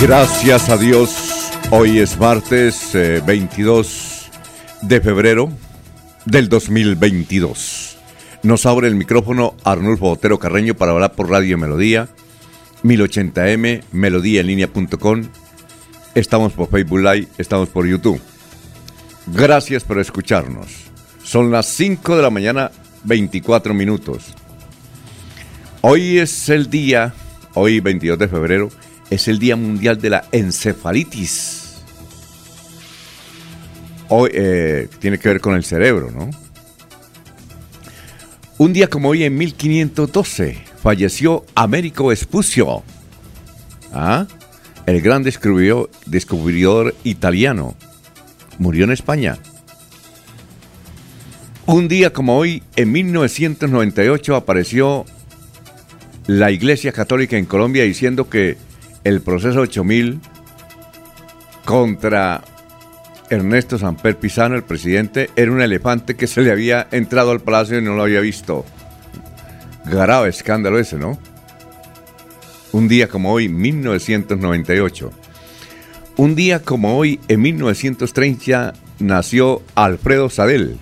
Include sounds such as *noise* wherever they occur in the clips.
Gracias a Dios, hoy es martes 22 eh, de febrero del 2022. Nos abre el micrófono Arnulfo Botero Carreño para hablar por Radio Melodía, 1080m, melodíaenlínea.com. Estamos por Facebook Live, estamos por YouTube. Gracias por escucharnos. Son las 5 de la mañana, 24 minutos. Hoy es el día, hoy 22 de febrero, es el Día Mundial de la Encefalitis. Hoy eh, tiene que ver con el cerebro, ¿no? Un día como hoy, en 1512, falleció Américo Vespucio, ¿ah? el gran descubridor, descubridor italiano. Murió en España. Un día como hoy, en 1998, apareció la Iglesia Católica en Colombia diciendo que el proceso 8000 contra Ernesto Samper Pizano, el presidente, era un elefante que se le había entrado al palacio y no lo había visto. Grave escándalo ese, ¿no? Un día como hoy, 1998. Un día como hoy, en 1930, nació Alfredo Sadel,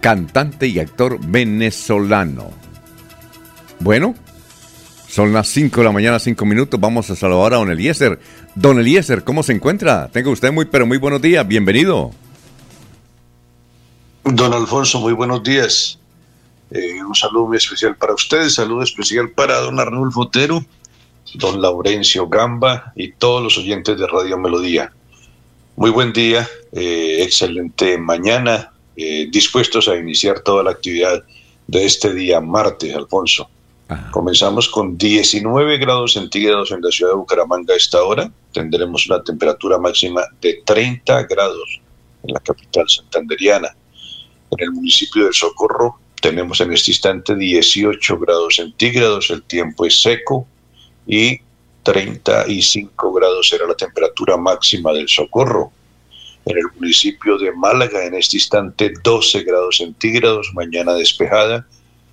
cantante y actor venezolano. Bueno, son las 5 de la mañana, 5 minutos. Vamos a saludar a Don Eliezer. Don Eliezer, ¿cómo se encuentra? Tenga usted muy, pero muy buenos días. Bienvenido. Don Alfonso, muy buenos días. Eh, un saludo muy especial para ustedes, saludo especial para don Arnulfo Otero, don Laurencio Gamba y todos los oyentes de Radio Melodía. Muy buen día, eh, excelente mañana, eh, dispuestos a iniciar toda la actividad de este día martes, Alfonso. Comenzamos con 19 grados centígrados en la ciudad de Bucaramanga esta hora. Tendremos una temperatura máxima de 30 grados en la capital santanderiana. En el municipio de Socorro tenemos en este instante 18 grados centígrados, el tiempo es seco y 35 grados será la temperatura máxima del Socorro. En el municipio de Málaga en este instante 12 grados centígrados, mañana despejada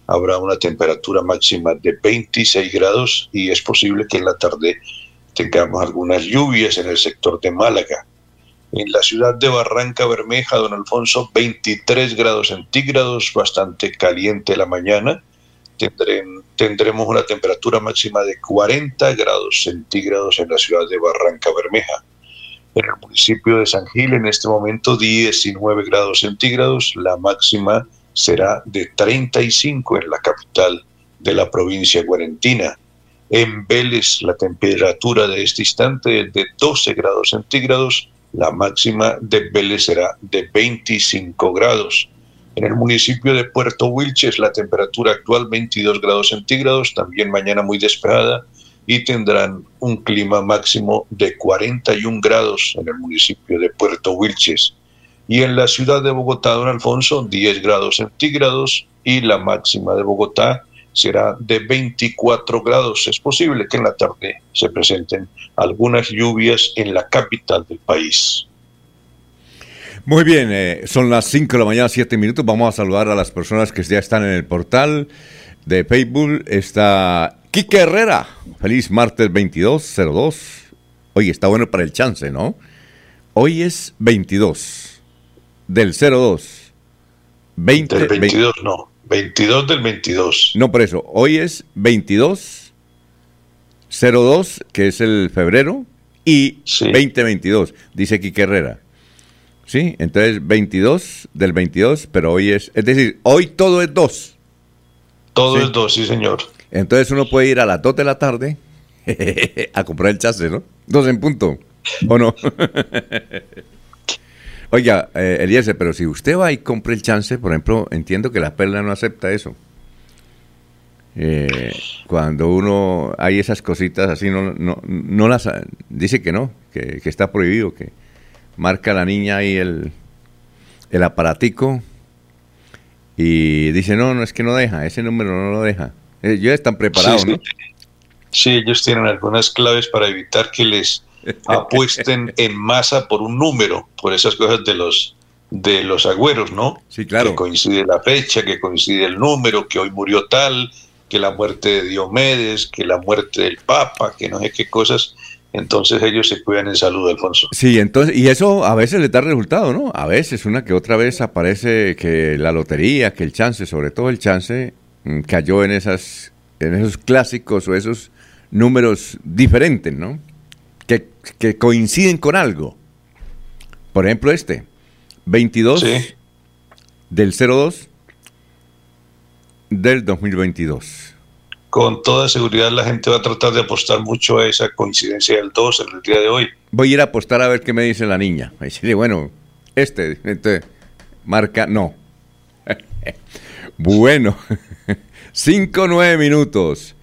habrá una temperatura máxima de 26 grados y es posible que en la tarde tengamos algunas lluvias en el sector de Málaga. En la ciudad de Barranca Bermeja, don Alfonso, 23 grados centígrados, bastante caliente la mañana. tendremos una temperatura máxima de 40 grados centígrados en la ciudad de Barranca Bermeja. En el municipio de San Gil, en este momento, 19 grados centígrados, la máxima será de 35 en la capital de la provincia guarentina. En Vélez la temperatura de este instante es de 12 grados centígrados, la máxima de Vélez será de 25 grados. En el municipio de Puerto Wilches la temperatura actual 22 grados centígrados, también mañana muy despejada y tendrán un clima máximo de 41 grados en el municipio de Puerto Wilches y en la ciudad de Bogotá, don Alfonso, 10 grados centígrados y la máxima de Bogotá será de 24 grados. Es posible que en la tarde se presenten algunas lluvias en la capital del país. Muy bien, eh, son las 5 de la mañana, 7 minutos. Vamos a saludar a las personas que ya están en el portal de Facebook. Está Quique Herrera. Feliz martes 2202. Oye, está bueno para el chance, ¿no? Hoy es 22 del 02. 20, del 22, no. 22 del 22. No, por eso. Hoy es 22 02, que es el febrero, y 2022, dice Quique Herrera. ¿Sí? Entonces 22 del 22, pero hoy es, es decir, hoy todo es 2. Todo es 2, sí señor. Entonces uno puede ir a las 2 de la tarde *laughs* a comprar el chase, ¿no? Dos en punto, ¿o no? *laughs* Oiga, eh, Eliezer, pero si usted va y compra el chance, por ejemplo, entiendo que la perla no acepta eso. Eh, cuando uno hay esas cositas así, no, no, no las dice que no, que, está prohibido, que marca la niña ahí el, el aparatico y dice, no, no, es que no deja, ese número no lo deja. Ellos eh, están preparados, ¿no? Sí, ellos tienen algunas claves para evitar que les apuesten en masa por un número, por esas cosas de los de los agüeros, ¿no? Sí, claro. Que coincide la fecha, que coincide el número, que hoy murió tal, que la muerte de Diomedes, que la muerte del Papa, que no sé qué cosas. Entonces ellos se cuidan en salud, Alfonso. Sí, entonces, y eso a veces le da resultado, ¿no? A veces, una que otra vez aparece que la lotería, que el chance, sobre todo el chance, mm, cayó en esas, en esos clásicos o esos números diferentes, ¿no? Que, que coinciden con algo. Por ejemplo, este, 22 del 02 del 2022. Con toda seguridad la gente va a tratar de apostar mucho a esa coincidencia del 2 en el día de hoy. Voy a ir a apostar a ver qué me dice la niña. A decirle, bueno, este, este marca no. *laughs* bueno, *laughs* 5 nueve minutos.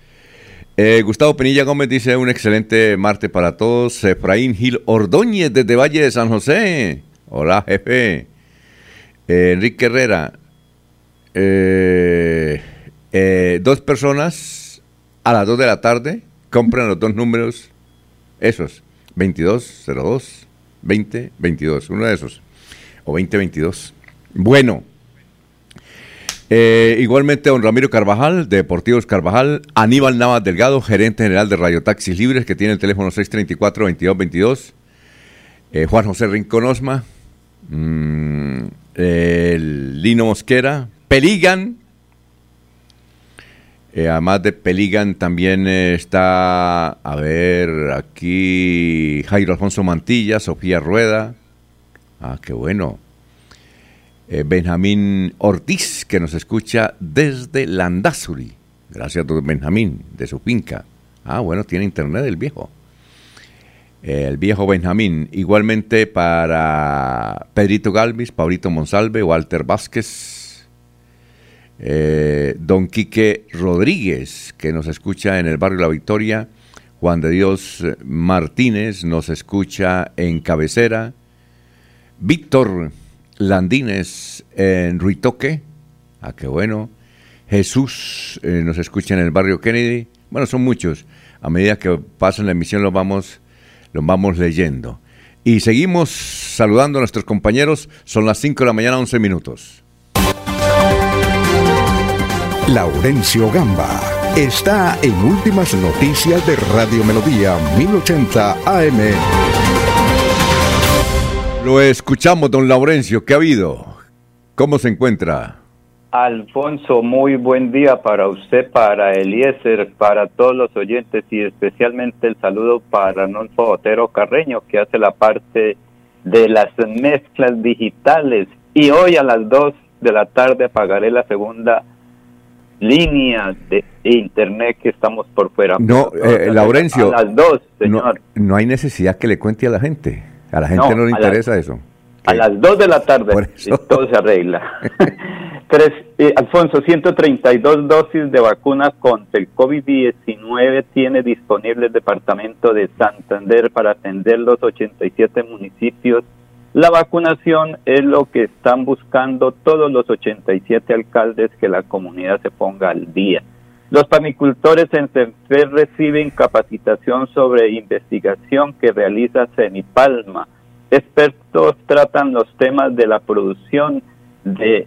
Eh, Gustavo Penilla Gómez dice un excelente martes para todos. Efraín Gil Ordóñez desde Valle de San José. Hola, jefe. Eh, Enrique Herrera, eh, dos personas a las 2 de la tarde compran los dos números, esos, 22, 02, 20, 22, uno de esos, o 20, 22. Bueno, eh, igualmente don Ramiro Carvajal, de Deportivos Carvajal, Aníbal Navas Delgado, gerente general de Radio Taxis Libres, que tiene el teléfono 634-2222, Juan José Rincón Osma, mm, Lino Mosquera, Peligan. Eh, además de Peligan también eh, está, a ver, aquí Jairo Alfonso Mantilla, Sofía Rueda. Ah, qué bueno. Eh, Benjamín Ortiz, que nos escucha desde Landazuri. Gracias, don Benjamín, de su finca. Ah, bueno, tiene internet el viejo. el viejo Benjamín. Igualmente para Pedrito Galvis, Paulito Monsalve, Walter Vázquez, eh, don Quique Rodríguez, que nos escucha en el barrio La Victoria, Juan de Dios Martínez nos escucha en Cabecera, Víctor Landines en Ruitoque, ah, qué bueno, Jesús eh, nos escucha en el barrio Kennedy, bueno, son muchos, a medida que pasan la emisión los vamos, los vamos leyendo. Y seguimos saludando a nuestros compañeros, son las 5 de la mañana, 11 minutos. Laurencio Gamba está en Últimas Noticias de Radio Melodía 1080 AM. Lo escuchamos, don Laurencio. ¿Qué ha habido? ¿Cómo se encuentra? Alfonso, muy buen día para usted, para Eliezer, para todos los oyentes y especialmente el saludo para Nolfo Otero Carreño, que hace la parte de las mezclas digitales. Y hoy a las 2 de la tarde pagaré la segunda líneas de internet que estamos por fuera. No, eh, Laurencio. A las dos, señor. No, hay necesidad que le cuente a la gente. A la gente no, le interesa eso. A las dos de la tarde todo se arregla. *laughs* Tres, eh, Alfonso, 132 dosis de vacunas contra el COVID-19 tiene disponible el Departamento de Santander para atender los 87 municipios la vacunación es lo que están buscando todos los 87 alcaldes que la comunidad se ponga al día. Los panicultores en CENFER reciben capacitación sobre investigación que realiza Cenipalma. Expertos tratan los temas de la producción de,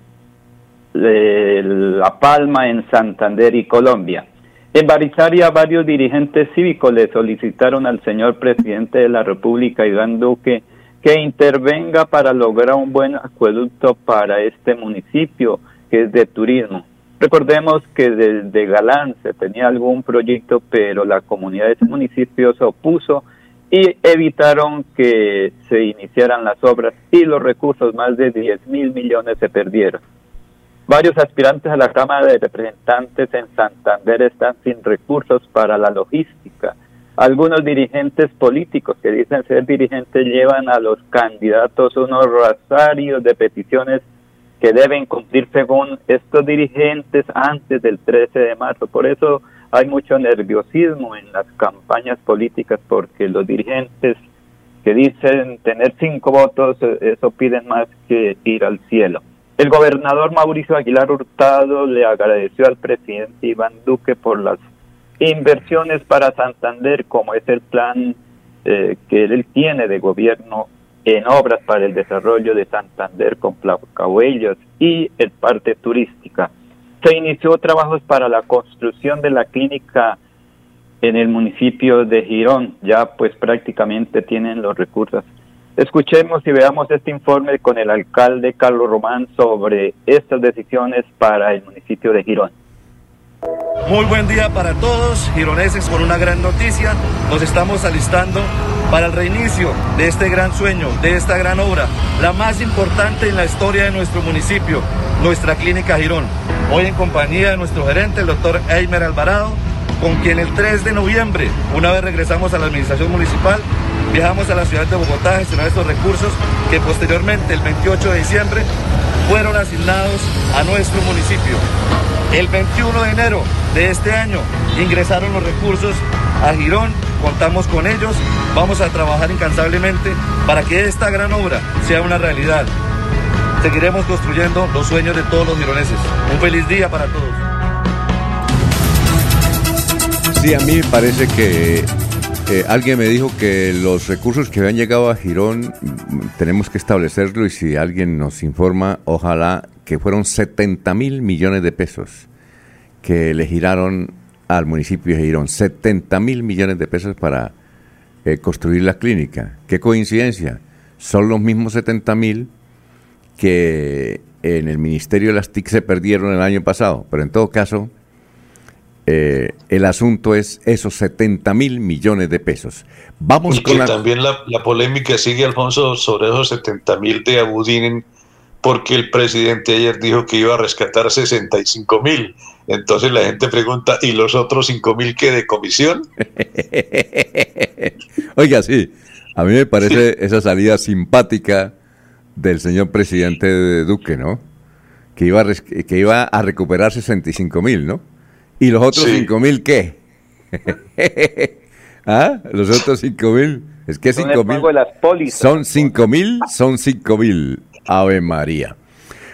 la palma en Santander y Colombia. En Barizaria, varios dirigentes cívicos le solicitaron al señor presidente de la República, Iván Duque, que intervenga para lograr un buen acueducto para este municipio que es de turismo. Recordemos que desde Galán se tenía algún proyecto, pero la comunidad de ese municipio se opuso y evitaron que se iniciaran las obras y los recursos, más de 10 mil millones, se perdieron. Varios aspirantes a la Cámara de Representantes en Santander están sin recursos para la logística. Algunos dirigentes políticos que dicen ser dirigentes llevan a los candidatos unos rosarios de peticiones que deben cumplir según estos dirigentes antes del 13 de marzo. Por eso hay mucho nerviosismo en las campañas políticas porque los dirigentes que dicen tener cinco votos, eh, eso piden más que ir al cielo. El gobernador Mauricio Aguilar Hurtado le agradeció al presidente Iván Duque por las inversiones para Santander, como es el plan eh, que él tiene de gobierno en obras para el desarrollo de Santander con Placahuellos y el parte turística. Se inició trabajos para la construcción de la clínica en el municipio de Girón, ya pues prácticamente tienen los recursos Escuchemos y veamos este informe con el alcalde Carlos Román sobre estas decisiones para el municipio de Girón. Muy buen día para todos, gironeses, con una gran noticia. Nos estamos alistando para el reinicio de este gran sueño, de esta gran obra, la más importante en la historia de nuestro municipio, nuestra clínica Girón. Hoy en compañía de nuestro gerente, el doctor Eimer Alvarado, con quien el 3 de noviembre, una vez regresamos a la administración municipal, Viajamos a la ciudad de Bogotá a gestionar estos recursos que posteriormente, el 28 de diciembre, fueron asignados a nuestro municipio. El 21 de enero de este año ingresaron los recursos a Girón, contamos con ellos, vamos a trabajar incansablemente para que esta gran obra sea una realidad. Seguiremos construyendo los sueños de todos los gironeses. Un feliz día para todos. Sí, a mí me parece que eh, alguien me dijo que los recursos que habían llegado a Girón tenemos que establecerlo y si alguien nos informa, ojalá que fueron 70 mil millones de pesos que le giraron al municipio de Girón. 70 mil millones de pesos para eh, construir la clínica. Qué coincidencia. Son los mismos 70 mil que en el Ministerio de las TIC se perdieron el año pasado. Pero en todo caso, eh, el asunto es esos 70 mil millones de pesos. Vamos y con que también la, polémica sigue, Alfonso, sobre esos 70 mil de Abudinen, porque el presidente ayer dijo que iba a rescatar 65 mil. Entonces la gente pregunta, ¿y los otros 5 mil qué de comisión? *laughs* Oiga, sí, a mí me parece esa salida simpática del señor presidente de Duque, ¿no? Que iba que iba a recuperar 65 mil, ¿no? ¿Y los otros cinco mil qué? *laughs* ¿Ah? ¿Los otros cinco mil? Es que cinco mil. Son cinco mil, son cinco mil. Ave María.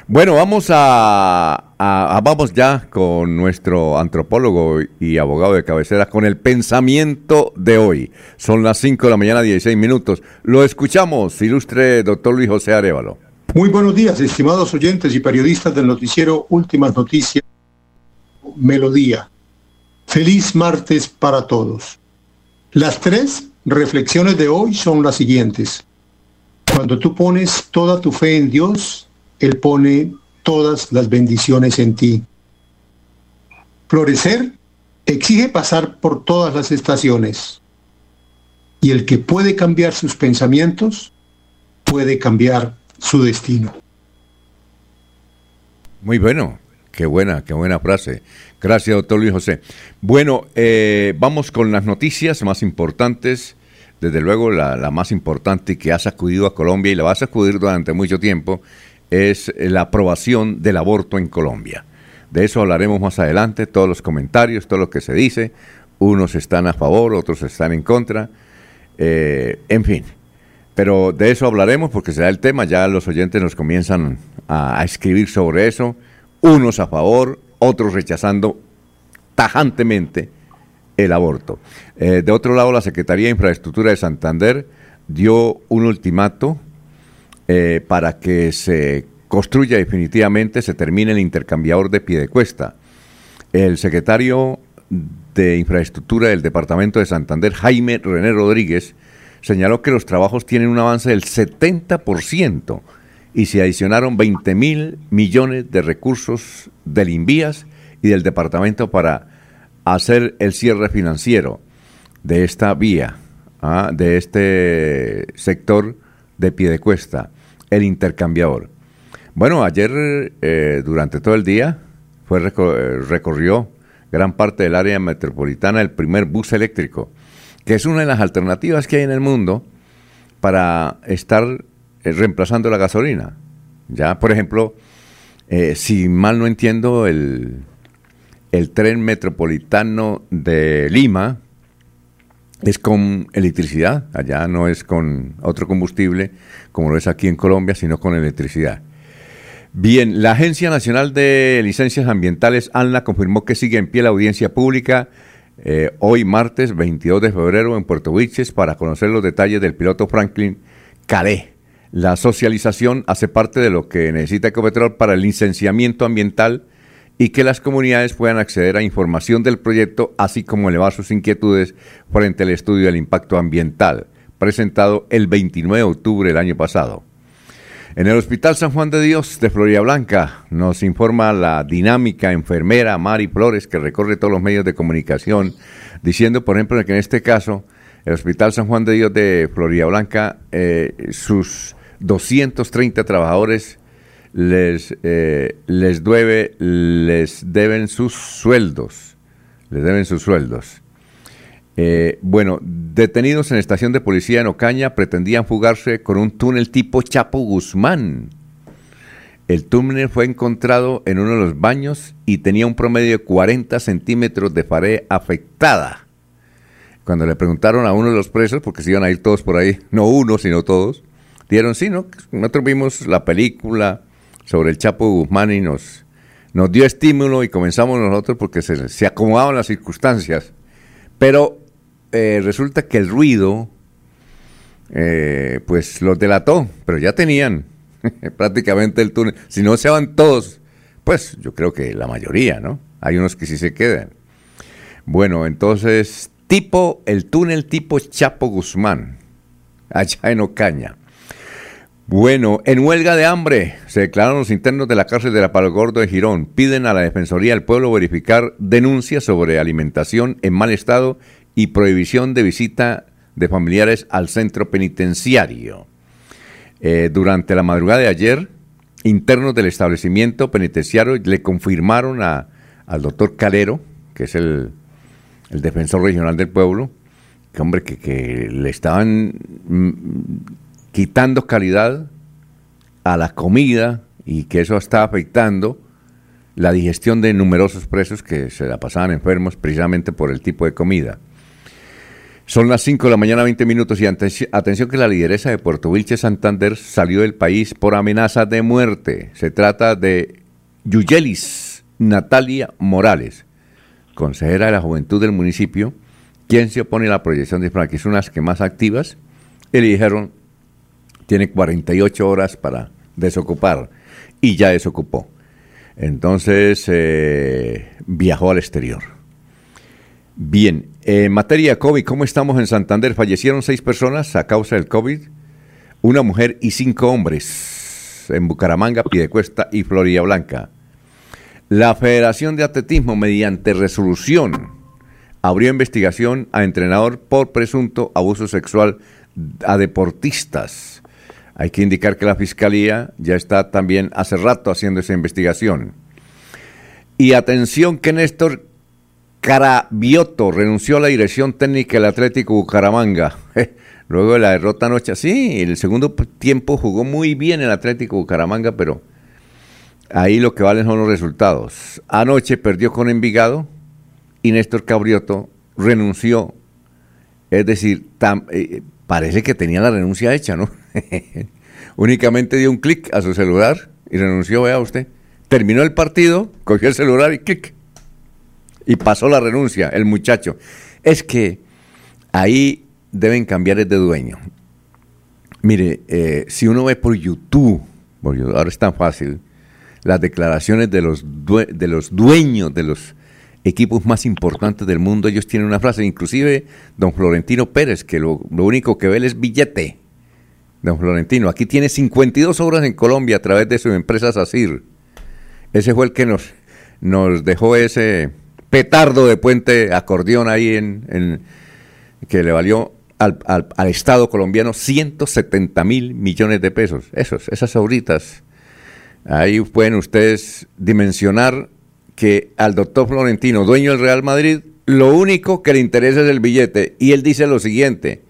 Bueno, vamos a, vamos ya con nuestro antropólogo y abogado de cabecera con el pensamiento de hoy. Son las cinco de la mañana, 16 minutos. Lo escuchamos, ilustre doctor Luis José Arevalo. Muy buenos días, estimados oyentes y periodistas del noticiero Últimas Noticias melodía. Feliz martes para todos. Las tres reflexiones de hoy son las siguientes. Cuando tú pones toda tu fe en Dios, Él pone todas las bendiciones en ti. Florecer exige pasar por todas las estaciones. Y el que puede cambiar sus pensamientos, puede cambiar su destino. Muy bueno. Qué buena, qué buena frase. Gracias, doctor Luis José. Bueno, eh, vamos con las noticias más importantes. Desde luego, la, más importante que ha sacudido a Colombia y la va a sacudir durante mucho tiempo es la aprobación del aborto en Colombia. De eso hablaremos más adelante, todos los comentarios, todo lo que se dice. Unos están a favor, otros están en contra. Eh, en fin, pero de eso hablaremos porque será el tema. Ya los oyentes nos comienzan a escribir sobre eso unos a favor, otros rechazando tajantemente el aborto. Eh, de otro lado, la Secretaría de Infraestructura de Santander dio un ultimato eh, para que se construya definitivamente, se termine el intercambiador de Piedecuesta. El secretario de Infraestructura del Departamento de Santander, Jaime René Rodríguez, señaló que los trabajos tienen un avance del 70% y se adicionaron 20 mil millones de recursos del Invías y del departamento para hacer el cierre financiero de esta vía, ¿ah? de este sector de Piedecuesta, el intercambiador. Bueno, ayer eh, durante todo el día fue eh, recorrió gran parte del área metropolitana el primer bus eléctrico, que es una de las alternativas que hay en el mundo para estar eh, reemplazando la gasolina. Ya, por ejemplo, si mal no entiendo, el, el tren metropolitano de Lima es con electricidad, allá no es con otro combustible como lo es aquí en Colombia, sino con electricidad. Bien, la Agencia Nacional de Licencias Ambientales, ANLA, confirmó que sigue en pie la audiencia pública eh, hoy martes 22 de febrero en Puerto Viches para conocer los detalles del piloto Franklin Calé. La socialización hace parte de lo que necesita Ecopetrol para el licenciamiento ambiental y que las comunidades puedan acceder a información del proyecto, así como elevar sus inquietudes frente al estudio del impacto ambiental, presentado el 29 de octubre del año pasado. En el Hospital San Juan de Dios de Florida Blanca nos informa la dinámica enfermera Mari Flores que recorre todos los medios de comunicación, diciendo, por ejemplo, que en este caso, el Hospital San Juan de Dios de Florida Blanca, eh, sus 230 trabajadores les, eh, les, les deben sus sueldos, les deben sus sueldos. Eh, bueno, detenidos en estación de policía en Ocaña pretendían fugarse con un túnel tipo Chapo Guzmán. El túnel fue encontrado en uno de los baños y tenía un promedio de 40 centímetros de pared afectada. Cuando le preguntaron a uno de los presos, porque se iban a ir todos por ahí, no uno, sino todos, dijeron, sí, ¿no? Nosotros vimos la película sobre el Chapo Guzmán y nos, nos dio estímulo y comenzamos nosotros porque se, se acomodaban las circunstancias. Pero eh, resulta que el ruido, eh, pues los delató, pero ya tenían *laughs* prácticamente el túnel. Si no se van todos, pues yo creo que la mayoría, ¿no? Hay unos que sí se quedan. Bueno, entonces, tipo, el túnel tipo Chapo Guzmán, *laughs* allá en Ocaña. Bueno, en huelga de hambre se declararon los internos de la cárcel de la Palo Gordo de Girón. Piden a la Defensoría del Pueblo verificar denuncias sobre alimentación en mal estado y prohibición de visita de familiares al centro penitenciario. Eh, durante la madrugada de ayer, internos del establecimiento penitenciario le confirmaron al doctor Calero, que es el, defensor regional del pueblo, que hombre, que, que le estaban mm, quitando calidad a la comida y que eso está afectando la digestión de numerosos presos que se la pasaban enfermos precisamente por el tipo de comida. Son las 5 de la mañana, 20 minutos y atención que la lideresa de Puerto Vilche Santander salió del país por amenaza de muerte. Se trata de Yuyelis Natalia Morales, consejera de la juventud del municipio, quien se opone a la proyección de las que más activas, dijeron, tiene 48 horas para desocupar, y ya desocupó. Entonces eh, viajó al exterior. Bien, en materia COVID, ¿cómo estamos en Santander? Fallecieron seis personas a causa del COVID, una mujer y cinco hombres en Bucaramanga, Piedecuesta y Florida Blanca. La Federación de Atletismo, mediante resolución, abrió investigación a entrenador por presunto abuso sexual a deportistas. Hay que indicar que la Fiscalía ya está también hace rato haciendo esa investigación. Y atención que Néstor Carabioto renunció a la dirección técnica del Atlético Bucaramanga. *laughs* Luego de la derrota anoche, sí, el segundo tiempo jugó muy bien el Atlético Bucaramanga, pero ahí lo que valen son los resultados. Anoche perdió con Envigado y Néstor Cabrioto renunció. Es decir, eh, parece que tenía la renuncia hecha, ¿no? *laughs* *laughs* Únicamente dio un clic a su celular y renunció, vea usted. Terminó el partido, cogió el celular y clic y pasó la renuncia, el muchacho. Es que ahí deben cambiar de dueño. Mire, eh, si uno ve por YouTube, ahora es tan fácil, las declaraciones de los, de los dueños de los equipos más importantes del mundo, ellos tienen una frase, inclusive don Florentino Pérez, que lo, único que ve es billete. Don Florentino, aquí tiene 52 obras en Colombia a través de su empresa SACIR. Ese fue el que nos, nos dejó ese petardo de puente acordeón ahí en, que le valió al, al, Estado colombiano 170 mil millones de pesos. Esos, esas obritas. Ahí pueden ustedes dimensionar que al doctor Florentino, dueño del Real Madrid, lo único que le interesa es el billete. Y él dice lo siguiente,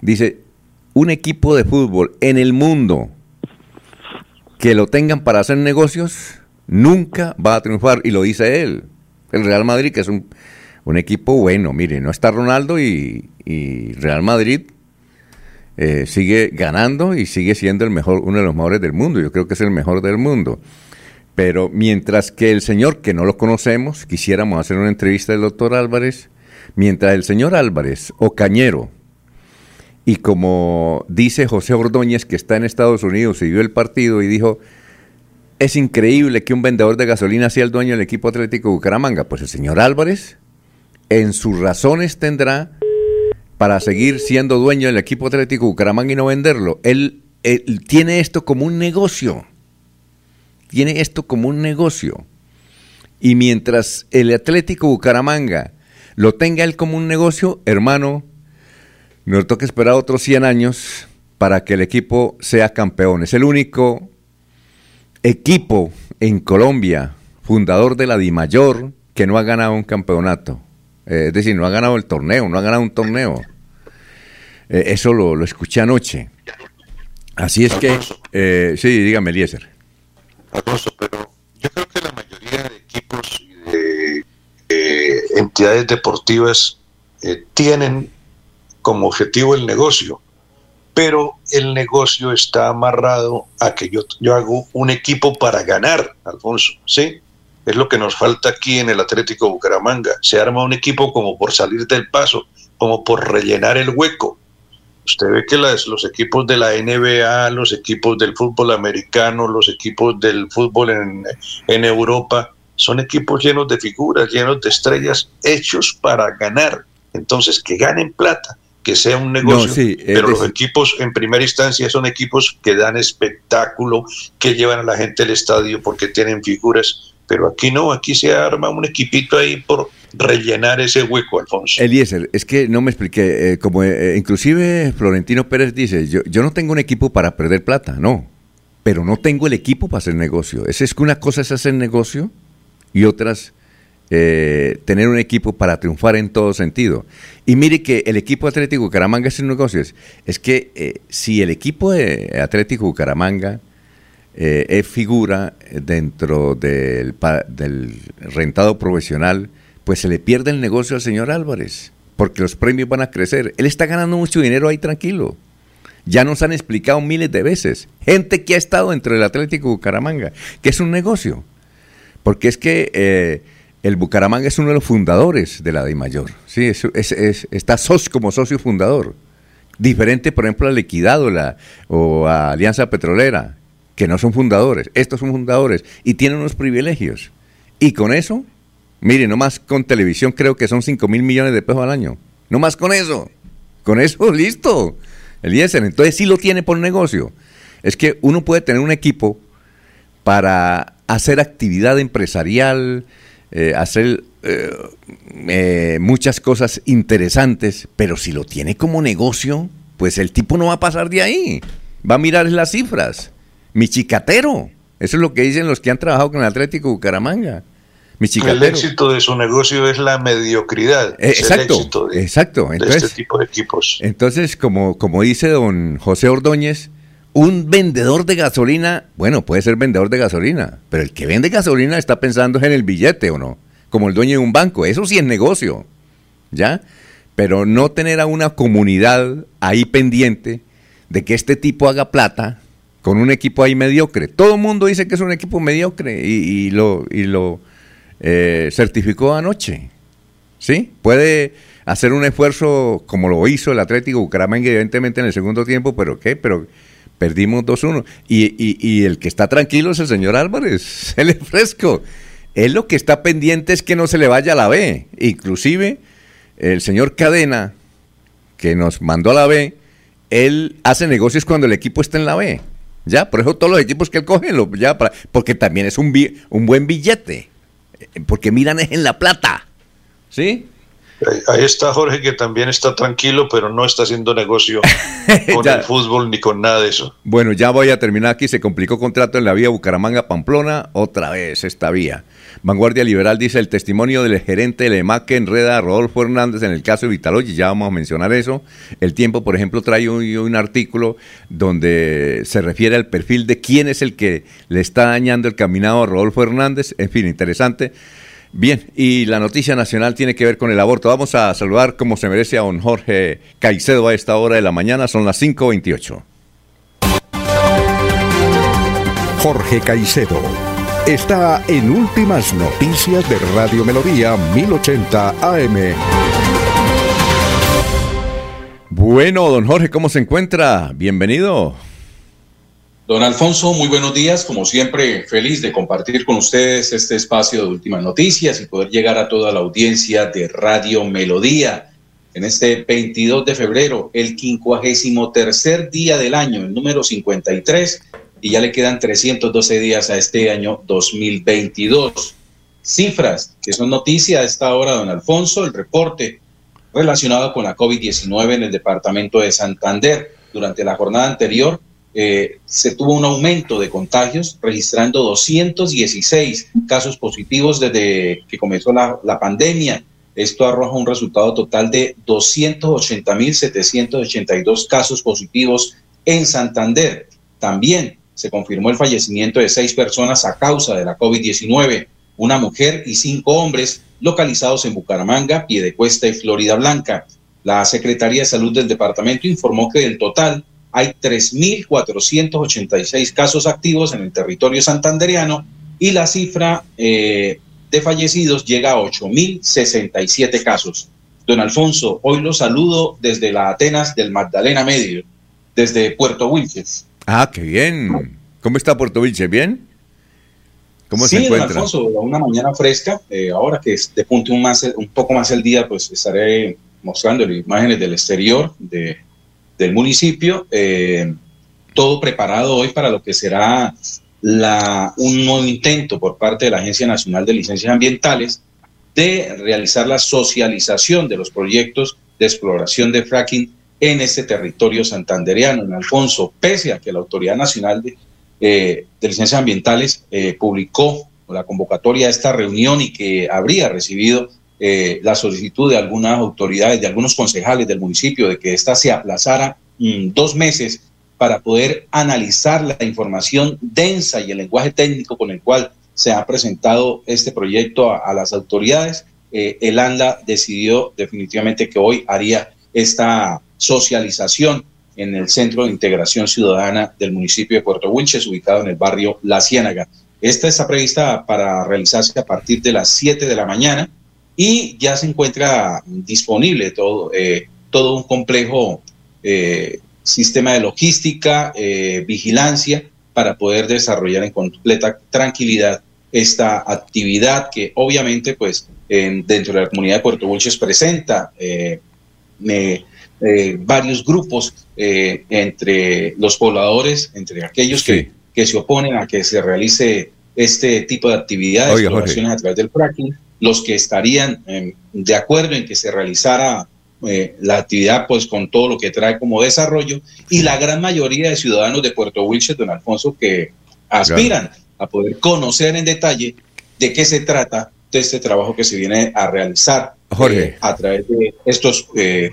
dice, un equipo de fútbol en el mundo que lo tengan para hacer negocios, nunca va a triunfar. Y lo dice él, el Real Madrid, que es un, equipo bueno. Mire, no está Ronaldo y, Real Madrid eh, sigue ganando y sigue siendo el mejor, uno de los mejores del mundo. Yo creo que es el mejor del mundo. Pero mientras que el señor, que no lo conocemos, quisiéramos hacer una entrevista del doctor Álvarez, mientras el señor Álvarez o Cañero, y como dice José Ordóñez, que está en Estados Unidos y vio el partido y dijo, es increíble que un vendedor de gasolina sea el dueño del equipo atlético Bucaramanga. Pues el señor Álvarez, en sus razones tendrá para seguir siendo dueño del equipo atlético Bucaramanga y no venderlo. él tiene esto como un negocio tiene esto como un negocio. Y mientras el Atlético Bucaramanga lo tenga él como un negocio, hermano, nos toca esperar otros 100 años para que el equipo sea campeón. Es el único equipo en Colombia, fundador de la DIMAYOR, que no ha ganado un campeonato. Eh, es decir, no ha ganado el torneo, no ha ganado un torneo. Eh, eso lo, lo, escuché anoche. Así es que, eh, sí, dígame, Eliezer pero yo creo que la mayoría de equipos y de entidades deportivas eh, tienen como objetivo el negocio, pero el negocio está amarrado a que yo, yo hago un equipo para ganar, Alfonso, ¿sí? Es lo que nos falta aquí en el Atlético Bucaramanga. Se arma un equipo como por salir del paso, como por rellenar el hueco. Usted ve que los equipos de la NBA, los equipos del fútbol americano, los equipos del fútbol en Europa, son equipos llenos de figuras, llenos de estrellas, hechos para ganar. Entonces, que ganen plata, que sea un negocio. pero los equipos en primera instancia son equipos que dan espectáculo, que llevan a la gente al estadio porque tienen figuras. Pero aquí no, aquí se arma un equipito ahí por rellenar ese hueco, Alfonso. Eliezer, es que no me expliqué, eh, como eh, inclusive Florentino Pérez dice, yo, yo no tengo un equipo para perder plata, no, pero no tengo el equipo para hacer negocio. Es, es que una cosa es hacer negocio y otras eh, tener un equipo para triunfar en todo sentido. Y mire que el equipo Atlético Bucaramanga es un negocio. Es, que si el equipo de Atlético Bucaramanga es figura dentro del, del rentado profesional, pues se le pierde el negocio al señor Álvarez, porque los premios van a crecer. Él está ganando mucho dinero ahí tranquilo. Ya nos han explicado miles de veces. Gente que ha estado entre el Atlético Bucaramanga, que es un negocio. Porque es que eh, el Bucaramanga es uno de los fundadores de la DI Mayor. Sí, es, está como socio fundador. Diferente, por ejemplo, a la Equidad o, a Alianza Petrolera, que no son fundadores. Estos son fundadores y tienen unos privilegios. Y con eso Mire, nomás con televisión creo que son 5 mil millones de pesos al año. No más con eso. Con eso, *laughs* listo. El IESER. Entonces sí lo tiene por negocio. Es que uno puede tener un equipo para hacer actividad empresarial, eh, hacer eh, eh, muchas cosas interesantes, pero si lo tiene como negocio, pues el tipo no va a pasar de ahí. Va a mirar las cifras. Mi chicatero. Eso es lo que dicen los que han trabajado con el Atlético Bucaramanga el éxito de su negocio es la mediocridad. exacto, exacto. Entonces, este tipo de equipos. Entonces, como, como dice don José Ordóñez, un vendedor de gasolina, bueno, puede ser vendedor de gasolina, pero el que vende gasolina está pensando en el billete o no, como el dueño de un banco. Eso sí es negocio, ¿ya? Pero no tener a una comunidad ahí pendiente de que este tipo haga plata con un equipo ahí mediocre. Todo el mundo dice que es un equipo mediocre y lo, y lo eh, certificó anoche. ¿Sí? Puede hacer un esfuerzo como lo hizo el Atlético Bucaramanga, evidentemente en el segundo tiempo, pero ¿qué? Pero perdimos 2-1. Y, y, el que está tranquilo es el señor Álvarez, *laughs* él es fresco. Él lo que está pendiente es que no se le vaya a la B. Inclusive el señor Cadena, que nos mandó a la B, él hace negocios cuando el equipo está en la B. Ya, por eso todos los equipos que él coge, lo, ya, porque también es un, un buen billete. Porque miran es en la plata. ¿Sí? Ahí está Jorge que también está tranquilo, pero no está haciendo negocio *laughs* con el fútbol ni con nada de eso. Bueno, ya voy a terminar aquí. Se complicó contrato en la vía Bucaramanga-Pamplona. Otra vez esta vía. Vanguardia Liberal dice el testimonio del gerente del EMAC que enreda a Rodolfo Hernández en el caso de Vitaloy. Ya vamos a mencionar eso. El tiempo, por ejemplo, trae un, un artículo donde se refiere al perfil de quién es el que le está dañando el caminado a Rodolfo Hernández. En fin, interesante. Bien, y la noticia nacional tiene que ver con el aborto. Vamos a saludar como se merece a don Jorge Caicedo a esta hora de la mañana, son las 5.28. Jorge Caicedo está en Últimas Noticias de Radio Melodía 1080 AM. Bueno, don Jorge, ¿cómo se encuentra? Bienvenido. Don Alfonso, muy buenos días. Como siempre, feliz de compartir con ustedes este espacio de últimas noticias y poder llegar a toda la audiencia de Radio Melodía. En este 22 de febrero, el 53 día del año, el número 53, y ya le quedan 312 días a este año 2022. Cifras que son noticia a esta hora, don Alfonso, el reporte relacionado con la COVID-19 en el departamento de Santander. Durante la jornada anterior, eh, se tuvo un aumento de contagios, registrando 216 casos positivos desde que comenzó la, pandemia. Esto arroja un resultado total de 280.782 casos positivos en Santander. También se confirmó el fallecimiento de seis personas a causa de la COVID-19, una mujer y cinco hombres localizados en Bucaramanga, Piedecuesta y Florida Blanca. La Secretaría de Salud del departamento informó que del total hay 3.486 casos activos en el territorio santanderiano y la cifra eh, de fallecidos llega a 8.067 casos. Don Alfonso, hoy lo saludo desde la Atenas del Magdalena Medio, desde Puerto Wilches. Ah, qué bien. ¿Cómo está Puerto Wilches? ¿Bien? ¿Cómo sí, se encuentra? don Alfonso, una mañana fresca. Eh, ahora que de punto un, más, un poco más el día, pues estaré mostrando imágenes del exterior de del municipio, eh, todo preparado hoy para lo que será la, un nuevo intento por parte de la Agencia Nacional de Licencias Ambientales de realizar la socialización de los proyectos de exploración de fracking en este territorio santandereano, en Alfonso, pese a que la Autoridad Nacional de, eh, Licencias Ambientales eh, publicó la convocatoria a esta reunión y que habría recibido eh, la solicitud de algunas autoridades, de algunos concejales del municipio, de que ésta se aplazara mm, dos meses para poder analizar la información densa y el lenguaje técnico con el cual se ha presentado este proyecto a, las autoridades. Eh, el ANDA decidió definitivamente que hoy haría esta socialización en el Centro de Integración Ciudadana del municipio de Puerto Wilches, ubicado en el barrio La Ciénaga. Esta está prevista para realizarse a partir de las 7 de la mañana y ya se encuentra disponible todo, eh, todo un complejo eh, sistema de logística, eh, vigilancia, para poder desarrollar en completa tranquilidad esta actividad que obviamente pues dentro de la comunidad de Puerto Bulches presenta varios grupos entre los pobladores, entre aquellos que, que, se oponen a que se realice este tipo de actividades, a través del fracking, los que estarían em, de acuerdo en que se realizara eh, la actividad pues con todo lo que trae como desarrollo y la gran mayoría de ciudadanos de Puerto Wilches, don Alfonso, que aspiran a poder conocer en detalle de qué se trata de este trabajo que se viene a realizar eh, a través de estos eh,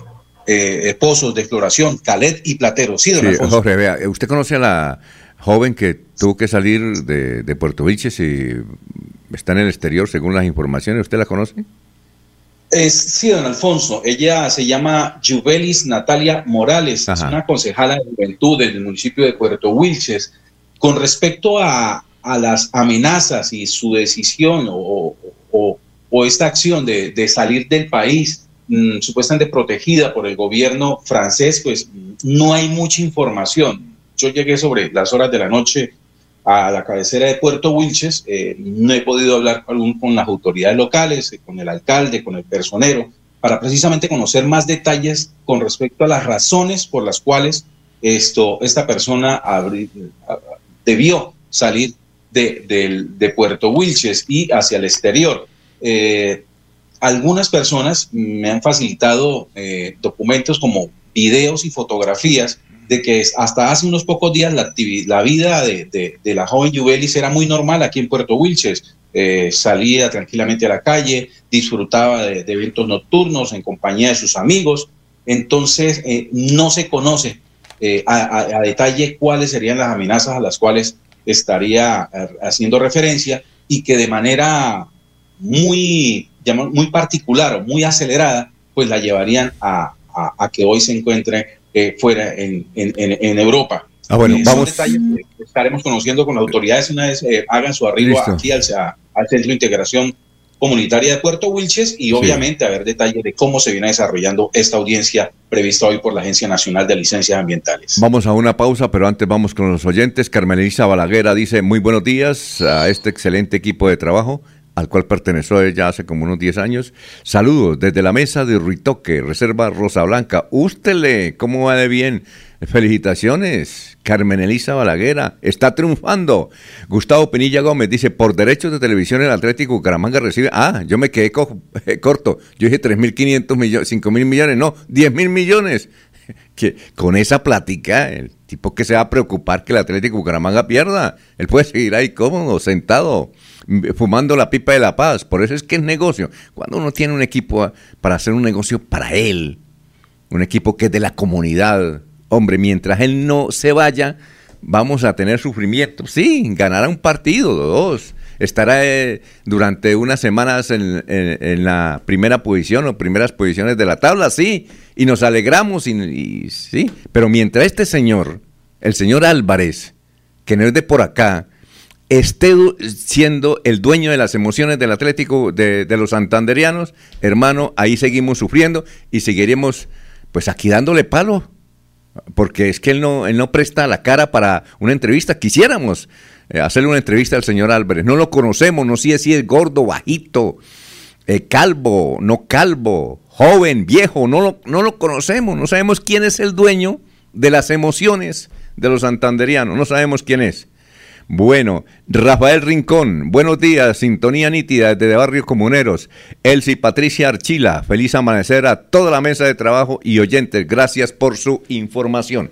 pozos de exploración, Calet y Platero. Sí, don Alfonso. Jorge, vea, usted conoce a la joven que tuvo que salir de, de Puerto Wilches y está en el exterior, según las informaciones. ¿Usted la conoce? Es, sí, don Alfonso. Ella se llama Juvelis Natalia Morales, es una concejala de juventud del municipio de Puerto Wilches. Con respecto a, las amenazas y su decisión o, esta acción de, salir del país, mm, supuestamente protegida por el gobierno francés, pues no hay mucha información. Yo llegué sobre las horas de la noche a la cabecera de Puerto Wilches. Eh, no he podido hablar aún con las autoridades locales, eh, con el alcalde, con el personero, para precisamente conocer más detalles con respecto a las razones por las cuales esto, esta persona debió salir de, Puerto Wilches y hacia el exterior. Eh, algunas personas me han facilitado documentos como videos y fotografías de que hasta hace unos pocos días la, vida de, la joven Jubelis era muy normal aquí en Puerto Wilches. Eh, salía tranquilamente a la calle, disfrutaba de, eventos nocturnos en compañía de sus amigos. Entonces, eh, no se conoce eh, a, detalle cuáles serían las amenazas a las cuales estaría haciendo referencia y que de manera muy, muy particular o muy acelerada, pues la llevarían a que hoy se encuentre fuera en, en, Europa. Ah, bueno, vamos. Detalles que estaremos conociendo con las autoridades una vez eh, hagan su arribo aquí al, al, Centro de Integración Comunitaria de Puerto Wilches y obviamente a ver detalles de cómo se viene desarrollando esta audiencia prevista hoy por la Agencia Nacional de Licencias Ambientales. Vamos a una pausa, pero antes vamos con los oyentes. Carmelisa Balaguera dice muy buenos días a este excelente equipo de trabajo al cual perteneció ya hace como unos 10 años. Saludos desde la mesa de Ruitoque, Reserva Rosa Blanca. Ústele, ¿cómo va de bien? Felicitaciones, Carmen Elisa Balaguera, está triunfando. Gustavo Penilla Gómez dice, por derechos de televisión el Atlético Caramanga recibe... Ah, yo me quedé *laughs* corto, yo dije 3.500 millones, 5.000 millones, no, 10.000 millones. *laughs* Que con esa plática, el tipo que se va a preocupar que el Atlético Bucaramanga pierda, él puede seguir ahí cómodo, sentado fumando la pipa de la paz. Por eso es que es negocio. Cuando uno tiene un equipo para hacer un negocio para él, un equipo que es de la comunidad, hombre, mientras él no se vaya, vamos a tener sufrimiento. Sí, ganará un partido, dos. Estará eh, durante unas semanas en, la primera posición o primeras posiciones de la tabla, sí, y nos alegramos, y sí, pero mientras este señor, el señor Álvarez, que no es de por acá, esté siendo el dueño de las emociones del Atlético de, los santanderianos, hermano, ahí seguimos sufriendo y seguiremos pues aquí dándole palo, porque es que él no, él no presta la cara para una entrevista. Quisiéramos eh, hacerle una entrevista al señor Álvarez, no lo conocemos, no sé si es gordo, bajito, eh, calvo, no calvo, joven, viejo, no lo, no lo conocemos, no sabemos quién es el dueño de las emociones de los santanderianos, no sabemos quién es. Bueno, Rafael Rincón, buenos días, sintonía nítida desde Barrios Comuneros. Elsie Patricia Archila, feliz amanecer a toda la mesa de trabajo y oyentes, gracias por su información.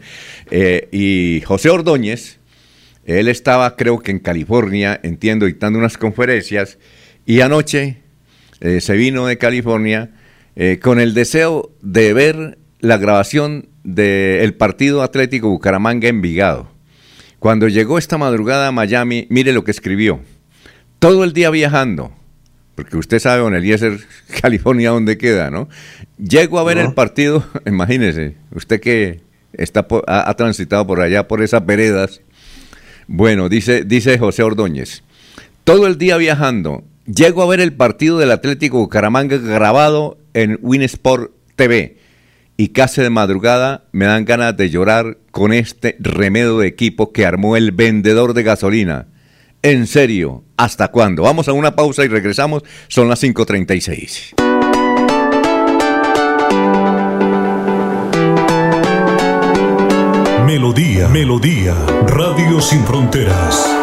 Eh, y José Ordóñez, él estaba creo que en California, entiendo, dictando unas conferencias, y anoche eh, se vino de California eh, con el deseo de ver la grabación del partido Atlético Bucaramanga Envigado. Cuando llegó esta madrugada a Miami, mire lo que escribió. Todo el día viajando, porque usted sabe, don Eliezer, *laughs* California, dónde queda, ¿no? Llego a ver el partido, *laughs* imagínese, usted que está ha, transitado por allá, por esas veredas. Bueno, dice, dice José Ordóñez, todo el día viajando, llego a ver el partido del Atlético Bucaramanga grabado en Winsport TV y casi de madrugada me dan ganas de llorar con este remedio de equipo que armó el vendedor de gasolina. En serio, ¿hasta cuándo? Vamos a una pausa y regresamos. Son las 5.36. Melodía, Melodía, Radio Sin Fronteras.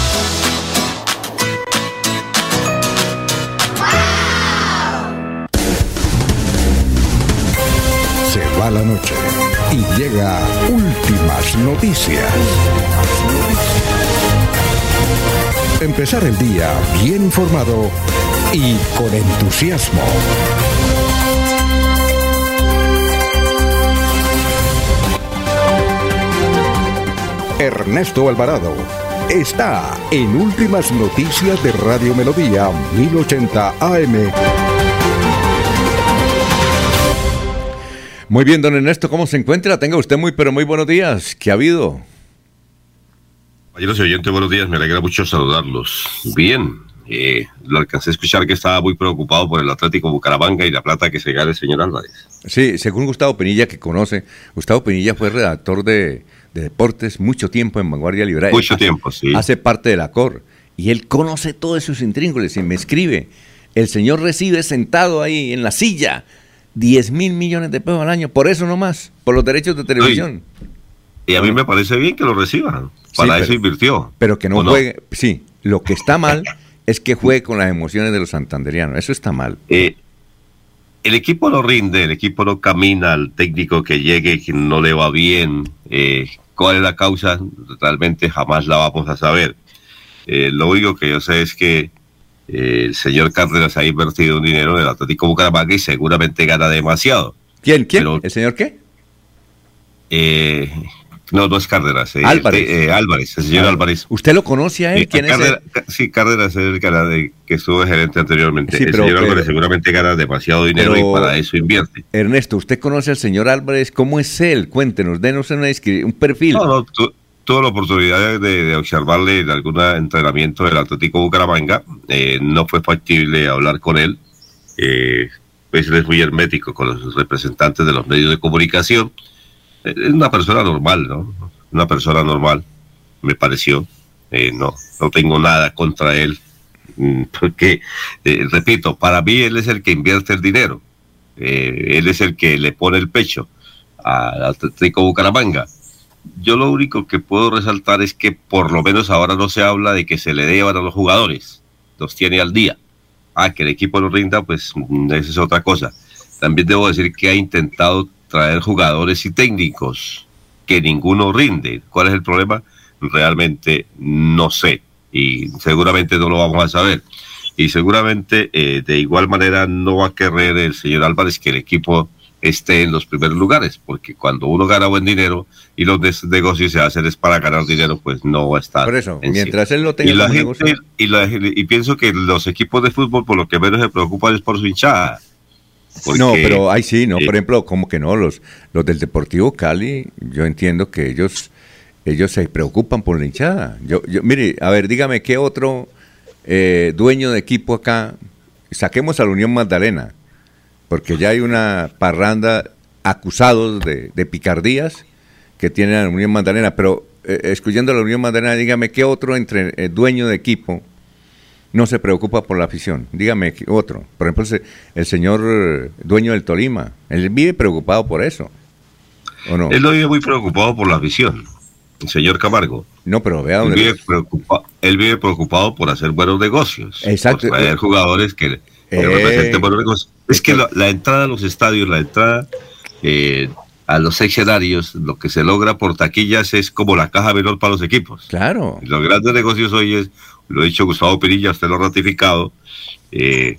La noche y llega últimas noticias. Empezar el día bien informado y con entusiasmo. Ernesto Alvarado está en Últimas Noticias de Radio Melodía 1080 AM. Muy bien, don Ernesto, ¿cómo se encuentra? Tenga usted muy, pero muy buenos días. ¿Qué ha habido? Compañeros y oyentes, buenos días. Me alegra mucho saludarlos. Bien, eh, lo alcancé a escuchar que estaba muy preocupado por el Atlético Bucaramanga y la plata que se gana el señor Álvarez. Sí, según Gustavo Penilla, que conoce, Gustavo Penilla fue redactor de, deportes mucho tiempo en Vanguardia Libre. Mucho tiempo, sí. Hace parte de la COR y él conoce todos sus intríngulis y me escribe. El señor recibe sentado ahí en la silla 10 mil millones de pesos al año, por eso nomás, por los derechos de televisión. y a mí me parece bien que lo reciba, para eso invirtió. Pero que no juegue, sí, lo que está mal es que juegue con las emociones de los santanderianos, eso está mal. Eh, el equipo no rinde, el equipo no camina al técnico que llegue, que no le va bien. Eh, ¿Cuál es la causa? Realmente jamás la vamos a saber. Eh, lo único que yo sé es que el señor Cárdenas ha invertido un dinero en el Atlético Bucaramanga y seguramente gana demasiado. ¿Quién? ¿Quién? ¿El señor qué? Eh, no, no es Cárdenas. Eh, Álvarez. Eh, Álvarez, el señor Álvarez. ¿Usted lo conoce a él? ¿Quién es él? Sí, Cárdenas es el que, que estuvo gerente anteriormente. el señor Álvarez seguramente gana demasiado dinero y para eso invierte. Ernesto, ¿usted conoce al señor Álvarez? ¿Cómo es él? Cuéntenos, denos una, un perfil. No, no, tuve la oportunidad de, observarle en algún entrenamiento del Atlético Bucaramanga. Eh, no fue factible hablar con él. Eh, es muy hermético con los representantes de los medios de comunicación. Eh, es una persona normal, ¿no? Una persona normal, me pareció. Eh, no, no tengo nada contra él. Mm, *laughs* porque, repito, para mí él es el que invierte el dinero. él es el que le pone el pecho al Atlético Bucaramanga yo lo único que puedo resaltar es que por lo menos ahora no se habla de que se le deban a los jugadores, los tiene al día. Ah, que el equipo no rinda, pues mm, esa es otra cosa. También debo decir que ha intentado traer jugadores y técnicos, que ninguno rinde. ¿Cuál es el problema? Realmente no sé y seguramente no lo vamos a saber. Y seguramente eh, de igual manera no va a querer el señor Álvarez que el equipo esté en los primeros lugares, porque cuando uno gana buen dinero y los negocios se hacen es para ganar dinero, pues no va a estar. Por eso, mientras él lo tenga y, la gente, y, pienso que los equipos de fútbol por lo que menos se preocupan es por su hinchada. no, pero ahí sí, no, por ejemplo, como que no, los, los del Deportivo Cali, yo entiendo que ellos, ellos se preocupan por la hinchada. Yo, yo, mire, a ver, dígame qué otro eh, dueño de equipo acá, saquemos a la Unión Magdalena porque ya hay una parranda acusados de, picardías que tienen a la Unión Magdalena, pero eh, a la Unión Magdalena, dígame qué otro entre eh, dueño de equipo no se preocupa por la afición. Dígame otro. Por ejemplo, el señor eh, dueño del Tolima, él vive preocupado por eso. ¿o no? Él no vive muy preocupado por la afición, el señor Camargo. No, pero vea dónde. Él vive, él vive preocupado por hacer buenos negocios. Exacto. Por traer jugadores que eh, es que la, entrada a los estadios, la entrada eh, a los escenarios, lo que se logra por taquillas es como la caja menor para los equipos. Claro. Los grandes negocios hoy es, lo ha dicho Gustavo Pirilla, usted lo ha ratificado, eh,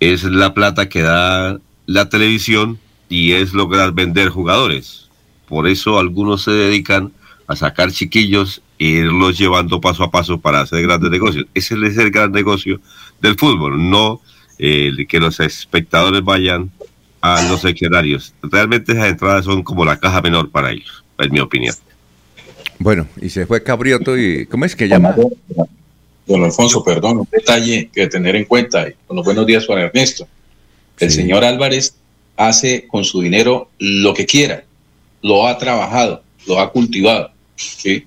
es la plata que da la televisión y es lograr vender jugadores. Por eso algunos se dedican a sacar chiquillos e irlos llevando paso a paso para hacer grandes negocios. Ese es el gran negocio del fútbol, no que los espectadores vayan a los escenarios. Realmente esas entradas son como la caja menor para ellos, en mi opinión. Bueno, y se fue Cabrioto y ¿cómo es que llama? Don Alfonso, perdón, un detalle que tener en cuenta, y con los buenos días para Ernesto. El señor Álvarez hace con su dinero lo que quiera, lo ha trabajado, lo ha cultivado, ¿sí?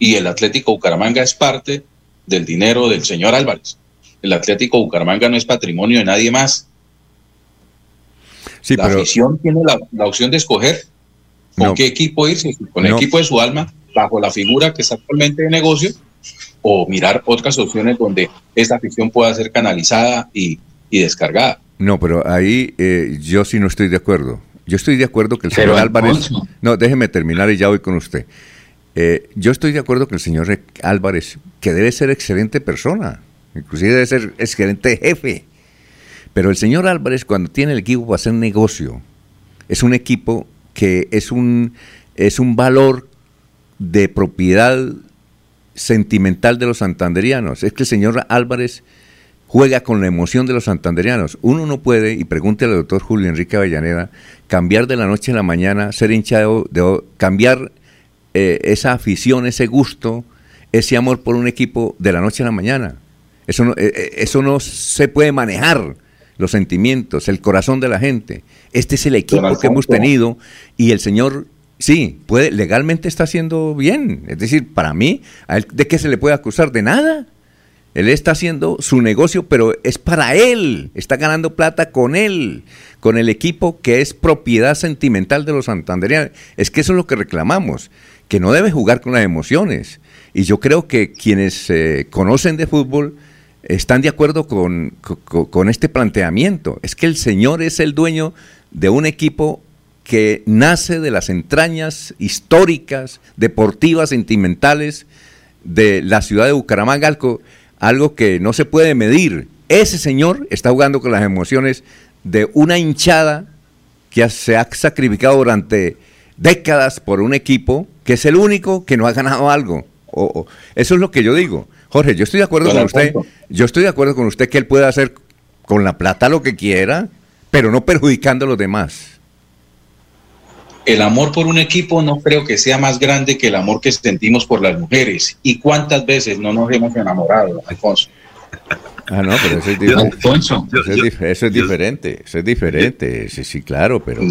Y el Atlético Bucaramanga es parte del dinero del señor Álvarez. El Atlético Bucaramanga no es patrimonio de nadie más. la afición tiene la, opción de escoger con qué equipo irse, con el equipo de su alma, bajo la figura que está actualmente de negocio, o mirar otras opciones donde esta afición pueda ser canalizada y, descargada. No, pero ahí eh, yo sí no estoy de acuerdo. Yo estoy de acuerdo que el señor Álvarez... No, déjeme terminar y ya voy con usted. Eh, yo estoy de acuerdo que el señor Álvarez, que debe ser excelente persona, inclusive debe ser excelente jefe, pero el señor Álvarez cuando tiene el equipo para hacer negocio, es un equipo que es un, es un valor de propiedad sentimental de los santanderianos. Es que el señor Álvarez juega con la emoción de los santanderianos. Uno no puede, y pregúntele al doctor Julio Enrique Avellaneda, cambiar de la noche a la mañana, ser hinchado, de, cambiar eh, esa afición, ese gusto, ese amor por un equipo de la noche a la mañana. Eso no, eh, eh, eso no se puede manejar, los sentimientos, el corazón de la gente. Este es el equipo que hemos tenido y el señor, sí, puede, legalmente está haciendo bien. Es decir, para mí, ¿de qué se le puede acusar? De nada. Él está haciendo su negocio, pero es para él. Está ganando plata con él, con el equipo que es propiedad sentimental de los santanderianos. Es que eso es lo que reclamamos que no debe jugar con las emociones. Y yo creo que quienes eh, conocen de fútbol están de acuerdo con, este planteamiento. Es que el Señor es el dueño de un equipo que nace de las entrañas históricas, deportivas, sentimentales de la ciudad de Bucaramanga, algo, algo que no se puede medir. Ese señor está jugando con las emociones de una hinchada que se ha sacrificado durante décadas por un equipo que es el único que no ha ganado algo. Eso es lo que yo digo. Jorge, yo estoy de acuerdo con usted. Yo estoy de acuerdo con usted que él puede hacer con la plata lo que quiera, pero no perjudicando a los demás. El amor por un equipo no creo que sea más grande que el amor que sentimos por las mujeres. ¿Y cuántas veces no nos hemos enamorado, Alfonso? Ah, no, pero eso es, diferente. eso, es, diferente, eso es diferente, sí, sí, claro, pero...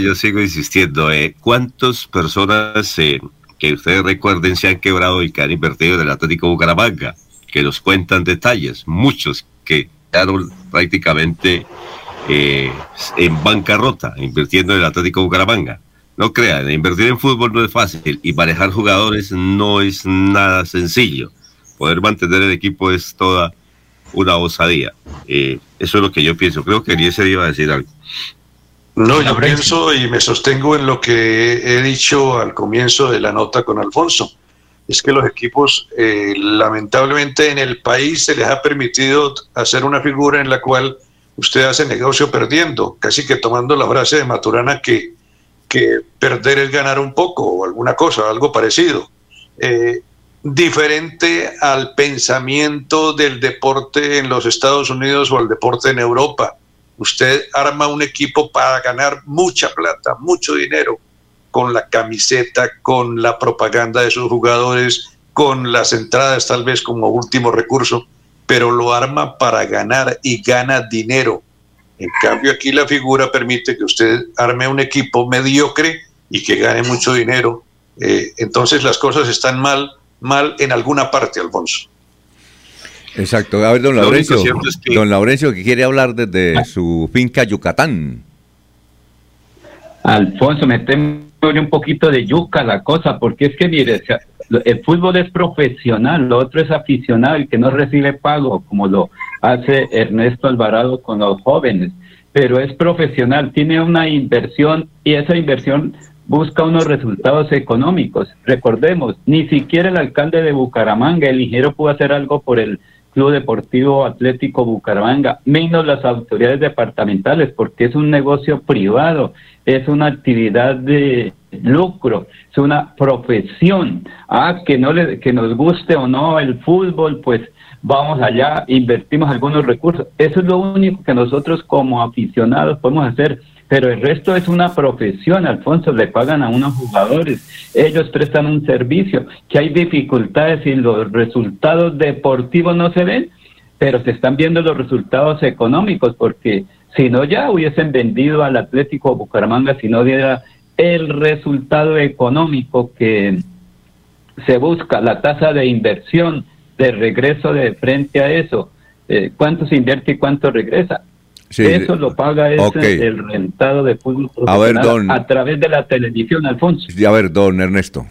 Yo, sigo insistiendo, eh, ¿cuántas personas eh, que ustedes recuerden se han quebrado y que han invertido en el Atlético Bucaramanga? Que nos cuentan detalles, muchos que quedaron prácticamente eh, en bancarrota invirtiendo en el Atlético Bucaramanga. No crean, invertir en fútbol no es fácil y manejar jugadores no es nada sencillo. Poder mantener el equipo es toda una osadía. Eh, eso es lo que yo pienso. Creo que Eliezer iba a decir algo. No, yo pienso y me sostengo en lo que he dicho al comienzo de la nota con Alfonso. Es que los equipos, eh, lamentablemente en el país se les ha permitido hacer una figura en la cual usted hace negocio perdiendo, casi que tomando la frase de Maturana que, que perder es ganar un poco o alguna cosa, algo parecido. Eh, diferente al pensamiento del deporte en los Estados Unidos o al deporte en Europa. Usted arma un equipo para ganar mucha plata, mucho dinero, con la camiseta, con la propaganda de sus jugadores, con las entradas tal vez como último recurso, pero lo arma para ganar y gana dinero. En cambio aquí la figura permite que usted arme un equipo mediocre y que gane mucho dinero. Eh, entonces las cosas están mal mal en alguna parte, Alfonso. Exacto. A ver, don Laurencio, don Laurencio que quiere hablar desde ah. su finca Yucatán. Alfonso, meteme un poquito de yuca la cosa, porque es que mire, el fútbol es profesional, lo otro es aficionado, y que no recibe pago, como lo hace Ernesto Alvarado con los jóvenes, pero es profesional, tiene una inversión y esa inversión busca unos resultados económicos. Recordemos, ni siquiera el alcalde de Bucaramanga, el ingeniero, pudo hacer algo por el Club Deportivo Atlético Bucaramanga, menos las autoridades departamentales, porque es un negocio privado, es una actividad de lucro, es una profesión. Ah, que no le, que nos guste o no el fútbol, pues vamos allá, invertimos algunos recursos. Eso es lo único que nosotros como aficionados podemos hacer pero el resto es una profesión, Alfonso, le pagan a unos jugadores, ellos prestan un servicio, que hay dificultades y los resultados deportivos no se ven, pero se están viendo los resultados económicos, porque si no ya hubiesen vendido al Atlético Bucaramanga si no diera el resultado económico que se busca, la tasa de inversión de regreso de frente a eso. Eh, ¿Cuánto se invierte y cuánto regresa? Eso lo paga el rentado de fútbol a, a través de la televisión, Alfonso. A ver, don Ernesto,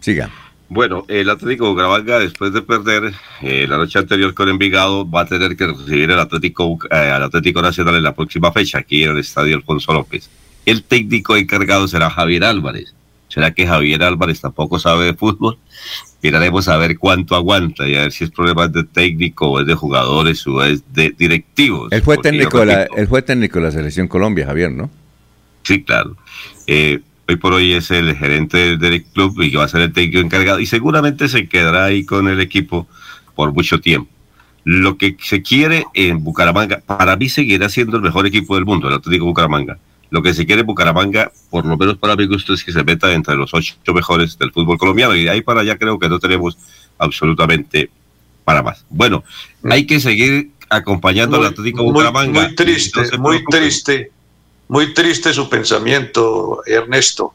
siga. Bueno, el Atlético Bucaramanga, después de perder eh, la noche anterior con Envigado, va a tener que recibir al Atlético, eh, al Atlético Nacional en la próxima fecha, aquí en el Estadio Alfonso López. El técnico encargado será Javier Álvarez. ¿Será que Javier Álvarez tampoco sabe de fútbol? Miraremos a ver cuánto aguanta y a ver si es problema de técnico o es de jugadores o es de directivos. Él fue, técnico de, la, él fue técnico de la selección Colombia, Javier, ¿no? Sí, claro. Eh, hoy por hoy es el gerente del club y que va a ser el técnico encargado y seguramente se quedará ahí con el equipo por mucho tiempo. Lo que se quiere en Bucaramanga, para mí seguirá siendo el mejor equipo del mundo, el Atlético Bucaramanga. Lo que se quiere Bucaramanga, por lo menos para mi gusto, es que se meta entre los ocho mejores del fútbol colombiano y de ahí para allá creo que no tenemos absolutamente para más. Bueno, mm. hay que seguir acompañando al Atlético Bucaramanga. Muy triste, muy triste muy triste su pensamiento, Ernesto,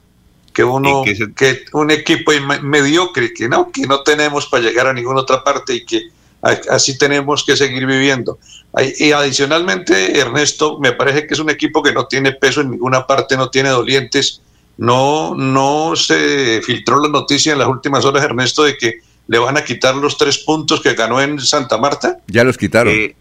que uno, que un equipo mediocre, que no, que no tenemos para llegar a ninguna otra parte y que así tenemos que seguir viviendo. Y adicionalmente, Ernesto, me parece que es un equipo que no tiene peso en ninguna parte, no tiene dolientes. No, no se filtró la noticia en las últimas horas, Ernesto, de que le van a quitar los tres puntos que ganó en Santa Marta. Ya los quitaron. Eh,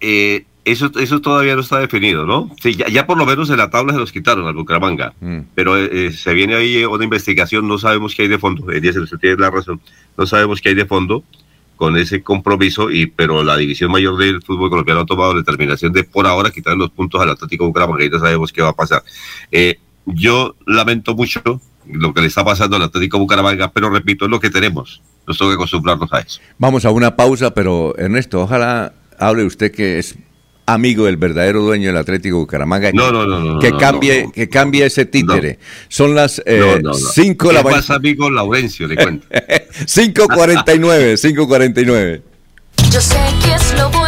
eh, eso, eso todavía no está definido, ¿no? Sí, ya, por lo menos en la tabla se los quitaron al Bucaramanga, mm. pero eh, eh, se viene ahí una investigación, no sabemos qué hay de fondo, eh, usted tiene la razón, no sabemos qué hay de fondo con ese compromiso, y pero la división mayor del fútbol colombiano ha tomado la determinación de por ahora quitar los puntos al Atlético Bucaramanga, y ya sabemos qué va a pasar. yo lamento mucho lo que le está pasando al Atlético Bucaramanga, pero repito, es lo que tenemos, nos que acostumbrarnos a eso. Vamos a una pausa, pero Ernesto, ojalá hable usted que es amigo del verdadero dueño del Atlético Bucaramanga. No, no, no, que cambie, que cambie ese títere. Son las 5 eh, de la mañana. pasa, amigo Laurencio? Le cuento. *laughs* 5.49, 5.49. Yo sé que es lo bueno.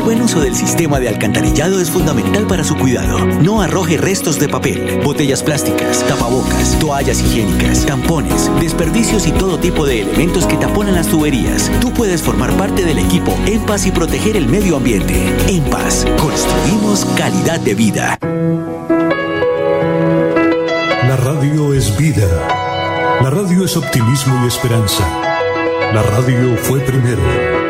El buen uso del sistema de alcantarillado es fundamental para su cuidado. No arroje restos de papel, botellas plásticas, tapabocas, toallas higiénicas, tampones, desperdicios y todo tipo de elementos que taponan las tuberías. Tú puedes formar parte del equipo En Paz y proteger el medio ambiente. En Paz, construimos calidad de vida. La radio es vida. La radio es optimismo y esperanza. La radio fue primero.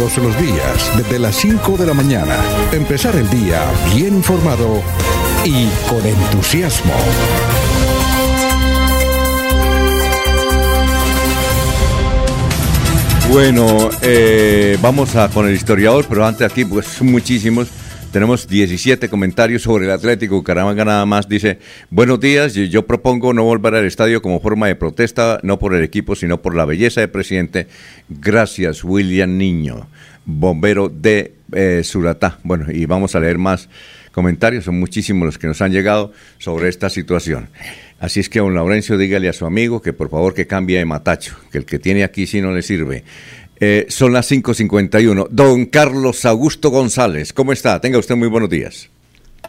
todos los días, desde las 5 de la mañana. Empezar el día bien informado y con entusiasmo. Bueno, eh, vamos a con el historiador, pero antes aquí, pues muchísimos. Tenemos 17 comentarios sobre el Atlético Bucaramanga nada más. Dice, buenos días, yo propongo no volver al estadio como forma de protesta, no por el equipo, sino por la belleza del presidente. Gracias, William Niño, bombero de eh, Suratá. Bueno, y vamos a leer más comentarios, son muchísimos los que nos han llegado sobre esta situación. Así es que, don Laurencio, dígale a su amigo que por favor que cambie de matacho, que el que tiene aquí sí no le sirve. Eh, son las 5.51. Don Carlos Augusto González, ¿cómo está? Tenga usted muy buenos días.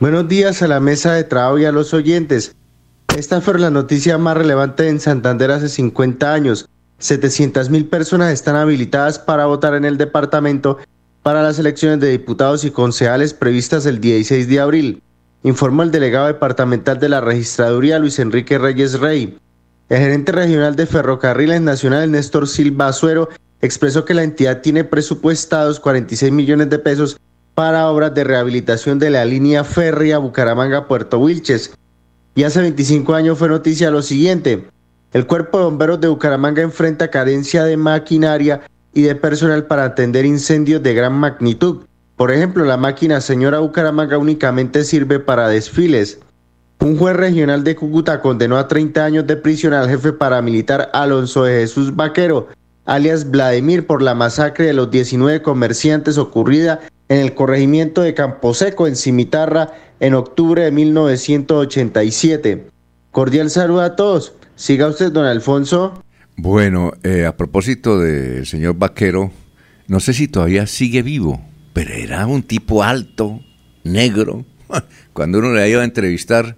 Buenos días a la mesa de trabajo y a los oyentes. Esta fue la noticia más relevante en Santander hace 50 años. 700 mil personas están habilitadas para votar en el departamento para las elecciones de diputados y concejales previstas el 16 de abril, informó el delegado departamental de la registraduría Luis Enrique Reyes Rey. El gerente regional de Ferrocarriles Nacionales Néstor Silva Azuero expresó que la entidad tiene presupuestados 46 millones de pesos para obras de rehabilitación de la línea férrea Bucaramanga-Puerto Wilches. Y hace 25 años fue noticia lo siguiente. El Cuerpo de Bomberos de Bucaramanga enfrenta carencia de maquinaria y de personal para atender incendios de gran magnitud. Por ejemplo, la máquina Señora Bucaramanga únicamente sirve para desfiles. Un juez regional de Cúcuta condenó a 30 años de prisión al jefe paramilitar Alonso de Jesús Vaquero, alias Vladimir, por la masacre de los 19 comerciantes ocurrida en el corregimiento de Camposeco, en Cimitarra, en octubre de 1987. Cordial saludo a todos. Siga usted, don Alfonso. Bueno, eh, a propósito del señor Vaquero, no sé si todavía sigue vivo, pero era un tipo alto, negro. *laughs* Cuando uno le iba a entrevistar,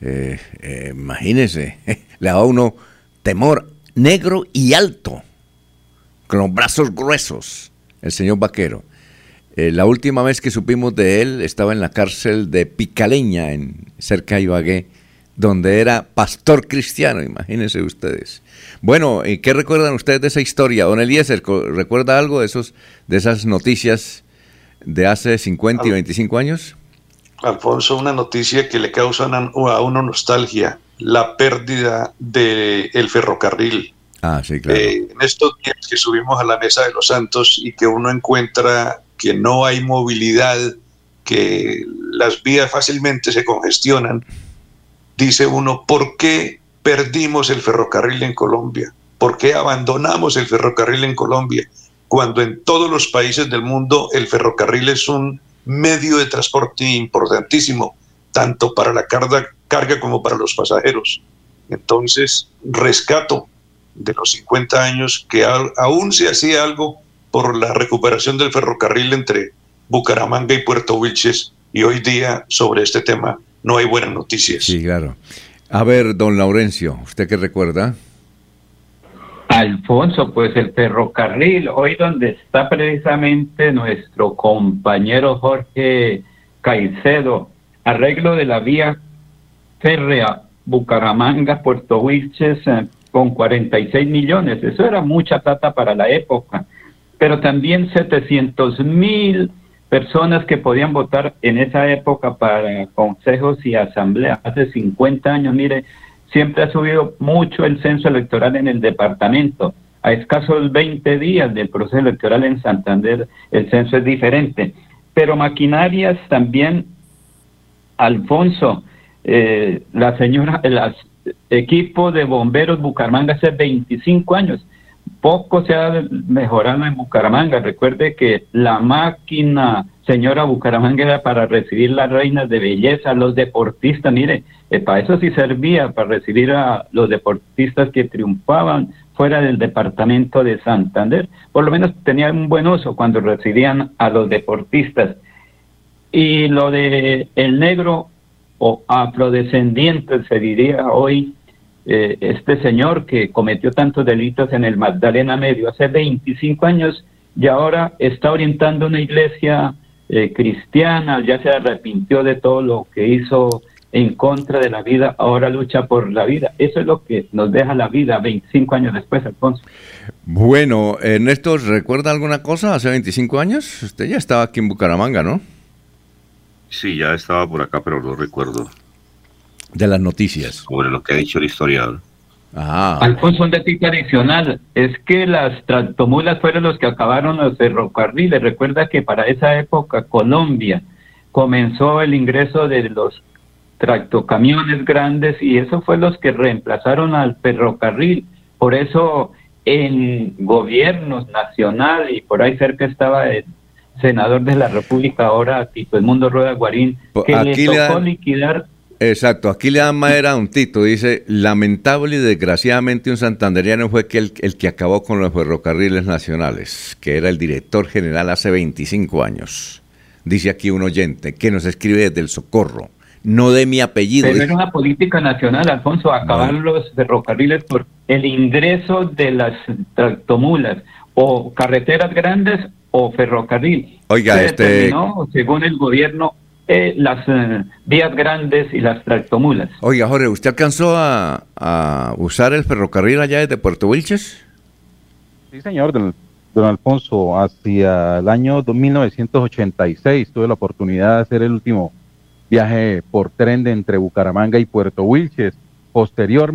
eh, eh, imagínese, *laughs* le daba uno temor, negro y alto, con los brazos gruesos, el señor Vaquero. la última vez que supimos de él estaba en la cárcel de Picaleña, en, cerca de Ibagué, donde era pastor cristiano, imagínense ustedes. Bueno, ¿y qué recuerdan ustedes de esa historia? Don Eliezer, ¿recuerda algo de, esos, de esas noticias de hace 50 y 25 años? Alfonso, una noticia que le causa a uno nostalgia, la pérdida del ferrocarril. Ah, sí, claro. Eh, en estos días que subimos a la Mesa de los Santos y que uno encuentra que no hay movilidad, que las vías fácilmente se congestionan, dice uno, ¿por qué perdimos el ferrocarril en Colombia? ¿Por qué abandonamos el ferrocarril en Colombia? Cuando en todos los países del mundo el ferrocarril es un medio de transporte importantísimo, tanto para la carga, carga como para los pasajeros. Entonces, rescato de los 50 años que aún se hacía algo por la recuperación del ferrocarril entre Bucaramanga y Puerto Wilches y hoy día sobre este tema no hay buenas noticias. Sí, claro. A ver, don Laurencio, ¿usted qué recuerda? Alfonso, pues el ferrocarril, hoy donde está precisamente nuestro compañero Jorge Caicedo, arreglo de la vía férrea Bucaramanga, Puerto Wilches, eh, con 46 millones, eso era mucha plata para la época, pero también 700 mil personas que podían votar en esa época para consejos y asambleas. Hace 50 años, mire, siempre ha subido mucho el censo electoral en el departamento. A escasos 20 días del proceso electoral en Santander, el censo es diferente. Pero maquinarias también, Alfonso, eh, la señora, el equipo de bomberos Bucaramanga hace 25 años poco se ha mejorado en Bucaramanga. Recuerde que la máquina, señora Bucaramanga, era para recibir las reinas de belleza, los deportistas. Mire, eh, para eso sí servía, para recibir a los deportistas que triunfaban fuera del departamento de Santander. Por lo menos tenían un buen uso cuando recibían a los deportistas. Y lo de el negro o afrodescendiente se diría hoy, eh, este señor que cometió tantos delitos en el Magdalena Medio hace 25 años y ahora está orientando una iglesia eh, cristiana, ya se arrepintió de todo lo que hizo en contra de la vida, ahora lucha por la vida. Eso es lo que nos deja la vida 25 años después, Alfonso. Bueno, Ernesto, ¿recuerda alguna cosa hace 25 años? Usted ya estaba aquí en Bucaramanga, ¿no? Sí, ya estaba por acá, pero no recuerdo de las noticias. Sobre lo que ha dicho el historiador. Ah. Alfonso, un detalle adicional es que las tractomulas fueron los que acabaron los ferrocarriles. Recuerda que para esa época Colombia comenzó el ingreso de los tractocamiones grandes y eso fue los que reemplazaron al ferrocarril. Por eso en gobiernos nacional y por ahí cerca estaba el senador de la República ahora, Tito Mundo Rueda Guarín, que le tocó liquidar Exacto, aquí le dan madera a un Tito, dice, lamentable y desgraciadamente un santanderiano fue que el, que acabó con los ferrocarriles nacionales, que era el director general hace 25 años. Dice aquí un oyente que nos escribe desde el Socorro, no de mi apellido. Pero era una política nacional, Alfonso, acabar los ferrocarriles por el ingreso de las tractomulas o carreteras grandes o ferrocarril. Oiga, Se este... determinó, según el gobierno, eh, las eh, vías grandes y las tractomulas. Oiga, Jorge, ¿usted alcanzó a, a usar el ferrocarril allá desde Puerto Wilches? Sí, señor, don, don Alfonso. Hacia el año 1986 tuve la oportunidad de hacer el último viaje por tren de entre Bucaramanga y Puerto Wilches, posterior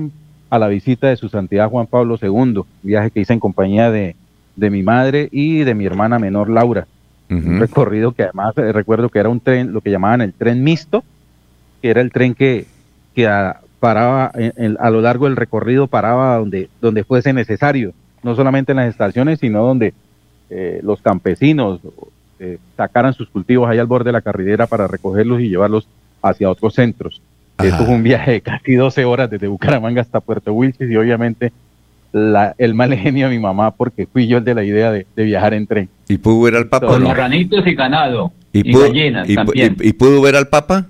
a la visita de su santidad Juan Pablo II, viaje que hice en compañía de, de mi madre y de mi hermana menor Laura. Un recorrido que además eh, recuerdo que era un tren, lo que llamaban el tren mixto, que era el tren que, que a, paraba en- en- a lo largo del recorrido, paraba donde, donde fuese necesario, no solamente en las estaciones, sino donde eh, los campesinos eh, sacaran sus cultivos ahí al borde de la carretera para recogerlos y llevarlos hacia otros centros. Esto fue un viaje de casi 12 horas desde Bucaramanga hasta Puerto Wilches y obviamente la, el mal genio de mi mamá porque fui yo el de la idea de, de viajar en tren. ¿Y pudo ver al Papa Con no? marranitos y ganado. Y, pudo, gallinas y- también. y- y pudo ver al Papa?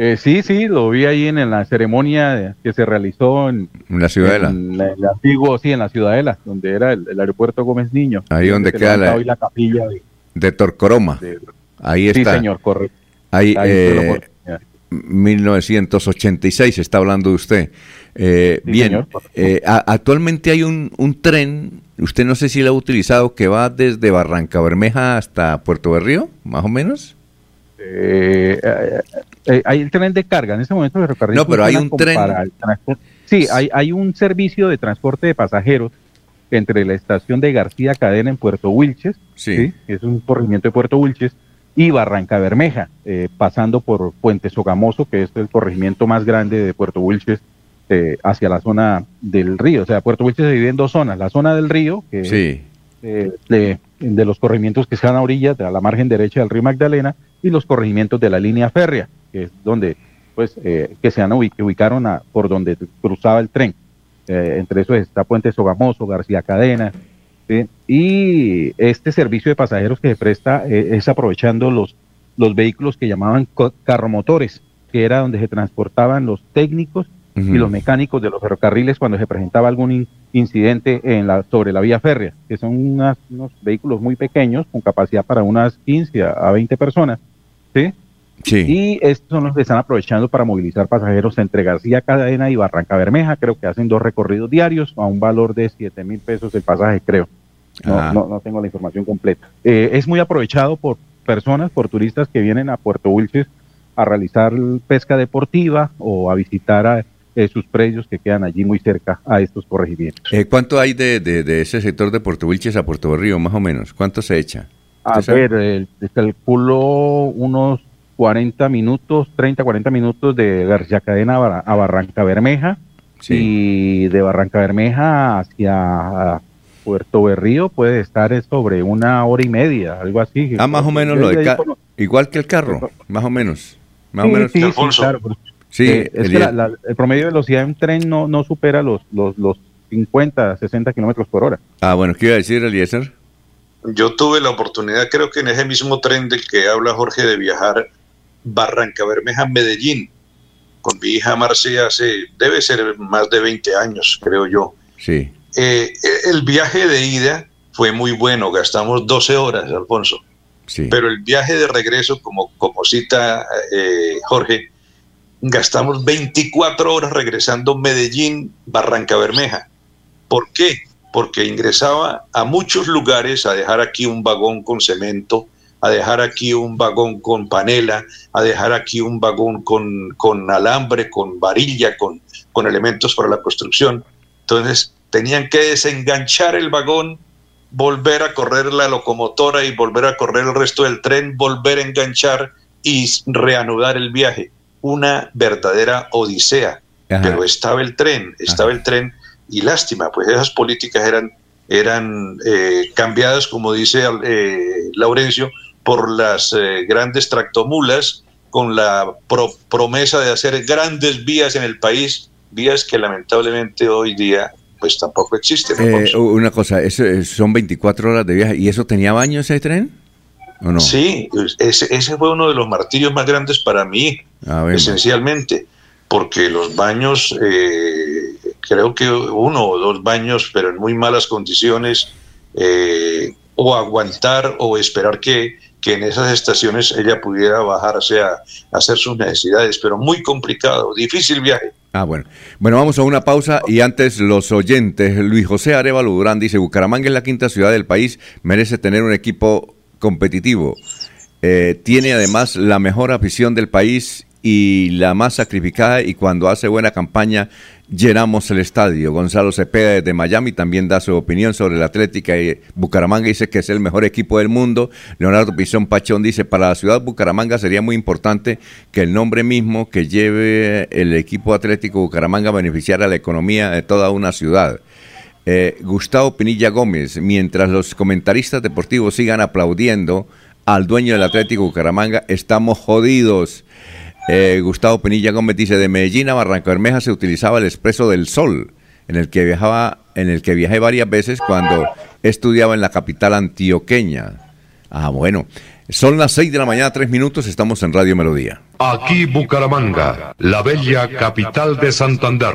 Eh, sí, sí, lo vi ahí en, en la ceremonia de- que se realizó en, En la Ciudadela. en la- en la antiguo, sí, en la Ciudadela, donde era el, el aeropuerto Gómez Niño. Ahí donde queda la- hoy la capilla de, De Torcoroma. Ahí Sí, está. señor, correcto. Ahí, Ahí tuve la eh, oportunidad. 1986 está hablando de usted. Eh, Sí, bien, señor. eh, a- actualmente hay un, un tren, usted no sé si lo ha utilizado, que va desde Barranca Bermeja hasta Puerto Berrío, más o menos. Eh, eh, eh, hay el tren de carga, en ese momento ferrocarril No, pero hay un tren-. Sí, hay, hay un servicio de transporte de pasajeros entre la estación de García Cadena en Puerto Wilches, Sí. que es un corregimiento de Puerto Wilches, y Barranca Bermeja, eh, pasando por Puente Sogamoso, que es el corregimiento más grande de Puerto Wilches, eh, hacia la zona del río. O sea, Puerto Wilches se divide en dos zonas, la zona del río, que Sí. eh, de, de los corregimientos que están a orillas, de a la margen derecha del río Magdalena, y los corregimientos de la línea férrea, que es donde, pues, eh, que se han que ubicaron a- por donde cruzaba el tren. Eh, entre esos está Puente Sogamoso, García Cadena, y este servicio de pasajeros que se presta eh, es aprovechando los, los vehículos que llamaban carromotores, que era donde se transportaban los técnicos Y los mecánicos de los ferrocarriles cuando se presentaba algún in- incidente en la, sobre la vía férrea, que son unas- unos vehículos muy pequeños con capacidad para unas 15 a, a 20 personas. ¿sí? Sí. Y estos son los que están aprovechando para movilizar pasajeros entre García Cadena y Barranca Bermeja. Creo que hacen dos recorridos diarios a un valor de 7 mil pesos el pasaje, creo. No, Ah. no, no tengo la información completa. Eh, es muy aprovechado por personas, por turistas que vienen a Puerto Wilches a realizar pesca deportiva o a visitar a, eh, sus predios que quedan allí muy cerca a estos corregimientos. Eh, ¿Cuánto hay de, de- de ese sector de Puerto Wilches a Puerto Berrío, más o menos? ¿Cuánto se echa? A ver, eh, calculo unos 40 minutos, 30, 40 minutos de García Cadena a, Bar- a Barranca Bermeja y de Barranca Bermeja hacia Puerto Berrío puede estar eh, sobre una hora y media, algo así. Ah, más o menos lo de igual que el carro, más o menos. Más Sí, o menos. sí, sí, claro, Sí, eh, es que Elías. la- la- el promedio de velocidad de un tren no, no supera los, los, los 50, 60 kilómetros por hora. Ah, bueno, ¿qué iba a decir, Eliezer? Yo tuve la oportunidad, creo que en ese mismo tren del que habla Jorge, de viajar Barranca Bermeja Medellín con mi hija Marcia hace, debe ser más de 20 años, creo yo. Sí. Eh, el viaje de ida fue muy bueno, gastamos 12 horas, Alfonso. Sí. Pero el viaje de regreso, como, como cita eh, Jorge, gastamos 24 horas regresando Medellín, Barranca Bermeja. ¿Por qué? Porque ingresaba a muchos lugares a dejar aquí un vagón con cemento, a dejar aquí un vagón con panela, a dejar aquí un vagón con, con alambre, con varilla, con, con elementos para la construcción. Entonces tenían que desenganchar el vagón, volver a correr la locomotora y volver a correr el resto del tren, volver a enganchar y reanudar el viaje. Una verdadera odisea. Ajá. Pero estaba el tren, estaba el tren y lástima, pues esas políticas eran, eran eh, cambiadas, como dice eh, Laurencio, por las eh, grandes tractomulas, con la pro- promesa de hacer grandes vías en el país, vías que lamentablemente hoy día pues tampoco existen. Eh, una cosa, eh, son 24 horas de viaje. ¿Y eso tenía baño ese tren? ¿O no? Sí, ese, ese fue uno de los martirios más grandes para mí, A ver, esencialmente, porque los baños, eh, creo que uno o dos baños, pero en muy malas condiciones, eh, o aguantar o esperar que, que en esas estaciones ella pudiera bajarse a, hacer sus necesidades, pero muy complicado, difícil viaje. Ah, bueno. Bueno, vamos a una pausa y antes los oyentes. Luis José Arevalo Durán dice, Bucaramanga es la quinta ciudad del país, merece tener un equipo competitivo. Eh, tiene además la mejor afición del país y la más sacrificada y cuando hace buena campaña llenamos el estadio. Gonzalo Cepeda desde Miami también da su opinión sobre la Atlética y Bucaramanga dice que es el mejor equipo del mundo. Leonardo Pizón Pachón dice, para la ciudad de Bucaramanga sería muy importante que el nombre mismo que lleve el equipo atlético Bucaramanga beneficiara a la economía de toda una ciudad. Eh, Gustavo Pinilla Gómez, mientras los comentaristas deportivos sigan aplaudiendo al dueño del Atlético Bucaramanga, estamos jodidos. Eh, Gustavo Penilla Gómez dice, de Medellín a Barranco Bermeja se utilizaba el Expreso del Sol, en el que viajaba, en el que viajé varias veces cuando estudiaba en la capital antioqueña. Ah, bueno. Son las 6 de la mañana, tres minutos, estamos en Radio Melodía. Aquí Bucaramanga, la bella capital de Santander.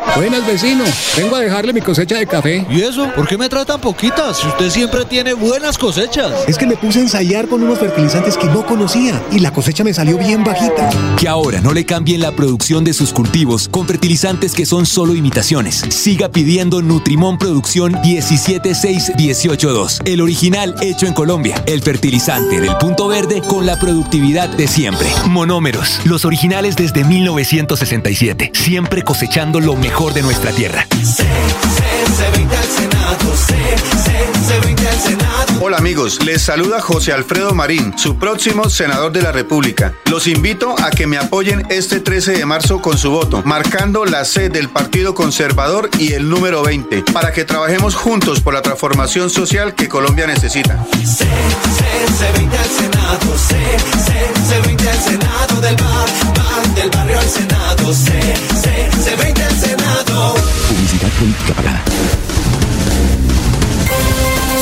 Buenas, vecino. Vengo a dejarle mi cosecha de café. ¿Y eso? ¿Por qué me trae tan poquitas? Si usted siempre tiene buenas cosechas. Es que me puse a ensayar con unos fertilizantes que no conocía y la cosecha me salió bien bajita. Que ahora no le cambien la producción de sus cultivos con fertilizantes que son solo imitaciones. Siga pidiendo Nutrimón Producción 176182. El original hecho en Colombia. El fertilizante del punto verde con la productividad de siempre. Monómeros. Los originales desde 1967 siempre cosechando lo mejor de nuestra tierra. Hola amigos, les saluda José Alfredo Marín, su próximo senador de la República. Los invito a que me apoyen este 13 de marzo con su voto, marcando la C del Partido Conservador y el número 20, para que trabajemos juntos por la transformación social que Colombia necesita. C, al Senado, C, 20 al Senado del bar, del barrio al Senado, C, C, 20 al Senado. Publicidad política pagada.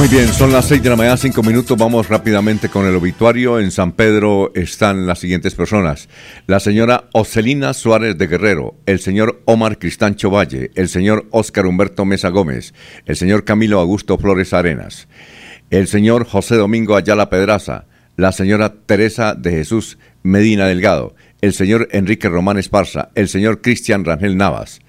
Muy bien, son las 6 de la mañana, 5 minutos. Vamos rápidamente con el obituario. En San Pedro están las siguientes personas. La señora Ocelina Suárez de Guerrero, el señor Omar Cristancho Valle, el señor Óscar Humberto Mesa Gómez, el señor Camilo Augusto Flores Arenas, el señor José Domingo Ayala Pedraza, la señora Teresa de Jesús Medina Delgado, el señor Enrique Román Esparza, el señor Cristian Rangel Navas,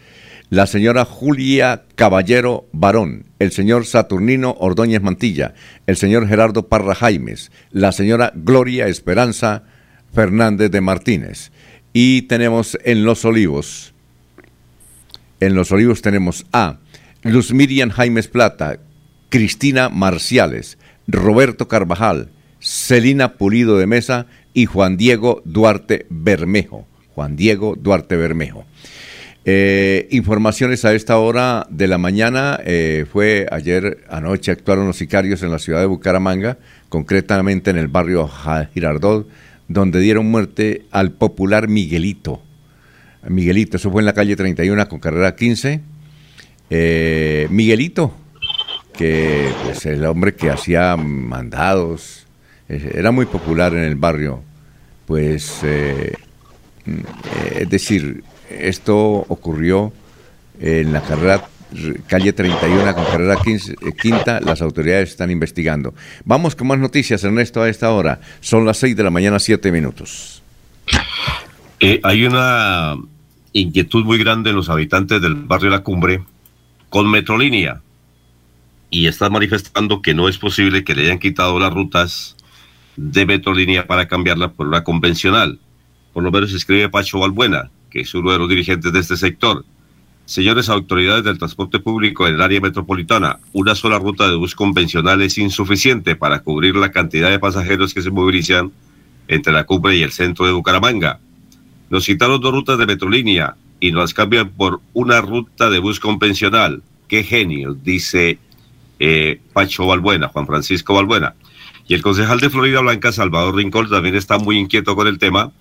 la señora Julia Caballero Barón, el señor Saturnino Ordóñez Mantilla, el señor Gerardo Parra Jaimes, la señora Gloria Esperanza Fernández de Martínez. Y tenemos en Los Olivos, en Los Olivos tenemos a Luz Miriam Jaimes Plata, Cristina Marciales, Roberto Carvajal, Celina Pulido de Mesa y Juan Diego Duarte Bermejo. Juan Diego Duarte Bermejo. Eh, informaciones a esta hora de la mañana. Eh, fue ayer anoche actuaron los sicarios en la ciudad de Bucaramanga, concretamente en el barrio Girardot, donde dieron muerte al popular Miguelito. Miguelito, eso fue en la calle 31 con carrera 15. Eh, Miguelito, que es pues, el hombre que hacía mandados, era muy popular en el barrio. Pues, mm, es decir, esto ocurrió en la carrera calle 31 con carrera 15, eh, quinta, las autoridades están investigando. Vamos con más noticias, Ernesto, a esta hora. Son las 6 de la mañana, 7 minutos. Eh, hay una inquietud muy grande en los habitantes del barrio La Cumbre con Metrolínea y están manifestando que no es posible que le hayan quitado las rutas de Metrolínea para cambiarla por una convencional. Por lo menos escribe Pacho Balbuena, que es uno de los dirigentes de este sector. Señores autoridades del transporte público en el área metropolitana, una sola ruta de bus convencional es insuficiente para cubrir la cantidad de pasajeros que se movilizan entre la cumbre y el centro de Bucaramanga. Nos citaron dos rutas de metrolínea y nos cambian por una ruta de bus convencional. ¡Qué genio! Dice eh, Pacho Balbuena, Juan Francisco Balbuena. Y el concejal de Florida Blanca, Salvador Rincón, también está muy inquieto con el tema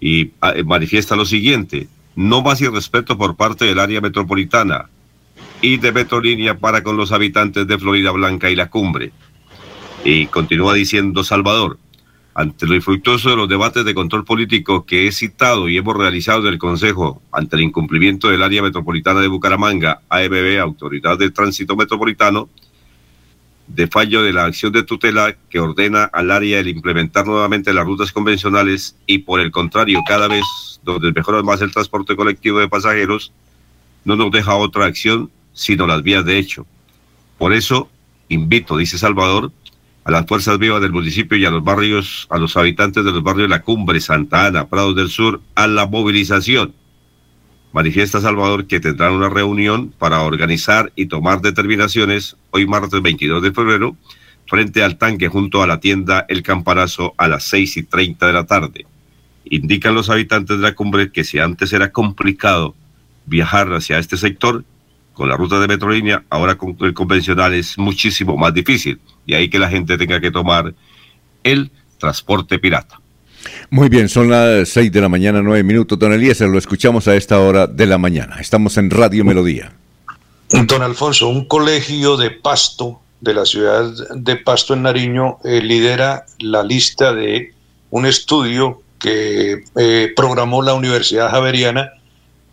y ah, manifiesta lo siguiente no más irrespeto por parte del área metropolitana y de Metrolínea para con los habitantes de Florida Blanca y la cumbre. Y continúa diciendo Salvador, ante lo infructuoso de los debates de control político que he citado y hemos realizado en el Consejo ante el incumplimiento del área metropolitana de Bucaramanga, AMB, Autoridad de Tránsito Metropolitano, de fallo de la acción de tutela que ordena al área el implementar nuevamente las rutas convencionales y por el contrario cada vez donde mejora más el transporte colectivo de pasajeros, no nos deja otra acción sino las vías de hecho. Por eso invito, dice Salvador, a las fuerzas vivas del municipio y a los barrios, a los habitantes de los barrios de La Cumbre, Santa Ana, Prados del Sur, a la movilización Manifiesta Salvador que tendrán una reunión para organizar y tomar determinaciones hoy martes 22 de febrero frente al tanque junto a la tienda El Campanazo a las 6 y 30 de la tarde. Indican los habitantes de la cumbre que si antes era complicado viajar hacia este sector con la ruta de metrolínea, ahora con el convencional es muchísimo más difícil. Y ahí que la gente tenga que tomar el transporte pirata. Muy bien, son las 6 de la mañana, 9 minutos. Don Eliezer, lo escuchamos a esta hora de la mañana. Estamos en Radio Melodía. Don Alfonso, un colegio de Pasto, de la ciudad de Pasto en Nariño, eh, lidera la lista de un estudio que eh, programó la Universidad Javeriana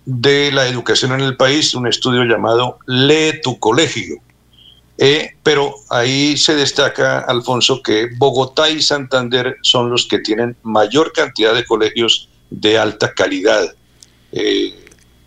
de la educación en el país, un estudio llamado Lee tu colegio. Eh, pero ahí se destaca, Alfonso, que Bogotá y Santander son los que tienen mayor cantidad de colegios de alta calidad. Eh,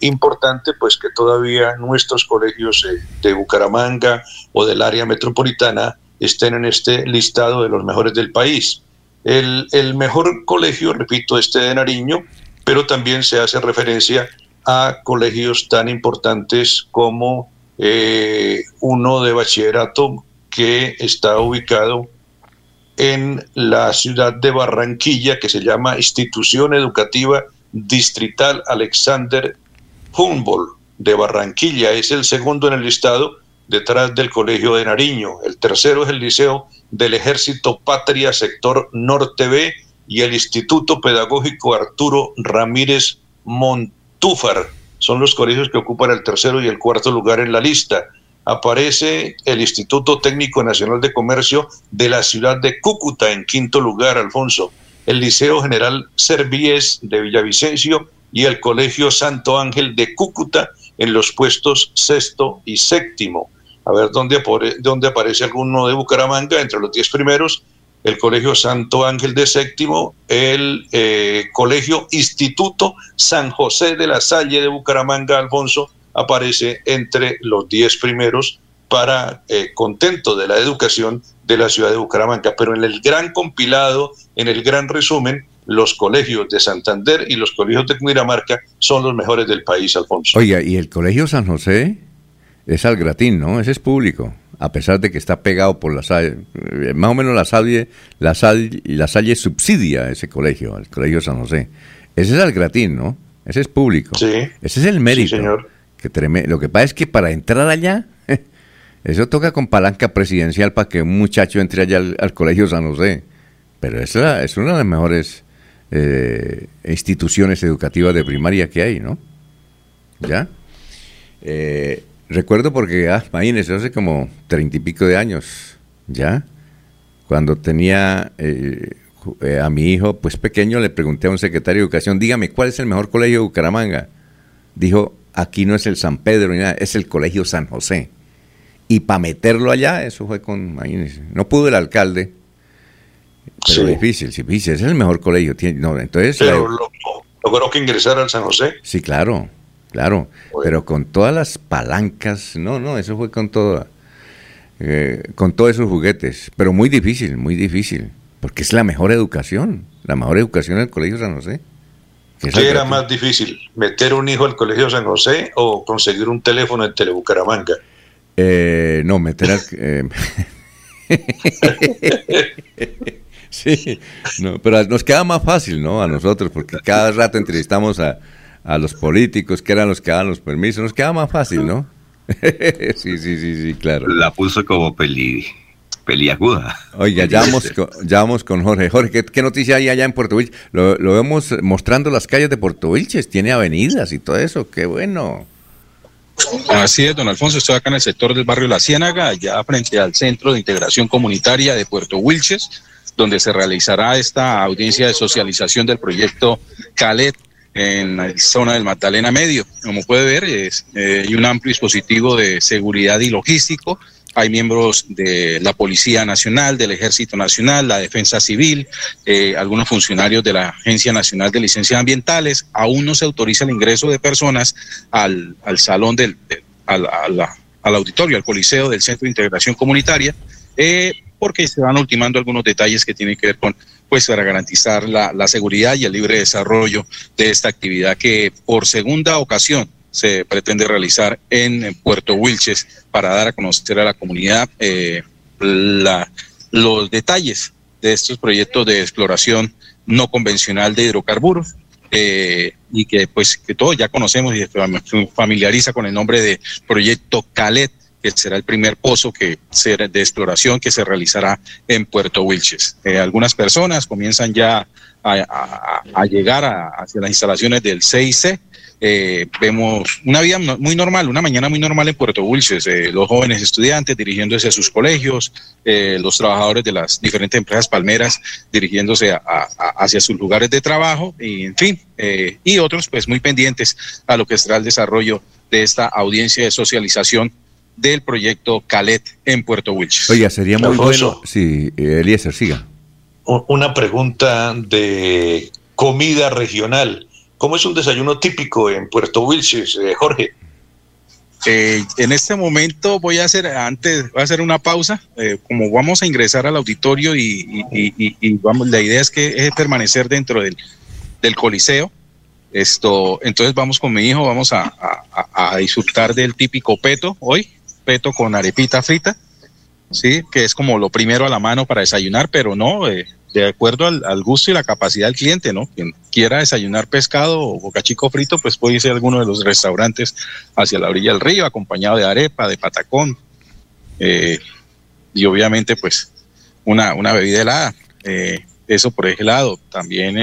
importante, pues que todavía nuestros colegios eh, de Bucaramanga o del área metropolitana estén en este listado de los mejores del país. El, el mejor colegio, repito, este de Nariño, pero también se hace referencia a colegios tan importantes como eh, uno de bachillerato que está ubicado en la ciudad de Barranquilla, que se llama Institución Educativa Distrital Alexander Humboldt de Barranquilla. Es el segundo en el listado, detrás del Colegio de Nariño. El tercero es el Liceo del Ejército Patria, sector Norte B, y el Instituto Pedagógico Arturo Ramírez Montúfar son los colegios que ocupan el tercero y el cuarto lugar en la lista. Aparece el Instituto Técnico Nacional de Comercio de la ciudad de Cúcuta en quinto lugar, Alfonso. El Liceo General Servies de Villavicencio y el Colegio Santo Ángel de Cúcuta en los puestos sexto y séptimo. A ver dónde, dónde aparece alguno de Bucaramanga entre los diez primeros el Colegio Santo Ángel de Séptimo, el eh, Colegio Instituto San José de la Salle de Bucaramanga, Alfonso, aparece entre los diez primeros para eh, contento de la educación de la ciudad de Bucaramanga. Pero en el gran compilado, en el gran resumen, los colegios de Santander y los colegios de Cundinamarca son los mejores del país, Alfonso. Oiga, ¿y el Colegio San José? Es al gratín, ¿no? Ese es público a pesar de que está pegado por la Salle. Eh, más o menos la Salle, la Salle, la Salle subsidia ese colegio, el Colegio San José. Ese es el gratín, ¿no? Ese es público. Sí. Ese es el mérito. señor. Que Lo que pasa es que para entrar allá, *laughs* eso toca con palanca presidencial para que un muchacho entre allá al, Colegio San José. Pero es, es una de las mejores eh, instituciones educativas de primaria que hay, ¿no? ¿Ya? Eh, Recuerdo porque, ah, imagínese, hace como treinta y pico de años, ¿ya? Cuando tenía eh, eh, a mi hijo, pues pequeño, le pregunté a un secretario de educación, dígame, ¿cuál es el mejor colegio de Bucaramanga? dijo, aquí no es el San Pedro, es el Colegio San José. Y para meterlo allá, eso fue con, imagínense, no pudo el alcalde, pero difícil, difícil, es el mejor colegio. No, entonces, pero logró que ingresara al San José. Sí, claro, claro, pero con todas las palancas, no, no, eso fue con todo, eh, con todos esos juguetes, pero muy difícil, muy difícil, porque es la mejor educación, la mejor educación en el Colegio San José. ¿Qué era más difícil, meter un hijo al Colegio San José o conseguir un teléfono en Telebucaramanga? Eh, no, meter al... Eh, *laughs* sí, no, pero nos queda más fácil, ¿no? A nosotros, porque cada rato entrevistamos a, a los políticos, que eran los que daban los permisos, nos queda más fácil, ¿no? *laughs* sí, sí, sí, sí, claro. La puso como peli, peliaguda. Oiga, ya vamos, con, ya vamos con Jorge. Jorge, ¿qué, noticia hay allá en Puerto Wilches? Lo, lo, vemos mostrando las calles de Puerto Wilches, tiene avenidas y todo eso, qué bueno. Así es, don Alfonso, estoy acá en el sector del barrio La Ciénaga, allá frente al Centro de Integración Comunitaria de Puerto Wilches, donde se realizará esta audiencia de socialización del proyecto CALET en la zona del Magdalena Medio. Como puede ver, es, eh, hay un amplio dispositivo de seguridad y logístico. Hay miembros de la Policía Nacional, del Ejército Nacional, la Defensa Civil, eh, algunos funcionarios de la Agencia Nacional de Licencias Ambientales. Aún no se autoriza el ingreso de personas al, al salón del, al, al, auditorio, al coliseo del Centro de Integración Comunitaria. Eh, porque se van ultimando algunos detalles que tienen que ver con, pues, para garantizar la, seguridad y el libre desarrollo de esta actividad que por segunda ocasión se pretende realizar en Puerto Wilches para dar a conocer a la comunidad eh, los detalles de estos proyectos de exploración no convencional de hidrocarburos eh, y que pues que todos ya conocemos y familiariza con el nombre de proyecto Calet que será el primer pozo que será de exploración que se realizará en Puerto Wilches. Eh, algunas personas comienzan ya a, llegar hacia las instalaciones del CIC. Eh, vemos una vida muy normal, una mañana muy normal en Puerto Wilches, eh, los jóvenes estudiantes dirigiéndose a sus colegios, los trabajadores de las diferentes empresas palmeras dirigiéndose hacia sus lugares de trabajo, y en fin, y otros pues muy pendientes a lo que será el desarrollo de esta audiencia de socialización del proyecto Calet en Puerto Wilches. Oiga, sería muy bueno si Eliezer siga. Una pregunta de comida regional. ¿Cómo es un desayuno típico en Puerto Wilches, eh, Jorge? Eh, en este momento voy a hacer, antes, voy a hacer una pausa, eh, como vamos a ingresar al auditorio y, vamos, la idea es que es permanecer dentro del, del coliseo. Esto, entonces vamos con mi hijo, vamos a, a disfrutar del típico peto hoy, peto con arepita frita, sí, que es como lo primero a la mano para desayunar, pero no, eh, de acuerdo al, gusto y la capacidad del cliente, ¿no? Quien quiera desayunar pescado o bocachico frito, pues puede irse a alguno de los restaurantes hacia la orilla del río, acompañado de arepa, de patacón, eh, y obviamente, pues, una, una bebida helada. Eh, eso por ese lado. También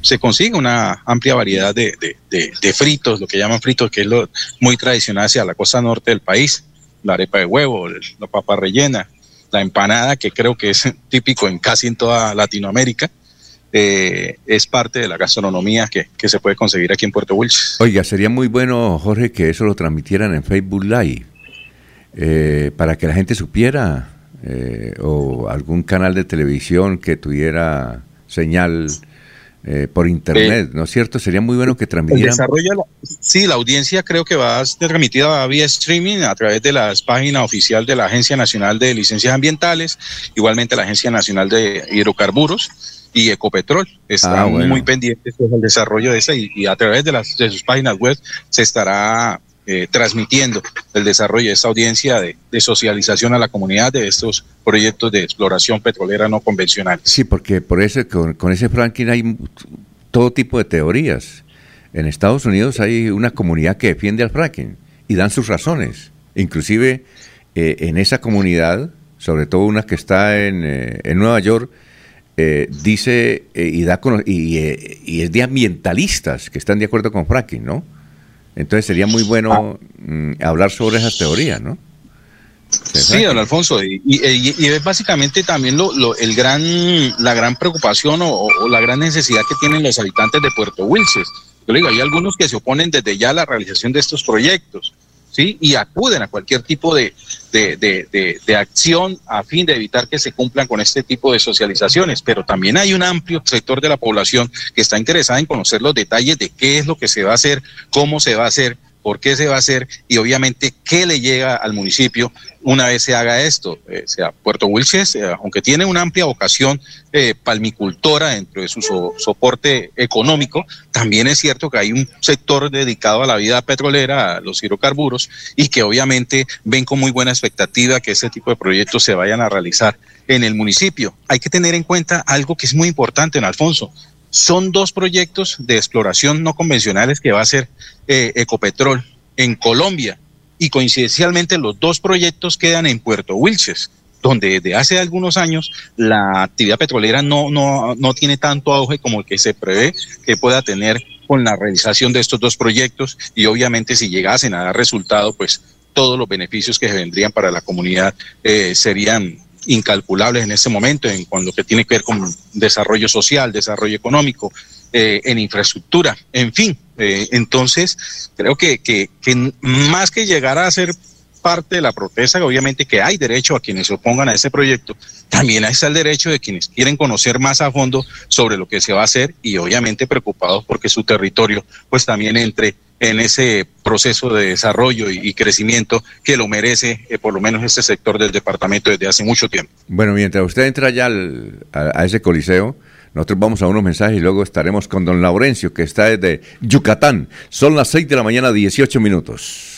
se consigue una amplia variedad de, de, fritos, lo que llaman fritos, que es lo muy tradicional hacia la costa norte del país la arepa de huevo, la papa rellena, la empanada, que creo que es *laughs* típico en casi en toda Latinoamérica, eh, es parte de la gastronomía que, se puede conseguir aquí en Puerto Wilches. Oiga, sería muy bueno, Jorge, que eso lo transmitieran en Facebook Live, eh, para que la gente supiera, eh, o algún canal de televisión que tuviera señal eh, por internet, ¿no es cierto? Sería muy bueno que transmitieran. desarrollo, sí, la audiencia creo que va a ser transmitida vía streaming a través de las páginas oficial de la Agencia Nacional de Licencias Ambientales, igualmente la Agencia Nacional de Hidrocarburos y Ecopetrol. Está ah, muy pendiente del desarrollo de esa y, a través de, las, de sus páginas web se estará eh, transmitiendo el desarrollo de esta audiencia de, socialización a la comunidad de estos proyectos de exploración petrolera no convencional. Sí, porque por ese, con, ese franking hay todo tipo de teorías. En Estados Unidos hay una comunidad que defiende al fracking y dan sus razones. Inclusive eh, en esa comunidad, sobre todo una que está en, eh, Nueva York, dice y, da y, es de ambientalistas que están de acuerdo con fracking, ¿no? Entonces sería muy bueno mm, hablar sobre esas teorías, ¿no? Sí, don Alfonso, y, es básicamente también lo, el gran, la gran preocupación o, la gran necesidad que tienen los habitantes de Puerto Wilches. Yo le digo, hay algunos que se oponen desde ya a la realización de estos proyectos. ¿Sí? y acuden a cualquier tipo de, de, acción a fin de evitar que se cumplan con este tipo de socializaciones. Pero también hay un amplio sector de la población que está interesada en conocer los detalles de qué es lo que se va a hacer, cómo se va a hacer por qué se va a hacer y obviamente qué le llega al municipio una vez se haga esto. Eh, sea, Puerto Wilches, eh, aunque tiene una amplia vocación eh, palmicultora dentro de su soporte económico, también es cierto que hay un sector dedicado a la vida petrolera, a los hidrocarburos, y que obviamente ven con muy buena expectativa que ese tipo de proyectos se vayan a realizar en el municipio. Hay que tener en cuenta algo que es muy importante en Alfonso. Son dos proyectos de exploración no convencionales que va a hacer eh, Ecopetrol en Colombia. Y coincidencialmente los dos proyectos quedan en Puerto Wilches, donde desde hace algunos años la actividad petrolera no, no, no tiene tanto auge como el que se prevé que pueda tener con la realización de estos dos proyectos. Y obviamente si llegasen a dar resultado, pues todos los beneficios que se vendrían para la comunidad eh, serían incalculables en este momento en cuanto que tiene que ver con desarrollo social, desarrollo económico, eh, en infraestructura, en fin. Eh, entonces, creo que, que, que, más que llegar a ser parte de la protesta, obviamente que hay derecho a quienes se opongan a ese proyecto, también está el derecho de quienes quieren conocer más a fondo sobre lo que se va a hacer y obviamente preocupados porque su territorio pues también entre en ese proceso de desarrollo y, crecimiento que lo merece eh, por lo menos este sector del departamento desde hace mucho tiempo. Bueno, mientras usted entra ya a, ese coliseo, nosotros vamos a unos mensajes y luego estaremos con don Laurencio, que está desde Yucatán. Son las 6 de la mañana, 18 minutos.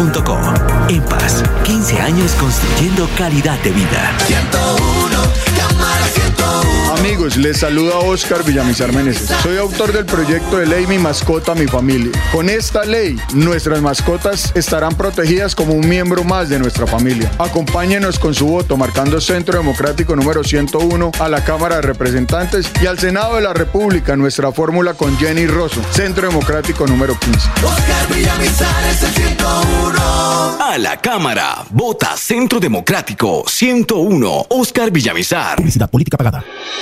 en paz, 15 años construyendo calidad de vida. 101, Amigos, les saluda Oscar Villamizar Meneses. Soy autor del proyecto de ley Mi Mascota, Mi Familia. Con esta ley, nuestras mascotas estarán protegidas como un miembro más de nuestra familia. Acompáñenos con su voto marcando Centro Democrático número 101 a la Cámara de Representantes y al Senado de la República, nuestra fórmula con Jenny Rosso, Centro Democrático número 15. Oscar Villamizar es el 101. A la Cámara, vota Centro Democrático 101, Oscar Villamizar. Publicidad política pagada.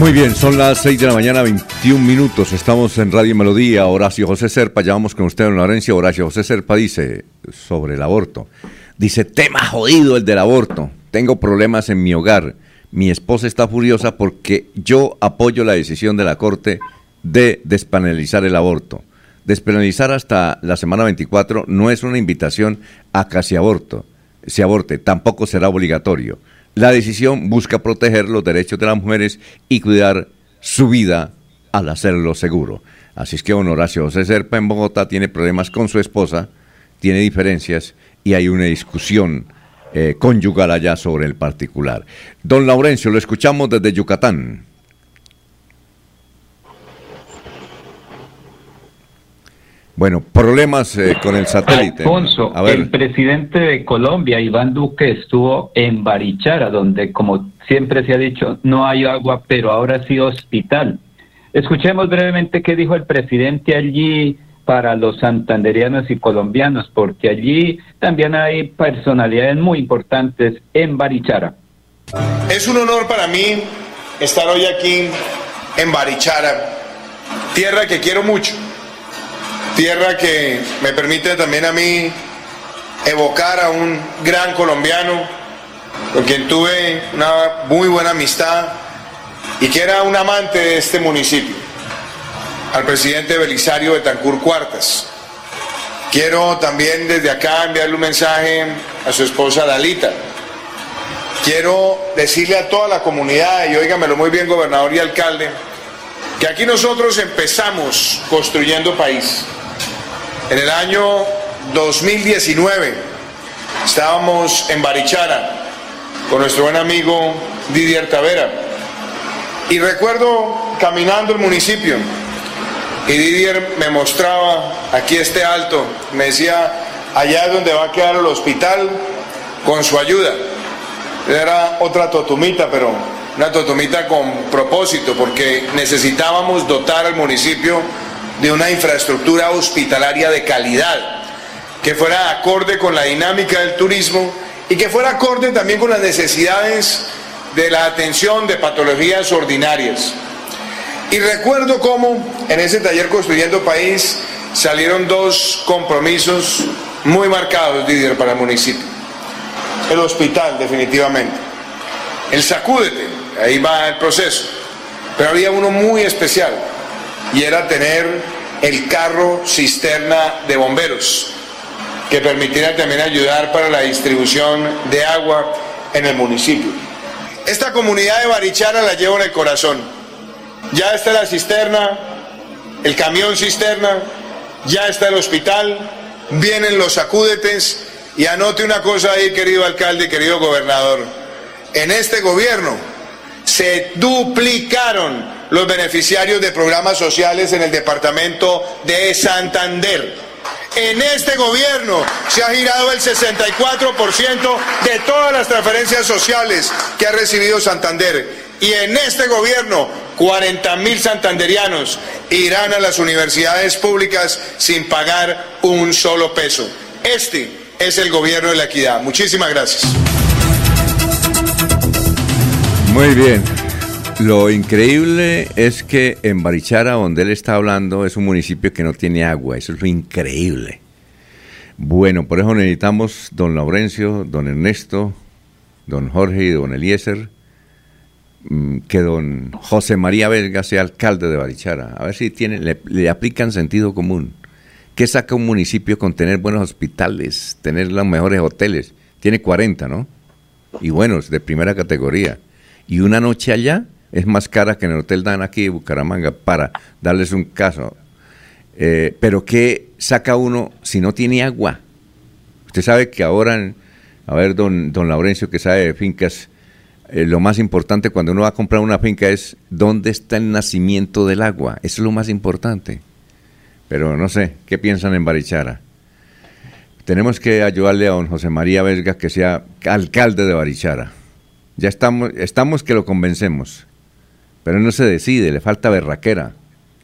Muy bien, son las 6 de la mañana, 21 minutos. Estamos en Radio Melodía. Horacio José Serpa, ya vamos con usted en Lorenzo. Horacio José Serpa dice sobre el aborto. Dice, tema jodido el del aborto. Tengo problemas en mi hogar. Mi esposa está furiosa porque yo apoyo la decisión de la Corte de despenalizar el aborto. Despenalizar hasta la semana 24 no es una invitación a casi aborto. Se aborte, tampoco será obligatorio. La decisión busca proteger los derechos de las mujeres y cuidar su vida al hacerlo seguro. Así es que don Horacio José Serpa en Bogotá tiene problemas con su esposa, tiene diferencias y hay una discusión eh, conyugal allá sobre el particular. Don Laurencio, lo escuchamos desde Yucatán. Bueno, problemas eh, con el satélite. Alfonso, el presidente de Colombia, Iván Duque, estuvo en Barichara, donde, como siempre se ha dicho, no hay agua, pero ahora sí hospital. Escuchemos brevemente qué dijo el presidente allí para los santanderianos y colombianos, porque allí también hay personalidades muy importantes en Barichara. Es un honor para mí estar hoy aquí en Barichara, tierra que quiero mucho tierra que me permite también a mí evocar a un gran colombiano con quien tuve una muy buena amistad y que era un amante de este municipio, al presidente Belisario Betancur Cuartas. Quiero también desde acá enviarle un mensaje a su esposa Dalita. Quiero decirle a toda la comunidad, y óigamelo muy bien, gobernador y alcalde, que aquí nosotros empezamos construyendo país. En el año 2019 estábamos en Barichara con nuestro buen amigo Didier Tavera y recuerdo caminando el municipio y Didier me mostraba aquí este alto, me decía allá es donde va a quedar el hospital con su ayuda. Era otra totumita, pero una totumita con propósito, porque necesitábamos dotar al municipio de una infraestructura hospitalaria de calidad, que fuera acorde con la dinámica del turismo y que fuera acorde también con las necesidades de la atención de patologías ordinarias. Y recuerdo cómo en ese taller Construyendo País salieron dos compromisos muy marcados, Didier, para el municipio. El hospital, definitivamente. El sacúdete, ahí va el proceso. Pero había uno muy especial, y era tener el carro cisterna de bomberos, que permitiera también ayudar para la distribución de agua en el municipio. Esta comunidad de Barichara la llevo en el corazón. Ya está la cisterna, el camión cisterna, ya está el hospital, vienen los acúdetes y anote una cosa ahí, querido alcalde querido gobernador. En este gobierno se duplicaron los beneficiarios de programas sociales en el departamento de Santander. En este gobierno se ha girado el 64% de todas las transferencias sociales que ha recibido Santander. Y en este gobierno, 40 mil santanderianos irán a las universidades públicas sin pagar un solo peso. Este es el gobierno de la equidad. Muchísimas gracias. Muy bien. Lo increíble es que en Barichara, donde él está hablando, es un municipio que no tiene agua. Eso es lo increíble. Bueno, por eso necesitamos don Laurencio, don Ernesto, don Jorge y don Eliezer, mm, que don José María Vesga sea alcalde de Barichara. A ver si tiene, le, le aplican sentido común. ¿Qué saca un municipio con tener buenos hospitales, tener los mejores hoteles? Tiene 40, ¿no? Y buenos, de primera categoría. Y una noche allá es más cara que en el Hotel Dan aquí de Bucaramanga, para darles un caso. Eh, pero ¿qué saca uno si no tiene agua? Usted sabe que ahora, a ver, don, don Laurencio, que sabe de fincas, eh, lo más importante cuando uno va a comprar una finca es dónde está el nacimiento del agua. Eso es lo más importante. Pero no sé, ¿qué piensan en Barichara? Tenemos que ayudarle a don José María Vesga que sea alcalde de Barichara. Ya estamos, estamos que lo convencemos. Pero no se decide, le falta berraquera.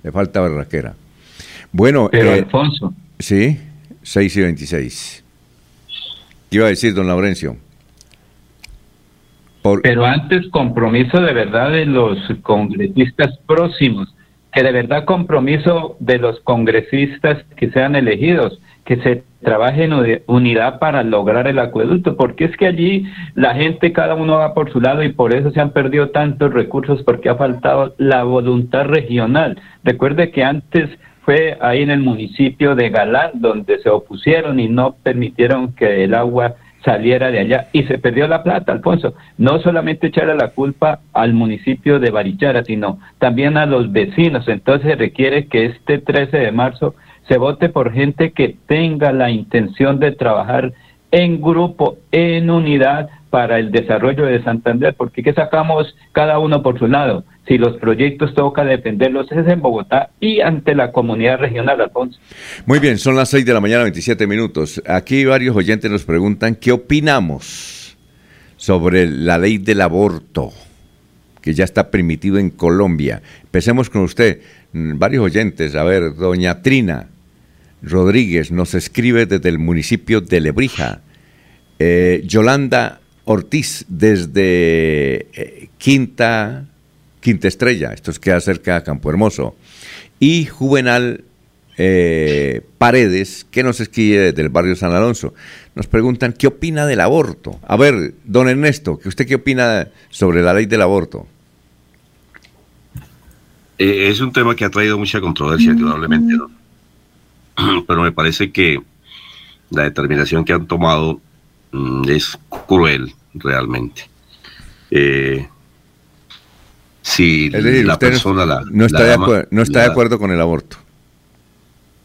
Le falta berraquera. Bueno. Pero eh, Alfonso. Sí, 6 y 26. ¿Qué iba a decir, don Laurencio? Pero antes, compromiso de verdad de los congresistas próximos, que de verdad compromiso de los congresistas que sean elegidos, que se trabaje en unidad para lograr el acueducto, porque es que allí la gente, cada uno va por su lado y por eso se han perdido tantos recursos, porque ha faltado la voluntad regional. Recuerde que antes fue ahí en el municipio de Galán donde se opusieron y no permitieron que el agua saliera de allá y se perdió la plata, Alfonso. No solamente echarle la culpa al municipio de Barichara, sino también a los vecinos. Entonces requiere que este 13 de marzo se vote por gente que tenga la intención de trabajar en grupo, en unidad para el desarrollo de Santander, porque ¿qué sacamos cada uno por su lado? si los proyectos toca defenderlos es en Bogotá y ante la comunidad regional, Alfonso. Muy bien, son las 6 de la mañana, 27 minutos. Aquí varios oyentes nos preguntan qué opinamos sobre la ley del aborto que ya está permitido en Colombia. Empecemos con usted, varios oyentes. A ver, doña Trina Rodríguez nos escribe desde el municipio de Lebrija. Eh, Yolanda Ortiz desde eh, Quinta Quinta Estrella, esto es queda cerca de Campo Hermoso, y Juvenal eh, Paredes, que nos escribe desde el barrio San Alonso. Nos preguntan qué opina del aborto. A ver, don Ernesto, ¿usted qué opina sobre la ley del aborto? Eh, es un tema que ha traído mucha controversia, indudablemente, ¿no? *clears throat* Pero me parece que la determinación que han tomado mm, es cruel, realmente. Eh, si la persona la, no está, de, acuerdo, no está de acuerdo con el aborto.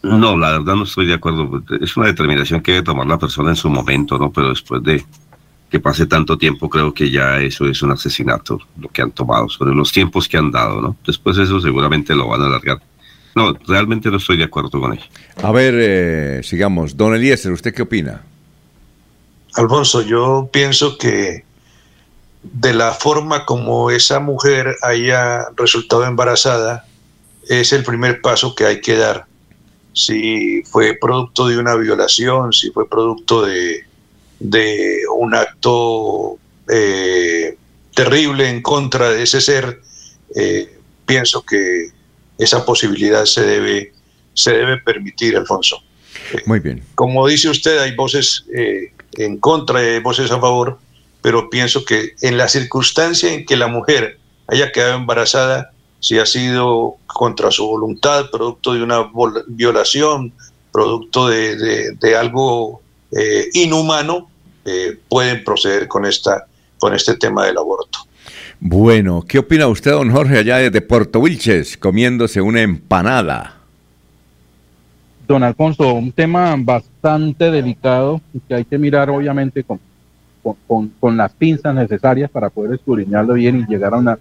No, la verdad no estoy de acuerdo. Es una determinación que debe tomar la persona en su momento, ¿no? Pero después de que pase tanto tiempo, creo que ya eso es un asesinato, lo que han tomado, sobre los tiempos que han dado, ¿no? Después eso seguramente lo van a alargar. No, realmente no estoy de acuerdo con ello. A ver, eh, sigamos. Don Eliezer, ¿usted qué opina? Alfonso, yo pienso que de la forma como esa mujer haya resultado embarazada es el primer paso que hay que dar. Si fue producto de una violación, si fue producto de, un acto eh, terrible en contra de ese ser, eh, pienso que esa posibilidad se debe, se debe permitir, Alfonso. Muy bien. Como dice usted, hay voces eh, en contra y hay voces a favor pero pienso que en la circunstancia en que la mujer haya quedado embarazada, si ha sido contra su voluntad, producto de una violación, producto de, algo eh, inhumano, eh, pueden proceder con, esta, con este tema del aborto. Bueno, ¿qué opina usted, don Jorge, allá desde Puerto Wilches, comiéndose una empanada? Don Alfonso, un tema bastante delicado que hay que mirar obviamente con con, las pinzas necesarias para poder escudriñarlo bien y llegar a una,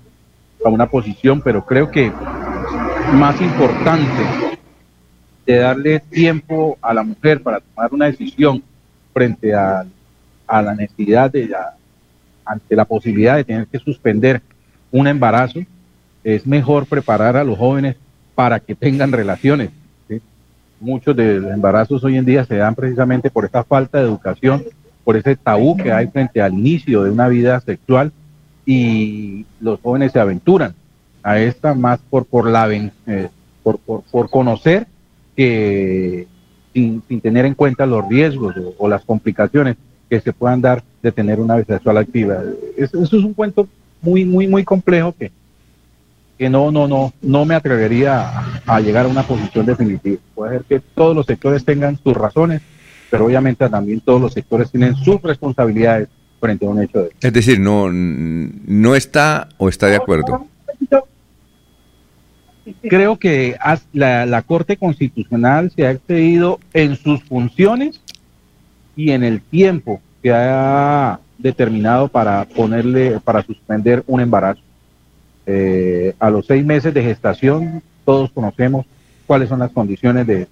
a una posición, pero creo que más importante de darle tiempo a la mujer para tomar una decisión frente a, a la necesidad de la, ante la posibilidad de tener que suspender un embarazo, es mejor preparar a los jóvenes para que tengan relaciones. Muchos de los embarazos hoy en día se dan precisamente por esta falta de educación por ese tabú que hay frente al inicio de una vida sexual y los jóvenes se aventuran a esta más por por la eh, por, por, conocer que sin, tener en cuenta los riesgos o, las complicaciones que se puedan dar de tener una vida sexual activa. Eso, es un cuento muy muy muy complejo que que no no no no me atrevería a, a llegar a una posición definitiva. Puede ser que todos los sectores tengan sus razones pero obviamente también todos los sectores tienen sus responsabilidades frente a un hecho de Es decir, no, no está o está de acuerdo. Creo que la, la Corte Constitucional se ha excedido en sus funciones y en el tiempo que ha determinado para ponerle, para suspender un embarazo. Eh, a los seis meses de gestación, todos conocemos cuáles son las condiciones de,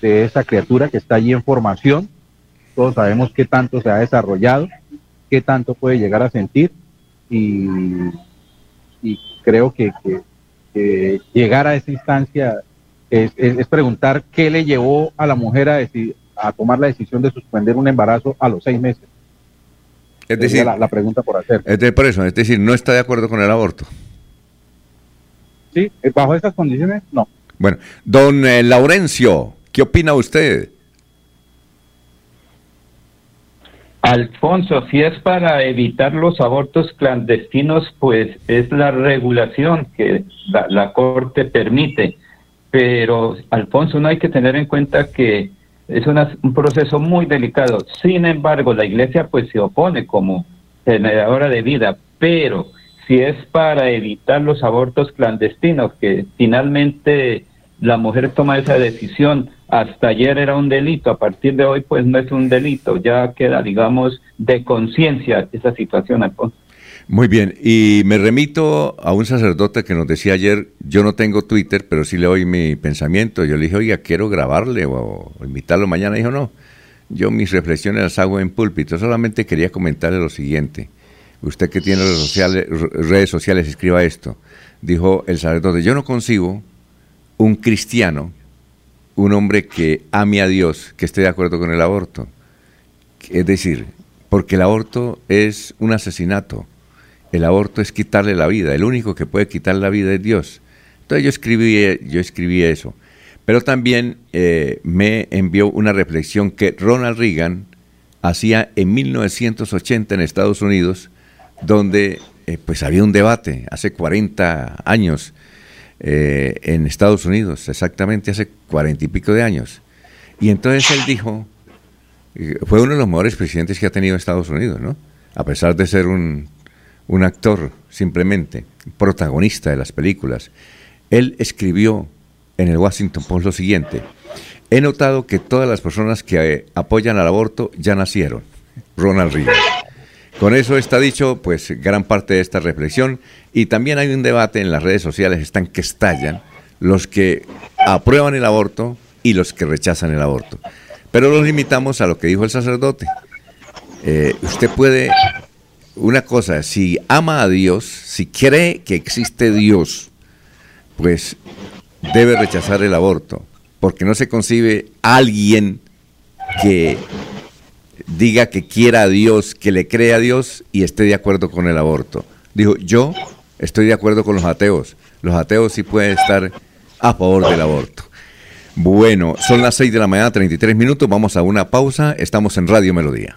de esa criatura que está allí en formación. Todos sabemos qué tanto se ha desarrollado, qué tanto puede llegar a sentir y, creo que, llegar a esa instancia es, preguntar qué le llevó a la mujer a, a tomar la decisión de suspender un embarazo a los seis meses. Es decir, la, pregunta por hacer. Es de, por eso, es decir, no está de acuerdo con el aborto. Sí, bajo estas condiciones, no. Bueno, don eh, Laurencio, ¿Qué opina usted? Alfonso, si es para evitar los abortos clandestinos, pues es la regulación que la, Corte permite. Pero, Alfonso, no hay que tener en cuenta que es un proceso muy delicado. Sin embargo, la Iglesia pues se opone como generadora de vida, pero si es para evitar los abortos clandestinos, que finalmente la mujer toma esa decisión hasta ayer era un delito, a partir de hoy pues no es un delito, ya queda digamos de conciencia esa situación. Muy bien, y me remito a un sacerdote que nos decía ayer, yo no tengo Twitter, pero sí le doy mi pensamiento. Yo le dije, oiga, quiero grabarle o, invitarlo mañana. Dijo, no, yo mis reflexiones las hago en púlpito. Solamente quería comentarle lo siguiente. Usted que tiene redes sociales, redes sociales escriba esto. Dijo el sacerdote, yo no concibo un cristiano, un hombre que ame a Dios, que esté de acuerdo con el aborto. Es decir, porque el aborto es un asesinato el aborto es quitarle la vida, el único que puede quitar la vida es Dios. Entonces yo escribí, yo escribí eso. Pero también eh, me envió una reflexión que Ronald Reagan hacía en 1980 en Estados Unidos, donde eh, pues había un debate hace 40 años eh, en Estados Unidos, exactamente hace 40 y pico de años. Y entonces él dijo, fue uno de los mejores presidentes que ha tenido Estados Unidos, ¿no? A pesar de ser un un actor simplemente, protagonista de las películas, él escribió en el Washington Post lo siguiente, he notado que todas las personas que eh, apoyan al aborto ya nacieron. Ronald Reagan. Con eso está dicho, pues, gran parte de esta reflexión. Y también hay un debate en las redes sociales, están que estallan, los que aprueban el aborto y los que rechazan el aborto. Pero los limitamos a lo que dijo el sacerdote. Eh, usted puede una cosa, si ama a Dios, si cree que existe Dios, pues debe rechazar el aborto, porque no se concibe alguien que diga que quiera a Dios, que le crea a Dios y esté de acuerdo con el aborto. Dijo, yo estoy de acuerdo con los ateos. Los ateos sí pueden estar a favor del aborto. Bueno, son las 6 de la mañana, 33 minutos, vamos a una pausa, estamos en Radio Melodía.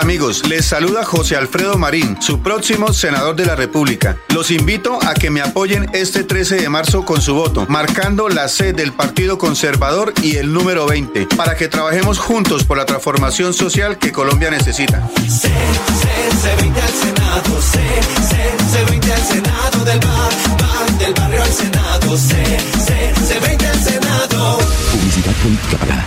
Hola amigos, les saluda José Alfredo Marín, su próximo senador de la República. Los invito a que me apoyen este 13 de marzo con su voto, marcando la C del Partido Conservador y el número 20, para que trabajemos juntos por la transformación social que Colombia necesita. C, C, 20 al Senado, C, C, 20 al Senado del bar, del barrio al Senado, C, C, 20 al Senado. Publicidad política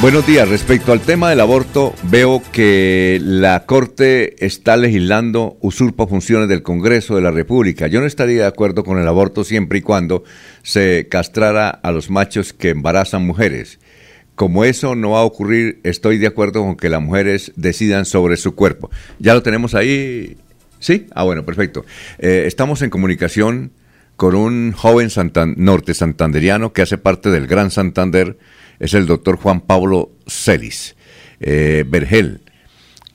Buenos días. Respecto al tema del aborto, veo que la Corte está legislando usurpa funciones del Congreso de la República. Yo no estaría de acuerdo con el aborto siempre y cuando se castrara a los machos que embarazan mujeres. Como eso no va a ocurrir, estoy de acuerdo con que las mujeres decidan sobre su cuerpo. ¿Ya lo tenemos ahí? ¿Sí? Ah, bueno, perfecto. Eh, estamos en comunicación con un joven norte santanderiano que hace parte del Gran Santander es el doctor Juan Pablo Celis, eh, Vergel.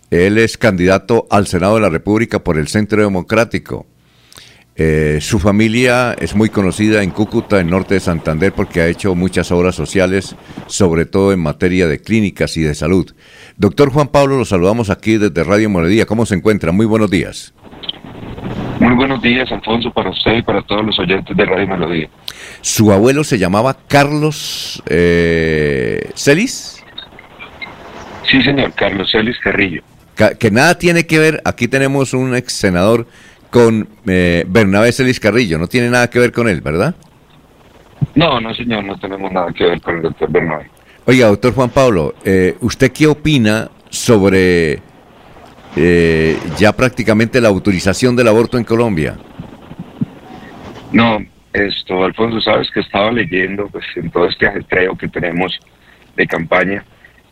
Él es candidato al Senado de la República por el Centro Democrático. Eh, su familia es muy conocida en Cúcuta, en norte de Santander, porque ha hecho muchas obras sociales, sobre todo en materia de clínicas y de salud. Doctor Juan Pablo, lo saludamos aquí desde Radio Melodía. ¿Cómo se encuentra? Muy buenos días. Muy buenos días, Alfonso, para usted y para todos los oyentes de Radio Melodía. ¿Su abuelo se llamaba Carlos eh, Celis? Sí, señor, Carlos Celis Carrillo. Que nada tiene que ver, aquí tenemos un ex senador con eh, Bernabé Celis Carrillo, no tiene nada que ver con él, ¿verdad? No, no, señor, no tenemos nada que ver con el doctor Bernabé. Oiga, doctor Juan Pablo, eh, ¿usted qué opina sobre eh, ya prácticamente la autorización del aborto en Colombia? No, esto, Alfonso, sabes que estaba leyendo pues, en todo este ajetreo que tenemos de campaña.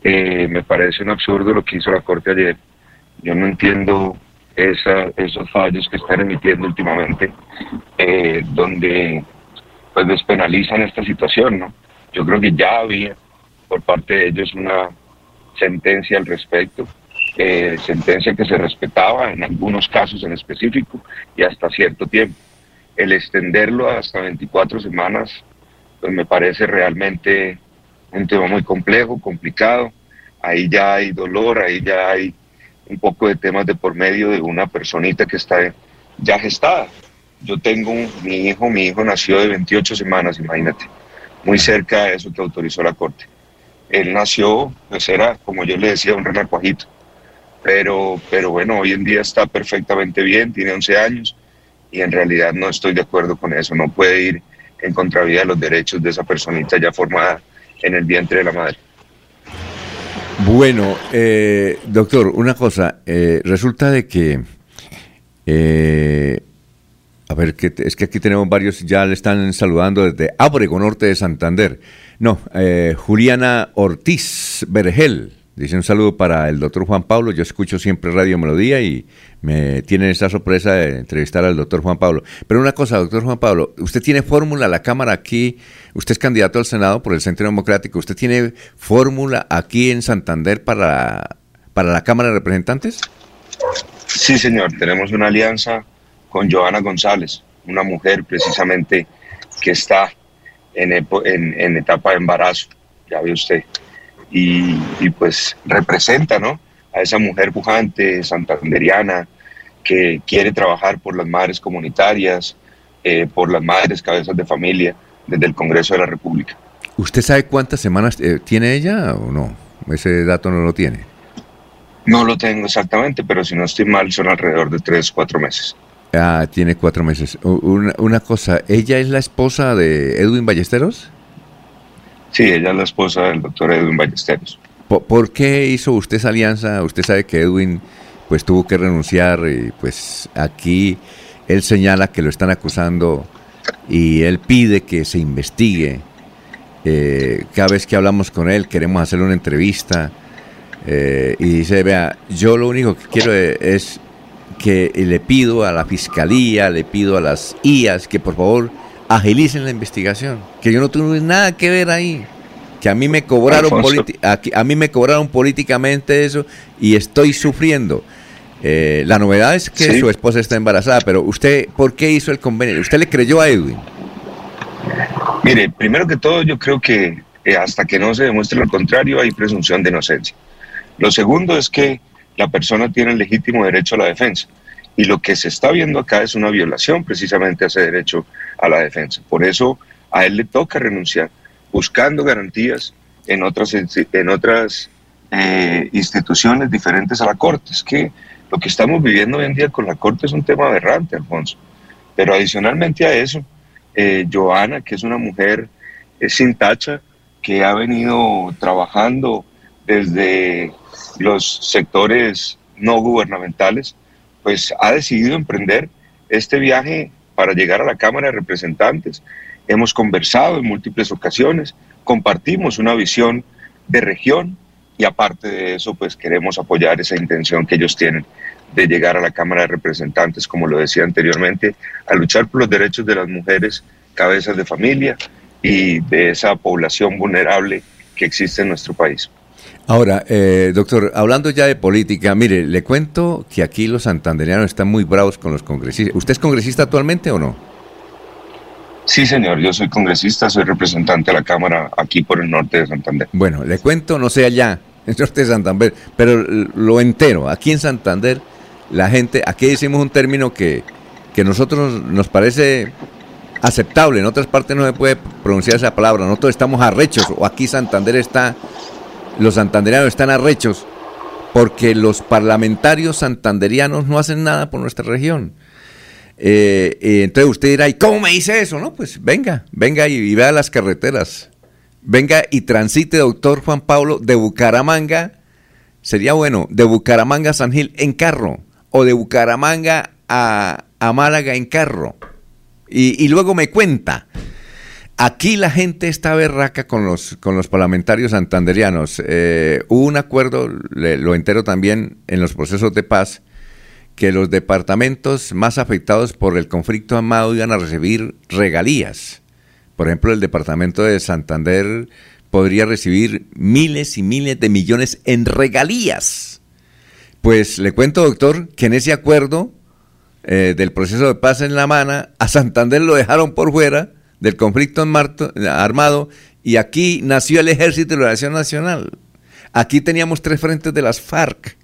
Eh, me parece un absurdo lo que hizo la Corte ayer. Yo no entiendo esos fallos que están emitiendo últimamente, eh, donde pues despenalizan esta situación, ¿no? Yo creo que ya había por parte de ellos una sentencia al respecto, eh, sentencia que se respetaba en algunos casos en específico y hasta cierto tiempo. El extenderlo hasta 24 semanas, pues me parece realmente un tema muy complejo, complicado. Ahí ya hay dolor, ahí ya hay un poco de temas de por medio de una personita que está ya gestada. Yo tengo mi hijo, mi hijo nació de 28 semanas, imagínate, muy cerca de eso que autorizó la Corte. Él nació, pues era, como yo le decía, un renacuajito. Pero, pero bueno, hoy en día está perfectamente bien, tiene 11 años y en realidad no estoy de acuerdo con eso. No puede ir en contravía de los derechos de esa personita ya formada en el vientre de la madre. Bueno, eh, doctor, una cosa, eh, resulta de que, eh, a ver, que es que aquí tenemos varios, ya le están saludando desde Ábrego, norte de Santander. No, Juliana Ortiz Vergel, Dice un saludo para el doctor Juan Pablo. Yo escucho siempre Radio Melodía y me tienen esa sorpresa de entrevistar al doctor Juan Pablo. Pero una cosa, doctor Juan Pablo, usted tiene fórmula, la Cámara aquí, usted es candidato al Senado por el Centro Democrático, ¿usted tiene fórmula aquí en Santander para, para la Cámara de Representantes? Sí, señor, tenemos una alianza con Joana González, una mujer precisamente que está en, en, en etapa de embarazo, ya ve usted y, pues representa ¿no? a esa mujer pujante, santanderiana, que quiere trabajar por las madres comunitarias, eh, por las madres cabezas de familia desde el Congreso de la República. ¿Usted sabe cuántas semanas eh, tiene ella o no? Ese dato no lo tiene. No lo tengo exactamente, pero si no estoy mal son alrededor de tres, cuatro meses. Ah, tiene cuatro meses. Una, una cosa, ¿ella es la esposa de Edwin Ballesteros? Sí, ella es la esposa del doctor Edwin Ballesteros. ¿Por, qué hizo usted esa alianza? Usted sabe que Edwin pues tuvo que renunciar y pues aquí él señala que lo están acusando y él pide que se investigue. Eh, cada vez que hablamos con él queremos hacerle una entrevista eh, y dice, vea, yo lo único que quiero es que le pido a la fiscalía, le pido a las IAS que por favor agilicen la investigación, que yo no tuve nada que ver ahí, que a mí me cobraron a, mí me cobraron políticamente eso y estoy sufriendo. Eh, la novedad es que su esposa está embarazada, pero usted, ¿por qué hizo el convenio? ¿Usted le creyó a Edwin? Mire, primero que todo, yo creo que eh, hasta que no se demuestre lo contrario hay presunción de inocencia. Lo segundo es que la persona tiene el legítimo derecho a la defensa. Y lo que se está viendo acá es una violación precisamente a ese derecho a la defensa. Por eso a él le toca renunciar, buscando garantías en otras, en otras eh, instituciones diferentes a la Corte. Es que lo que estamos viviendo hoy en día con la Corte es un tema aberrante, Alfonso. Pero adicionalmente a eso, eh, Joana, que es una mujer eh, sin tacha, que ha venido trabajando desde los sectores no gubernamentales, pues ha decidido emprender este viaje para llegar a la Cámara de Representantes. Hemos conversado en múltiples ocasiones, compartimos una visión de región y aparte de eso, pues queremos apoyar esa intención que ellos tienen de llegar a la Cámara de Representantes, como lo decía anteriormente, a luchar por los derechos de las mujeres, cabezas de familia y de esa población vulnerable que existe en nuestro país. Ahora, eh, doctor, hablando ya de política, mire, le cuento que aquí los santanderianos están muy bravos con los congresistas. ¿Usted es congresista actualmente o no? Sí, señor, yo soy congresista, soy representante de la Cámara aquí por el norte de Santander. Bueno, le cuento, no sé allá, *laughs* en el norte de Santander, pero lo entero, aquí en Santander, la gente, aquí decimos un término que, que nosotros nos parece aceptable, en otras partes no se puede pronunciar esa palabra, nosotros estamos arrechos, o aquí Santander está los santanderianos están arrechos porque los parlamentarios santanderianos no hacen nada por nuestra región. Eh, entonces usted dirá, ¿y cómo me dice eso? No, pues venga, venga y, vea las carreteras. Venga y transite, doctor Juan Pablo, de Bucaramanga, sería bueno, de Bucaramanga a San Gil en carro, o de Bucaramanga a, Málaga en carro. Y, y luego me cuenta Aquí la gente está berraca con los, con los parlamentarios santanderianos. Eh, hubo un acuerdo, lo entero también, en los procesos de paz, que los departamentos más afectados por el conflicto armado iban a recibir regalías. Por ejemplo, el departamento de Santander podría recibir miles y miles de millones en regalías. Pues le cuento, doctor, que en ese acuerdo eh, del proceso de paz en La Mana, a Santander lo dejaron por fuera del conflicto armado y aquí nació el Ejército de Liberación Nacional. Aquí teníamos tres frentes de las FARC.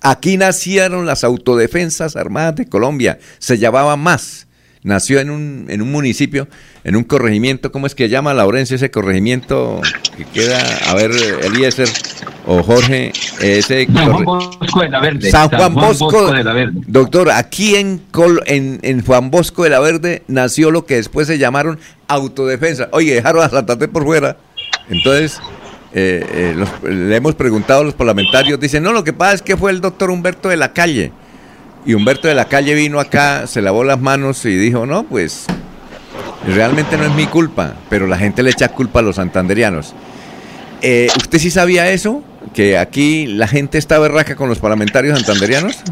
Aquí nacieron las autodefensas armadas de Colombia. Se llamaba más nació en un, en un municipio, en un corregimiento, ¿cómo es que llama Laurencio ese corregimiento que queda, a ver, Eliezer o Jorge, ese San Juan Bosco de la Verde. San Juan, Bosco, de la Verde. Doctor, aquí en, en, en, Juan Bosco de la Verde nació lo que después se llamaron autodefensa. Oye, dejaron a Santa Fe por fuera. Entonces, eh, eh, le hemos preguntado a los parlamentarios, dicen, no, lo que pasa es que fue el doctor Humberto de la Calle y Humberto de la Calle vino acá, se lavó las manos y dijo, no, pues realmente no es mi culpa, pero la gente le echa culpa a los santanderianos. Eh, ¿Usted sí sabía eso? ¿Que aquí la gente está berraca con los parlamentarios santanderianos?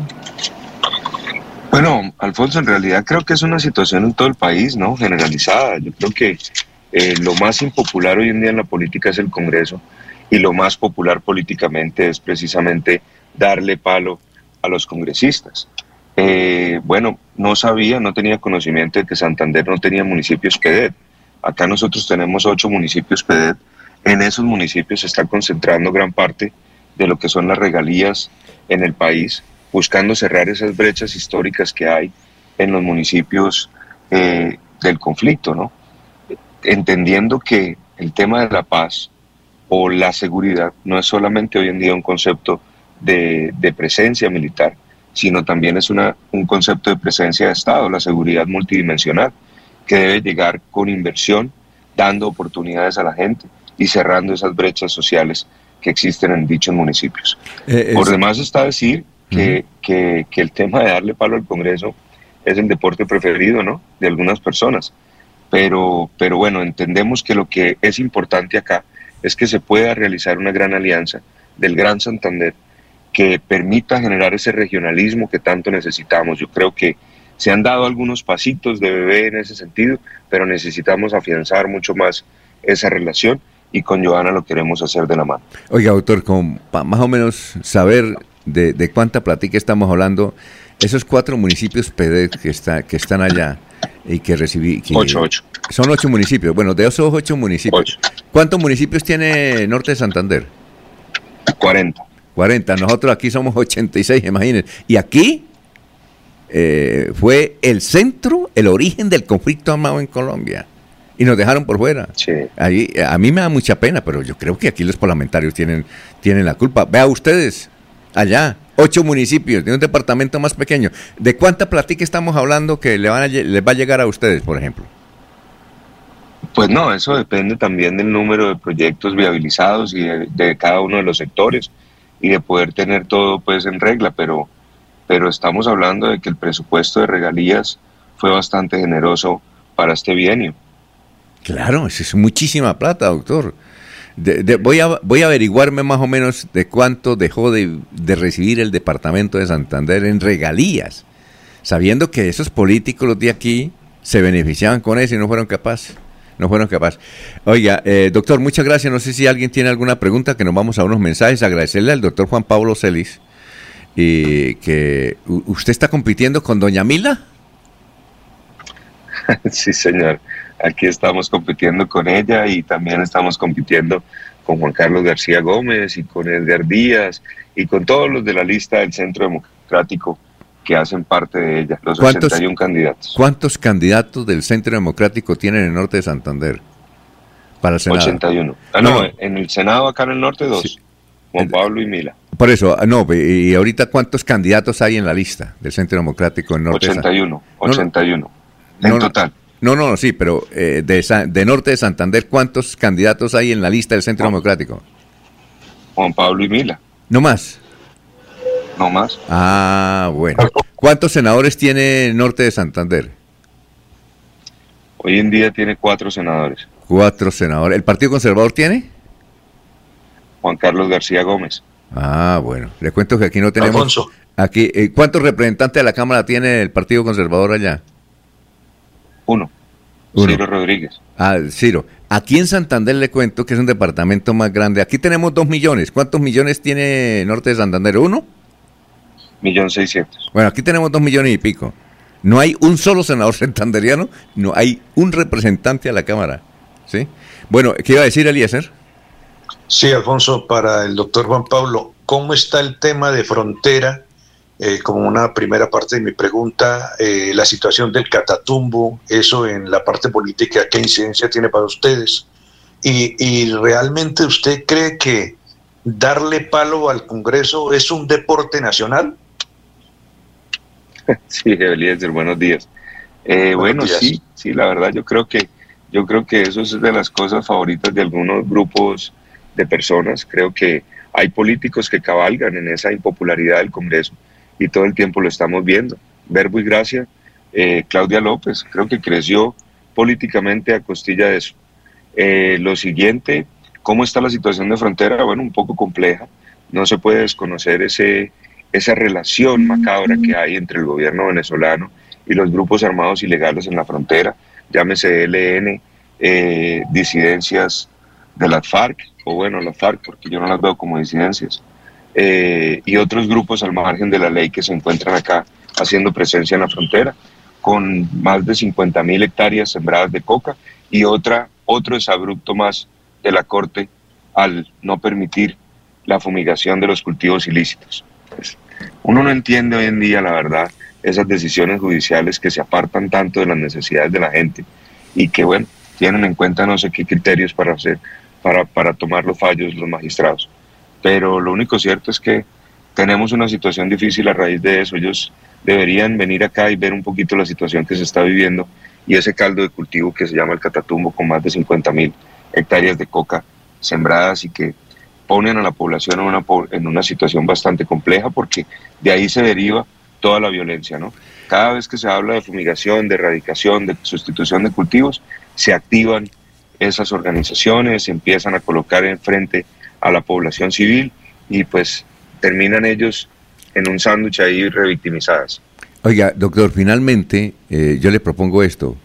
Bueno, Alfonso, en realidad creo que es una situación en todo el país, ¿no? Generalizada. Yo creo que eh, lo más impopular hoy en día en la política es el Congreso y lo más popular políticamente es precisamente darle palo a los congresistas. Eh, bueno, no sabía, no tenía conocimiento de que Santander no tenía municipios PEDET. Acá nosotros tenemos ocho municipios PEDET. En esos municipios se está concentrando gran parte de lo que son las regalías en el país, buscando cerrar esas brechas históricas que hay en los municipios eh, del conflicto, ¿no? Entendiendo que el tema de la paz o la seguridad no es solamente hoy en día un concepto de, presencia militar, sino también es una, un concepto de presencia de Estado, la seguridad multidimensional, que debe llegar con inversión, dando oportunidades a la gente y cerrando esas brechas sociales que existen en dichos municipios. Eh, Por demás está decir que, que, que, el tema de darle palo al Congreso es el deporte preferido ¿no? de algunas personas. Pero, pero bueno, entendemos que lo que es importante acá es que se pueda realizar una gran alianza del Gran Santander que permita generar ese regionalismo que tanto necesitamos. Yo creo que se han dado algunos pasitos de bebé en ese sentido, pero necesitamos afianzar mucho más esa relación y con Joana lo queremos hacer de la mano. Oiga, doctor, con más o menos saber de, cuánta platica estamos hablando, esos cuatro municipios PD que, está, que están allá y que recibí... ocho, ocho. Son ocho municipios. Bueno, de esos ocho municipios, ¿cuántos municipios tiene Norte de Santander? 40. 40. Nosotros aquí somos 86, imagínense. Y aquí eh, fue el centro, el origen del conflicto armado en Colombia. Y nos dejaron por fuera. Sí. Ahí, a mí me da mucha pena, pero yo creo que aquí los parlamentarios tienen, tienen la culpa. Vea ustedes, allá, ocho municipios de un departamento más pequeño. ¿De cuánta platica estamos hablando que le van a, les va a llegar a ustedes, por ejemplo? Pues no, eso depende también del número de proyectos viabilizados y de cada uno de los sectores y de poder tener todo pues en regla, pero, pero estamos hablando de que el presupuesto de regalías fue bastante generoso para este bienio. Claro, eso es muchísima plata, doctor. voy, a, voy a averiguarme más o menos de cuánto dejó de, de, recibir el departamento de Santander en regalías, sabiendo que esos políticos los de aquí se beneficiaban con eso y no fueron capaces. No fueron capaces. Oiga, eh, doctor, muchas gracias. No sé si alguien tiene alguna pregunta, que nos vamos a unos mensajes. Agradecerle al doctor Juan Pablo Celis y que usted está compitiendo con doña Mila. *laughs* sí, señor. Aquí estamos compitiendo con ella y también estamos compitiendo con Juan Carlos García Gómez y con Edgar Díaz y con todos los de la lista del Centro Democrático que hacen parte de ella, los 81 candidatos. ¿Cuántos candidatos del Centro Democrático tienen en el norte de Santander? Para el Senado. 81. Ah, no, en el Senado acá en el norte dos. Juan Pablo y Mila. Por eso, ah, no, y ahorita cuántos candidatos hay en la lista del Centro Democrático en norte 81, 81. en total. No, no, sí, pero eh, de, de norte de Santander, ¿cuántos candidatos hay en la lista del Centro Democrático? Juan Pablo y Mila. ¿No más? No más. Ah, bueno. ¿Cuántos senadores tiene Norte de Santander? Hoy en día tiene cuatro senadores. Cuatro senadores. ¿El Partido Conservador tiene? Juan Carlos García Gómez. Ah, bueno. Le cuento que aquí no tenemos. Alfonso. Aquí, eh, ¿Cuántos representantes de la Cámara tiene el Partido Conservador allá? Uno. Ciro Rodríguez. Ah, Ciro. Aquí en Santander le cuento que es un departamento más grande. Aquí tenemos dos millones. ¿Cuántos millones tiene Norte de Santander? ¿Uno? Millón seiscientos. Bueno, aquí tenemos dos millones y pico. No hay un solo senador *laughs* santanderiano, no hay un representante a la Cámara. ¿sí? Bueno, ¿qué iba a decir Eliezer? Sí, Alfonso, para el doctor Juan Pablo, ¿cómo está el tema de frontera? Eh, como una primera parte de mi pregunta, eh, la situación del Catatumbo, eso en la parte política, ¿qué incidencia tiene para ustedes? Y, y realmente usted cree que darle palo al Congreso es un deporte nacional? *laughs* Sí, Eliezer, buenos días. Eh, bueno, sí, sí, la verdad yo creo que yo creo que eso es de las cosas favoritas de algunos grupos de personas. Creo que hay políticos que cabalgan en esa impopularidad del Congreso y todo el tiempo lo estamos viendo. Verbo y gracia, eh, Claudia López, creo que creció políticamente a costilla de eso. Eh, lo siguiente, ¿Cómo está la situación de frontera? Bueno, un poco compleja. No se puede desconocer ese, esa relación macabra que hay entre el gobierno venezolano y los grupos armados ilegales en la frontera, llámese LN, eh, disidencias de las FARC, o bueno, las FARC, porque yo no las veo como disidencias, eh, y otros grupos al margen de la ley que se encuentran acá haciendo presencia en la frontera, con más de 50 mil hectáreas sembradas de coca y otra, otro desabrupto más de la Corte al no permitir la fumigación de los cultivos ilícitos. Pues, uno no entiende hoy en día, la verdad, esas decisiones judiciales que se apartan tanto de las necesidades de la gente y que, bueno, tienen en cuenta no sé qué criterios para hacer, para, para tomar los fallos los magistrados. Pero lo único cierto es que tenemos una situación difícil a raíz de eso. Ellos deberían venir acá y ver un poquito la situación que se está viviendo y ese caldo de cultivo que se llama el Catatumbo con más de 50 mil hectáreas de coca sembradas y que ponen a la población en una, en una situación bastante compleja porque de ahí se deriva toda la violencia, ¿no? Cada vez que se habla de fumigación, de erradicación, de sustitución de cultivos, se activan esas organizaciones, se empiezan a colocar enfrente a la población civil y pues terminan ellos en un sándwich ahí revictimizadas. Oiga, doctor, finalmente eh, yo le propongo esto.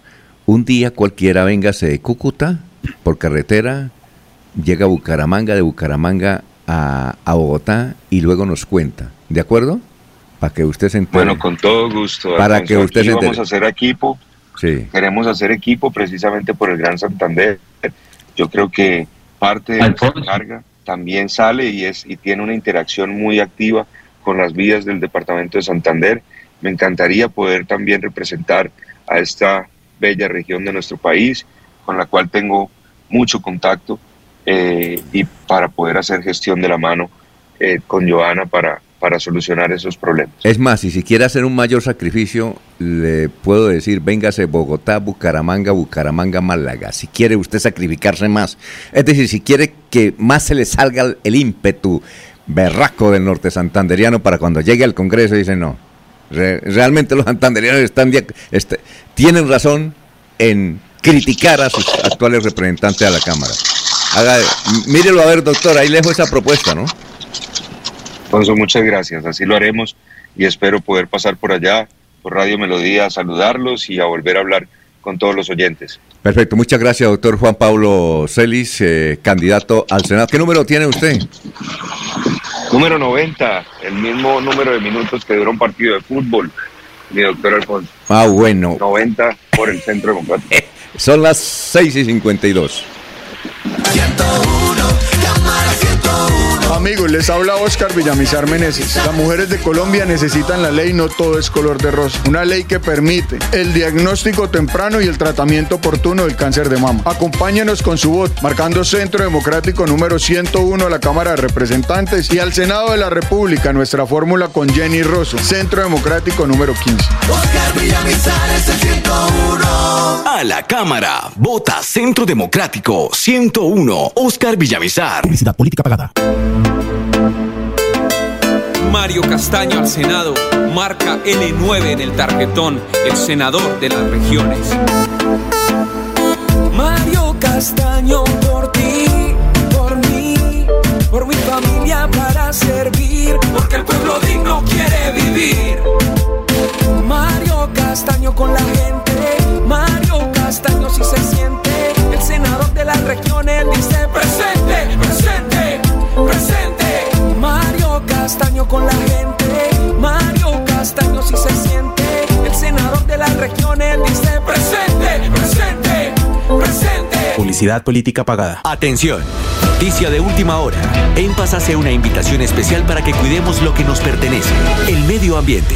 Un día cualquiera véngase de Cúcuta por carretera, llega a Bucaramanga, de Bucaramanga a, Bogotá y luego nos cuenta. ¿De acuerdo? Para que usted se entere. Bueno, con todo gusto. Para que usted se entere. Vamos a hacer equipo. Sí. Queremos hacer equipo precisamente por el Gran Santander. Yo creo que parte de la carga también sale y, es, y tiene una interacción muy activa con las vías del departamento de Santander. Me encantaría poder también representar a esta bella región de nuestro país con la cual tengo mucho contacto eh, y para poder hacer gestión de la mano eh, con Joana para, para solucionar esos problemas. Es más, y si quiere hacer un mayor sacrificio, le puedo decir, véngase Bogotá, Bucaramanga, Bucaramanga, Málaga, si quiere usted sacrificarse más. Es decir, si quiere que más se le salga el ímpetu berraco del norte santanderiano para cuando llegue al Congreso, dice no. realmente los santanderianos están, este, tienen razón en criticar a sus actuales representantes a la Cámara. Haga, mírelo a ver, doctor, ahí lejos esa propuesta, ¿no? Alfonso, muchas gracias, así lo haremos y espero poder pasar por allá, por Radio Melodía, a saludarlos y a volver a hablar con todos los oyentes. Perfecto, muchas gracias, doctor Juan Pablo Celis, eh, candidato al Senado. ¿Qué número tiene usted? Número 90, el mismo número de minutos que duró un partido de fútbol, mi doctor Alfonso. Ah, bueno. 90 por el Centro Democrático. *laughs* Son las 6 y 52. 101 Amigos, les habla Oscar Villamizar Meneses. Las mujeres de Colombia necesitan la ley No Todo es Color de Rosa. Una ley que permite el diagnóstico temprano y el tratamiento oportuno del cáncer de mama. Acompáñenos con su voto, marcando Centro Democrático número 101 a la Cámara de Representantes y al Senado de la República, nuestra fórmula con Jenny Rosso. Centro Democrático número 15. Oscar Villamizar es el 101. A la Cámara, vota Centro Democrático 101. Oscar Villamizar. Publicidad política pagada. Mario Castaño al Senado, marca L9 en el tarjetón, el senador de las regiones. Mario Castaño por ti, por mí, por mi familia para servir, porque el pueblo digno quiere vivir. Mario Castaño con la gente, Mario Castaño si se siente, el senador de las regiones dice presente, presente, presente. Mario Castaño con la gente, Mario Castaño si se siente, el senador de las regiones dice presente, presente, presente. Publicidad política pagada. Atención. Noticia de última hora. En Paz hace una invitación especial para que cuidemos lo que nos pertenece, el medio ambiente.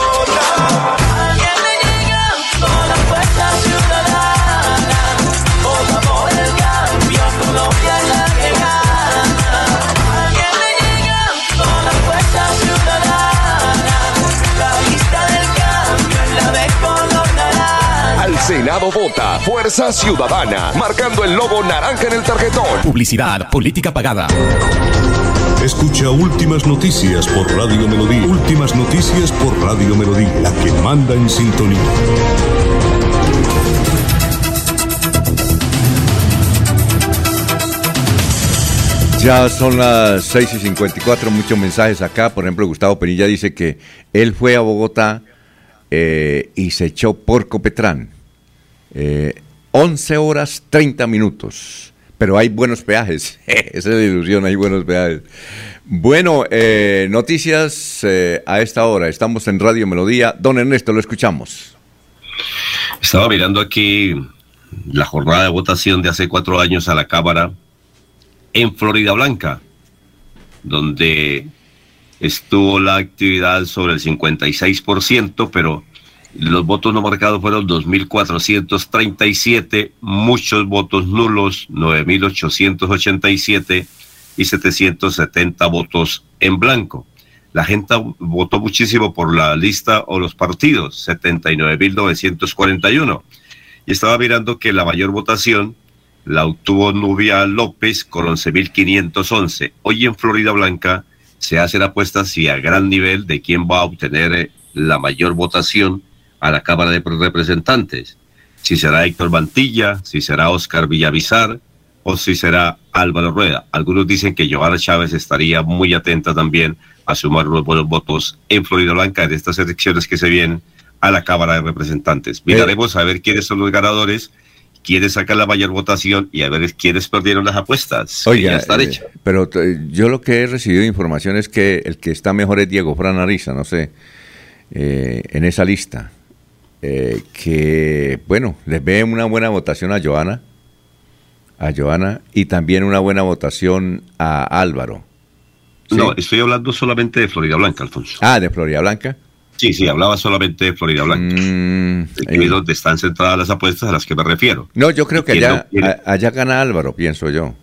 Senado vota. Fuerza Ciudadana. Marcando el logo naranja en el tarjetón. Publicidad. Política pagada. Escucha Últimas Noticias por Radio Melodía. Últimas Noticias por Radio Melodía. La que manda en sintonía. Ya son las 6 y 54, muchos mensajes acá. Por ejemplo, Gustavo Penilla dice que él fue a Bogotá eh, y se echó por Copetrán. 11 eh, horas 30 minutos. Pero hay buenos peajes. *laughs* Esa es la ilusión, hay buenos peajes. Bueno, eh, noticias eh, a esta hora. Estamos en Radio Melodía. Don Ernesto, lo escuchamos. Estaba mirando aquí la jornada de votación de hace cuatro años a la Cámara en Florida Blanca, donde estuvo la actividad sobre el 56%, pero los votos no marcados fueron 2.437, muchos votos nulos, 9.887 y 770 votos en blanco. La gente votó muchísimo por la lista o los partidos, 79.941. Y estaba mirando que la mayor votación la obtuvo Nubia López con 11.511. Hoy en Florida Blanca se hacen apuestas y a gran nivel de quién va a obtener la mayor votación a la Cámara de Representantes. Si será Héctor Mantilla, si será Oscar Villavizar o si será Álvaro Rueda. Algunos dicen que Joana Chávez estaría muy atenta también a sumar los buenos votos en Florida Blanca en estas elecciones que se vienen a la Cámara de Representantes. Miraremos a ver quiénes son los ganadores, quiénes sacan la mayor votación y a ver quiénes perdieron las apuestas. Oiga, eh, pero yo lo que he recibido información es que el que está mejor es Diego Fran Ariza, no sé, eh, en esa lista. Eh, que, bueno, les ve una buena votación a Joana, a Joana, y también una buena votación a Álvaro. No, estoy hablando solamente de Florida Blanca, Alfonso. Ah, de Florida Blanca. Sí, sí, hablaba solamente de Florida Blanca. Mm, es donde están centradas las apuestas a las que me refiero. No, yo creo que allá, allá gana Álvaro, pienso yo.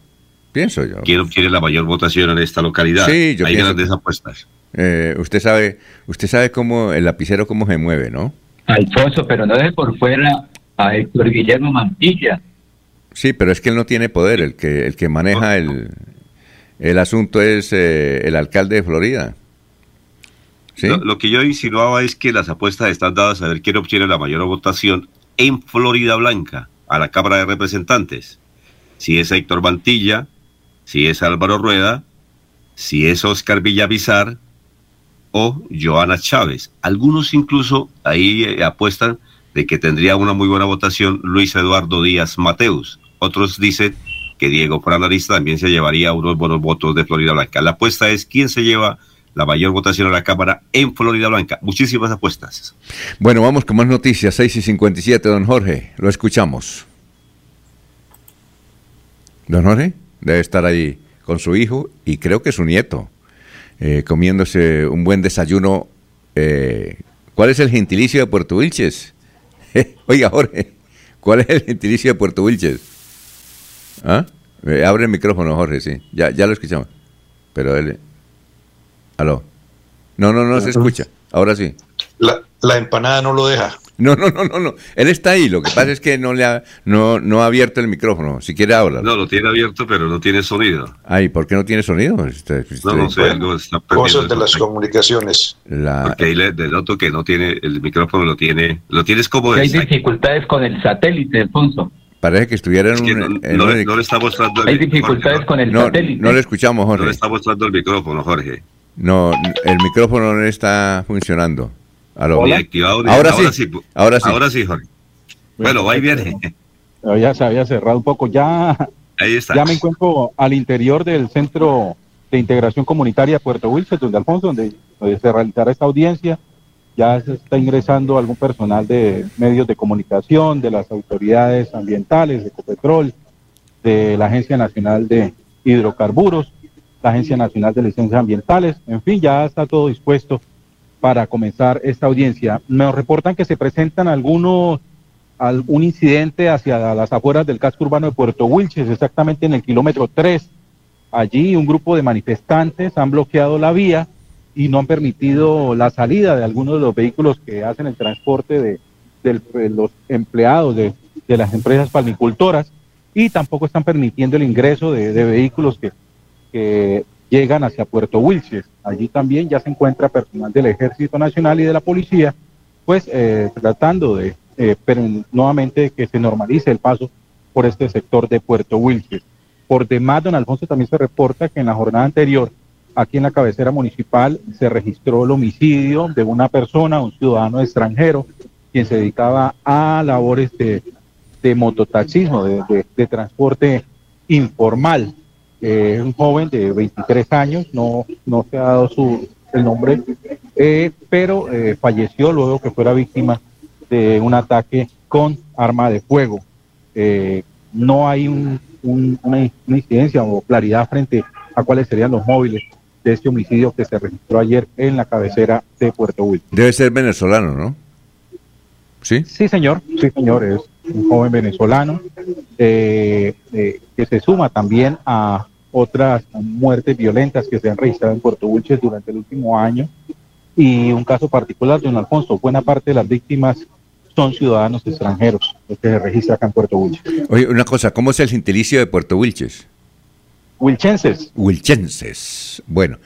Pienso yo. ¿Quién quiere la mayor votación en esta localidad? Sí, yo Hay grandes apuestas. Eh, usted sabe, usted sabe cómo el lapicero cómo se mueve, ¿no? Alfonso, pero no deje por fuera a Héctor Guillermo Mantilla. Sí, pero es que él no tiene poder, el que, el que maneja el, el asunto es eh, el alcalde de Florida. Lo, que yo insinuaba es que las apuestas están dadas a ver quién obtiene la mayor votación en Florida Blanca, a la Cámara de Representantes. Si es Héctor Mantilla, si es Álvaro Rueda, si es Oscar Villavizar Joana Chávez. Algunos incluso ahí eh, apuestan de que tendría una muy buena votación Luis Eduardo Díaz Mateus. Otros dicen que Diego Franarista también se llevaría unos buenos votos de Florida Blanca. La apuesta es quién se lleva la mayor votación a la Cámara en Florida Blanca. Muchísimas apuestas. Bueno, vamos con más noticias. 6 y 57, don Jorge. Lo escuchamos. Don Jorge debe estar ahí con su hijo y creo que su nieto, eh, comiéndose un buen desayuno. Eh, ¿Cuál es el gentilicio de Puerto Wilches? *laughs* Oiga, Jorge, ¿cuál es el gentilicio de Puerto Wilches? ¿Ah? Eh, abre el micrófono, Jorge, sí. Ya, ya lo escuchamos. Pero él... Aló. No, no, no se escucha. Ahora sí. La, la empanada no lo deja. No, no, no, no, no. Él está ahí. Lo que pasa es que no le ha, no, no ha abierto el micrófono. Si quiere hablar. No, lo tiene abierto, pero no tiene sonido. Ay, ¿por qué no tiene sonido? Este, este no, no sé, algo está Cosas de las comunicaciones. Porque ahí le denoto que no tiene, el micrófono lo tiene, lo tienes como... Hay dificultades con el satélite, Alfonso. Parece que estuviera en, un, no, le, está mostrando el Hay dificultades con el satélite. No le escuchamos, Jorge. No le está mostrando el micrófono, Jorge. No, el micrófono no está funcionando. Ahora, sí. Ahora sí. Ahora sí, Jorge. Bueno, va y viene. Ya se había cerrado un poco. Ya, Ahí está. ya me encuentro al interior del Centro de Integración Comunitaria Puerto Wilson, donde Alfonso, donde, se realizará esta audiencia. Ya se está ingresando algún personal de medios de comunicación, de las autoridades ambientales, de Ecopetrol, de la Agencia Nacional de Hidrocarburos, la Agencia Nacional de Licencias Ambientales. En fin, ya está todo dispuesto para comenzar esta audiencia. Me reportan que se presentan algunos algún incidente hacia las afueras del casco urbano de Puerto Wilches, exactamente en el kilómetro 3. Allí un grupo de manifestantes han bloqueado la vía y no han permitido la salida de algunos de los vehículos que hacen el transporte de, los empleados de, las empresas palmicultoras y tampoco están permitiendo el ingreso de, vehículos que, que llegan hacia Puerto Wilches. Allí también ya se encuentra personal del Ejército Nacional y de la Policía, pues eh, tratando de, eh, pero nuevamente que se normalice el paso por este sector de Puerto Wilches. Por demás, don Alfonso, también se reporta que en la jornada anterior, aquí en la cabecera municipal, se registró el homicidio de una persona, un ciudadano extranjero, quien se dedicaba a labores de, de mototaxismo, de, de transporte informal es un joven de 23 años, no, no se ha dado su, el nombre, eh, pero eh, falleció luego que fuera víctima de un ataque con arma de fuego. Eh, no hay un, una, incidencia o claridad frente a cuáles serían los móviles de este homicidio que se registró ayer en la cabecera de Puerto Wilson. Debe ser venezolano, ¿no? Sí. Sí, señor. Sí, señor. Es un joven venezolano que se suma también a otras muertes violentas que se han registrado en Puerto Wilches durante el último año. Y un caso particular, don Alfonso, buena parte de las víctimas son ciudadanos extranjeros, los que se registran acá en Puerto Wilches. Oye, una cosa, ¿cómo es el gentilicio de Puerto Wilches? Wilchenses. Wilchenses. Bueno.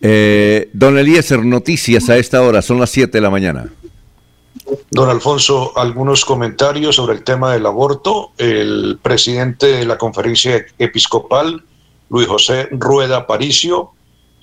Eh, don Eliezer, noticias a esta hora, son las 7 de la mañana. Don Alfonso, algunos comentarios sobre el tema del aborto. El presidente de la conferencia episcopal, Luis José Rueda Paricio,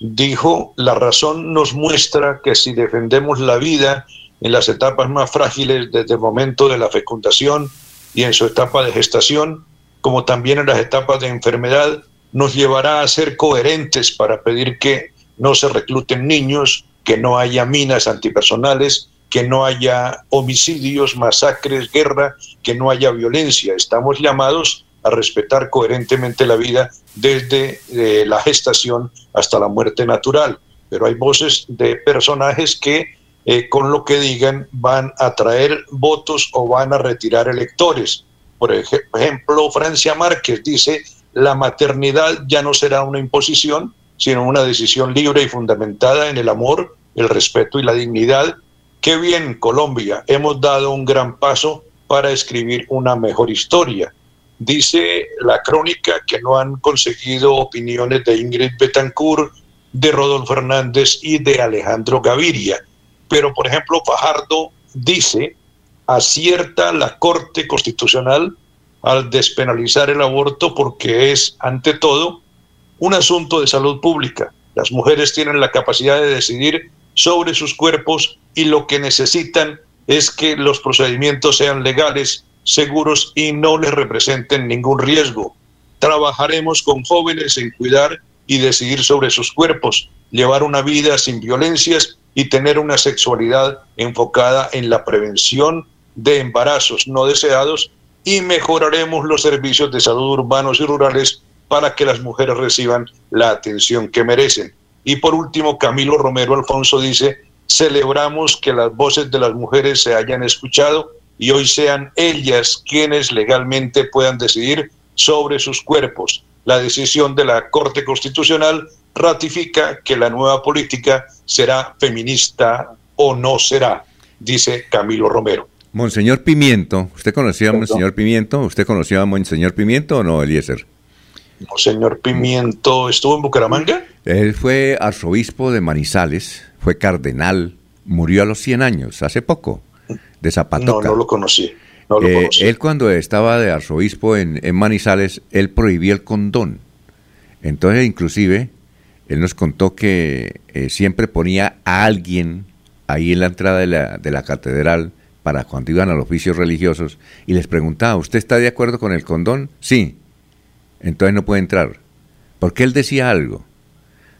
dijo, la razón nos muestra que si defendemos la vida en las etapas más frágiles desde el momento de la fecundación y en su etapa de gestación, como también en las etapas de enfermedad, nos llevará a ser coherentes para pedir que no se recluten niños, que no haya minas antipersonales, que no haya homicidios, masacres, guerra, que no haya violencia. Estamos llamados a respetar coherentemente la vida desde eh, la gestación hasta la muerte natural. Pero hay voces de personajes que eh, con lo que digan van a traer votos o van a retirar electores. Por ejemplo, Francia Márquez dice, la maternidad ya no será una imposición, sino una decisión libre y fundamentada en el amor, el respeto y la dignidad Qué bien, Colombia, hemos dado un gran paso para escribir una mejor historia. Dice la crónica que no han conseguido opiniones de Ingrid Betancourt, de Rodolfo Hernández y de Alejandro Gaviria. Pero, por ejemplo, Fajardo dice, acierta la Corte Constitucional al despenalizar el aborto porque es, ante todo, un asunto de salud pública. Las mujeres tienen la capacidad de decidir sobre sus cuerpos y lo que necesitan es que los procedimientos sean legales, seguros y no les representen ningún riesgo. Trabajaremos con jóvenes en cuidar y decidir sobre sus cuerpos, llevar una vida sin violencias y tener una sexualidad enfocada en la prevención de embarazos no deseados y mejoraremos los servicios de salud urbanos y rurales para que las mujeres reciban la atención que merecen. Y por último, Camilo Romero Alfonso dice, celebramos que las voces de las mujeres se hayan escuchado y hoy sean ellas quienes legalmente puedan decidir sobre sus cuerpos. La decisión de la Corte Constitucional ratifica que la nueva política será feminista o no será, dice Camilo Romero. Monseñor Pimiento, ¿usted conocía a Monseñor Pimiento? ¿Usted conocía a Monseñor Pimiento o no, Eliezer? Monseñor Pimiento, ¿estuvo en Bucaramanga? Él fue arzobispo de Manizales, fue cardenal, murió a los 100 años, hace poco, de Zapatoca. No, no lo conocí. Eh, él cuando estaba de arzobispo en, Manizales, él prohibió el condón. Entonces, inclusive, él nos contó que eh, siempre ponía a alguien ahí en la entrada de la, de la catedral para cuando iban a los oficios religiosos y les preguntaba, ¿usted está de acuerdo con el condón? Sí. Entonces no puede entrar. Porque él decía algo.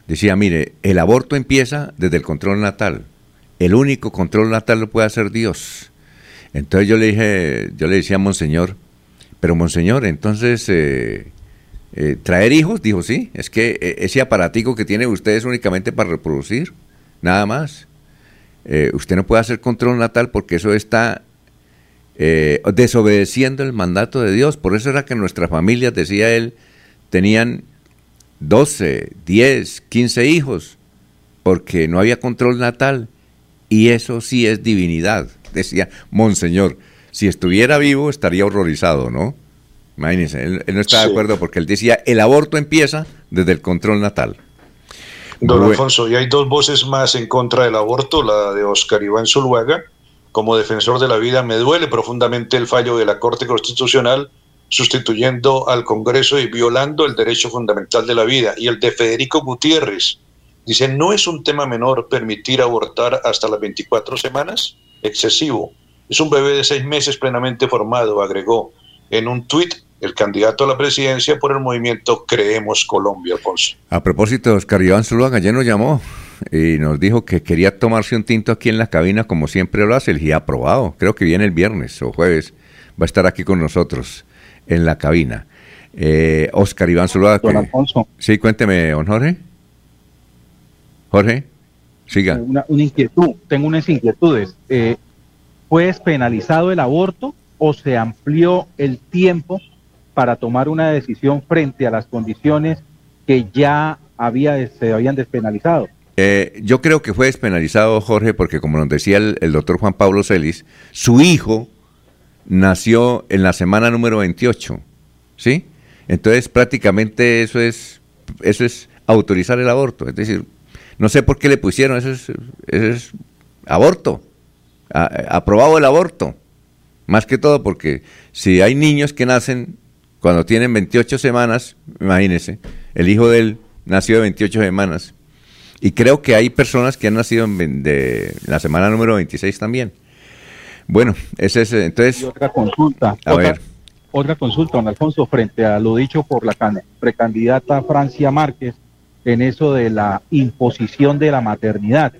Decía, mire, el aborto empieza desde el control natal. El único control natal lo puede hacer Dios. Entonces yo le dije, yo le decía Monseñor, pero Monseñor, entonces eh, eh, traer hijos, dijo sí, es que eh, ese aparatico que tiene usted es únicamente para reproducir, nada más. usted no puede hacer control natal porque eso está desobedeciendo el mandato de Dios. Por eso era que nuestras familias, decía él, tenían 12, 10, 15 hijos, porque no había control natal. Y eso sí es divinidad *laughs* decía Monseñor. Si estuviera vivo estaría horrorizado, ¿no? Imagínense, él, no está de acuerdo porque él decía, el aborto empieza desde el control natal. Don Alfonso, y hay dos voces más en contra del aborto, la de Oscar Iván Zuluaga, como defensor de la vida, me duele profundamente el fallo de la Corte Constitucional sustituyendo al Congreso y violando el derecho fundamental de la vida. Y el de Federico Gutiérrez dice, no es un tema menor permitir abortar hasta las 24 semanas excesivo. Es un bebé de seis meses plenamente formado, agregó en un tuit el candidato a la presidencia por el movimiento Creemos Colombia, Alfonso. A propósito, Oscar Iván Zuluaga ya nos llamó y nos dijo que quería tomarse un tinto aquí en la cabina como siempre lo hace, y ha aprobado. Creo que viene el viernes o jueves, va a estar aquí con nosotros en la cabina. Eh, Oscar Iván Zuluaga. Don Alfonso. Sí, cuénteme, don Jorge. Jorge. Siga. Una, inquietud, tengo unas inquietudes. Eh, ¿Fue despenalizado el aborto o se amplió el tiempo para tomar una decisión frente a las condiciones que ya había, se habían despenalizado? Eh, yo creo que fue despenalizado, Jorge, porque como nos decía el, el, doctor Juan Pablo Celis, su hijo nació en la semana número 28, ¿sí? Entonces prácticamente eso es, eso es autorizar el aborto, es decir, no sé por qué le pusieron, eso es, aborto, aprobado el aborto. Más que todo porque si hay niños que nacen cuando tienen 28 semanas, imagínense, el hijo de él nació de 28 semanas. Y creo que hay personas que han nacido en de la semana número 26 también. Bueno, ese es entonces. otra consulta. A otra, ver. Otra consulta, don Alfonso, frente a lo dicho por la precandidata Francia Márquez en eso de la imposición de la maternidad.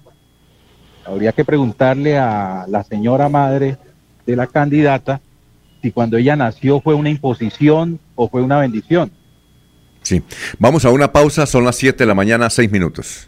Habría que preguntarle a la señora madre de la candidata si cuando ella nació fue una imposición o fue una bendición. Sí, vamos a una pausa, son las 7 de la mañana, 6 minutos.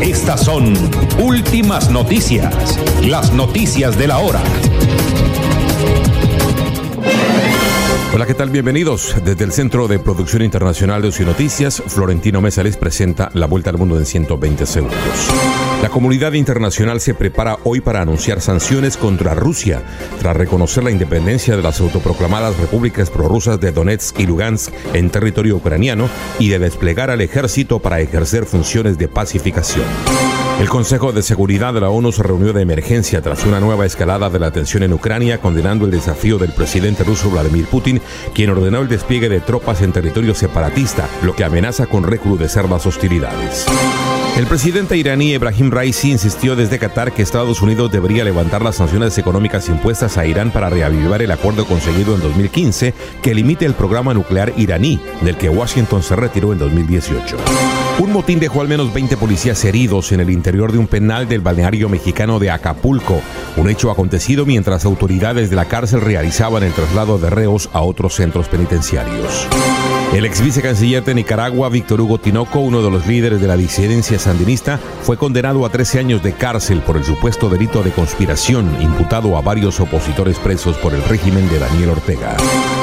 Estas son últimas noticias, las noticias de la hora. Hola, ¿qué tal? Bienvenidos. Desde el Centro de Producción Internacional de Ocio Noticias, Florentino Mesa les presenta la vuelta al mundo en 120 segundos. La comunidad internacional se prepara hoy para anunciar sanciones contra Rusia tras reconocer la independencia de las autoproclamadas repúblicas prorrusas de Donetsk y Lugansk en territorio ucraniano y de desplegar al ejército para ejercer funciones de pacificación. El Consejo de Seguridad de la ONU se reunió de emergencia tras una nueva escalada de la tensión en Ucrania, condenando el desafío del presidente ruso Vladimir Putin, quien ordenó el despliegue de tropas en territorio separatista, lo que amenaza con recrudecer las hostilidades. El presidente iraní Ebrahim Raisi insistió desde Qatar que Estados Unidos debería levantar las sanciones económicas impuestas a Irán para reavivar el acuerdo conseguido en 2015 que limite el programa nuclear iraní, del que Washington se retiró en 2018. Un motín dejó al menos 20 policías heridos en el interior de un penal del balneario mexicano de Acapulco, un hecho acontecido mientras autoridades de la cárcel realizaban el traslado de reos a otros centros penitenciarios. El ex vicecanciller de Nicaragua, Víctor Hugo Tinoco, uno de los líderes de la disidencia sandinista, fue condenado a 13 años de cárcel por el supuesto delito de conspiración imputado a varios opositores presos por el régimen de Daniel Ortega.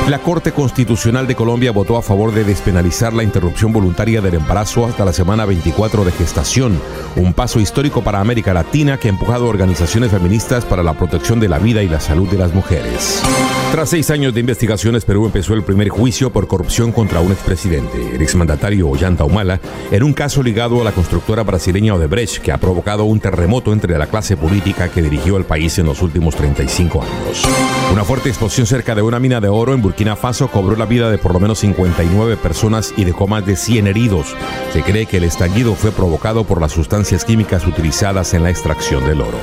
La Corte Constitucional de Colombia votó a favor de despenalizar la interrupción voluntaria del embarazo hasta la semana 24 de gestación, un paso histórico para América Latina que ha empujado organizaciones feministas para la protección de la vida y la salud de las mujeres. Tras seis años de investigaciones, Perú empezó el primer juicio por corrupción contra un expresidente, el exmandatario Ollanta Humala, en un caso ligado a la constructora brasileña Odebrecht, que ha provocado un terremoto entre la clase política que dirigió el país en los últimos 35 años. Una fuerte explosión cerca de una mina de oro en Burkina Faso cobró la vida de por lo menos 59 personas y dejó más de 100 heridos. Se cree que el estallido fue provocado por las sustancias químicas utilizadas en la extracción del oro.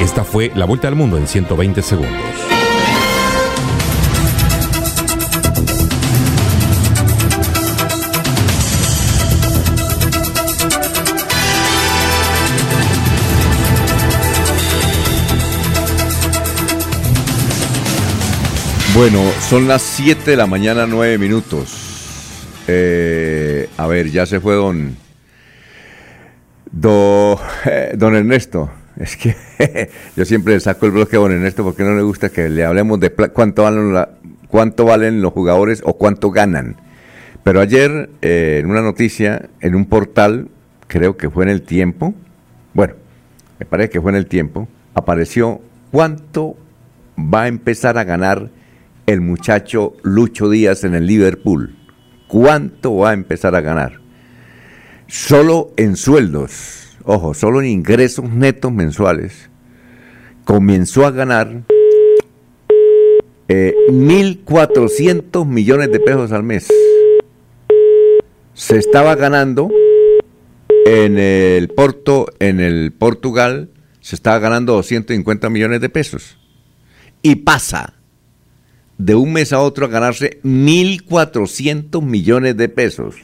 Esta fue la vuelta al mundo en 120 segundos. Bueno, son las 7 de la mañana, 9 minutos. Eh, a ver, ya se fue don. Eh, *laughs* don Ernesto. Es que *laughs* yo siempre le saco el bloque a don Ernesto porque no le gusta que le hablemos de cuánto valen, cuánto valen los jugadores o cuánto ganan. Pero ayer, eh, en una noticia, en un portal, creo que fue en el tiempo, bueno, me parece que fue en el tiempo, apareció cuánto va a empezar a ganar el muchacho Lucho Díaz en el Liverpool? ¿Cuánto va a empezar a ganar? Solo en sueldos, ojo, solo en ingresos netos mensuales, comenzó a ganar 1.400 eh, millones de pesos al mes. Se estaba ganando en el Porto, en el Portugal, se estaba ganando 250 millones de pesos. Y pasa de un mes a otro a ganarse 1.400 millones de pesos.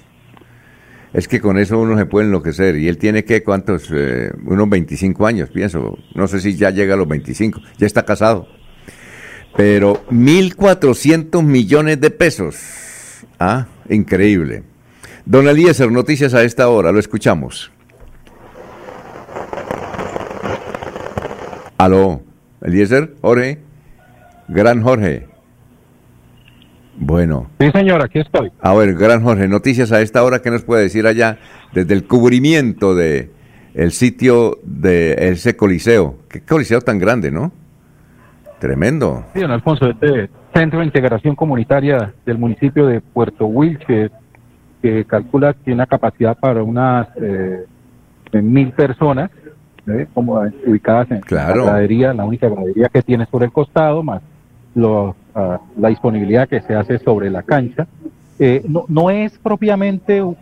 Es que con eso uno se puede enloquecer. Y él tiene que, ¿cuántos? Eh, unos 25 años, pienso. No sé si ya llega a los 25. Ya está casado. Pero 1.400 millones de pesos. Ah, increíble. Don Eliezer, noticias a esta hora. Lo escuchamos. Aló. Eliezer, Jorge. Gran Jorge. Bueno. Sí, señor, aquí estoy. A ver, gran Jorge, noticias a esta hora, ¿qué nos puede decir allá desde el cubrimiento de el sitio de ese coliseo? Qué coliseo tan grande, ¿no? Tremendo. Sí, don Alfonso, este Centro de Integración Comunitaria del municipio de Puerto Wilches, que calcula que tiene una capacidad para unas eh, mil personas, ¿eh? como ubicadas en la gradería, la única gradería que tiene por el costado, más lo, ah, la disponibilidad que se hace sobre la cancha. Eh, no, no es propiamente un,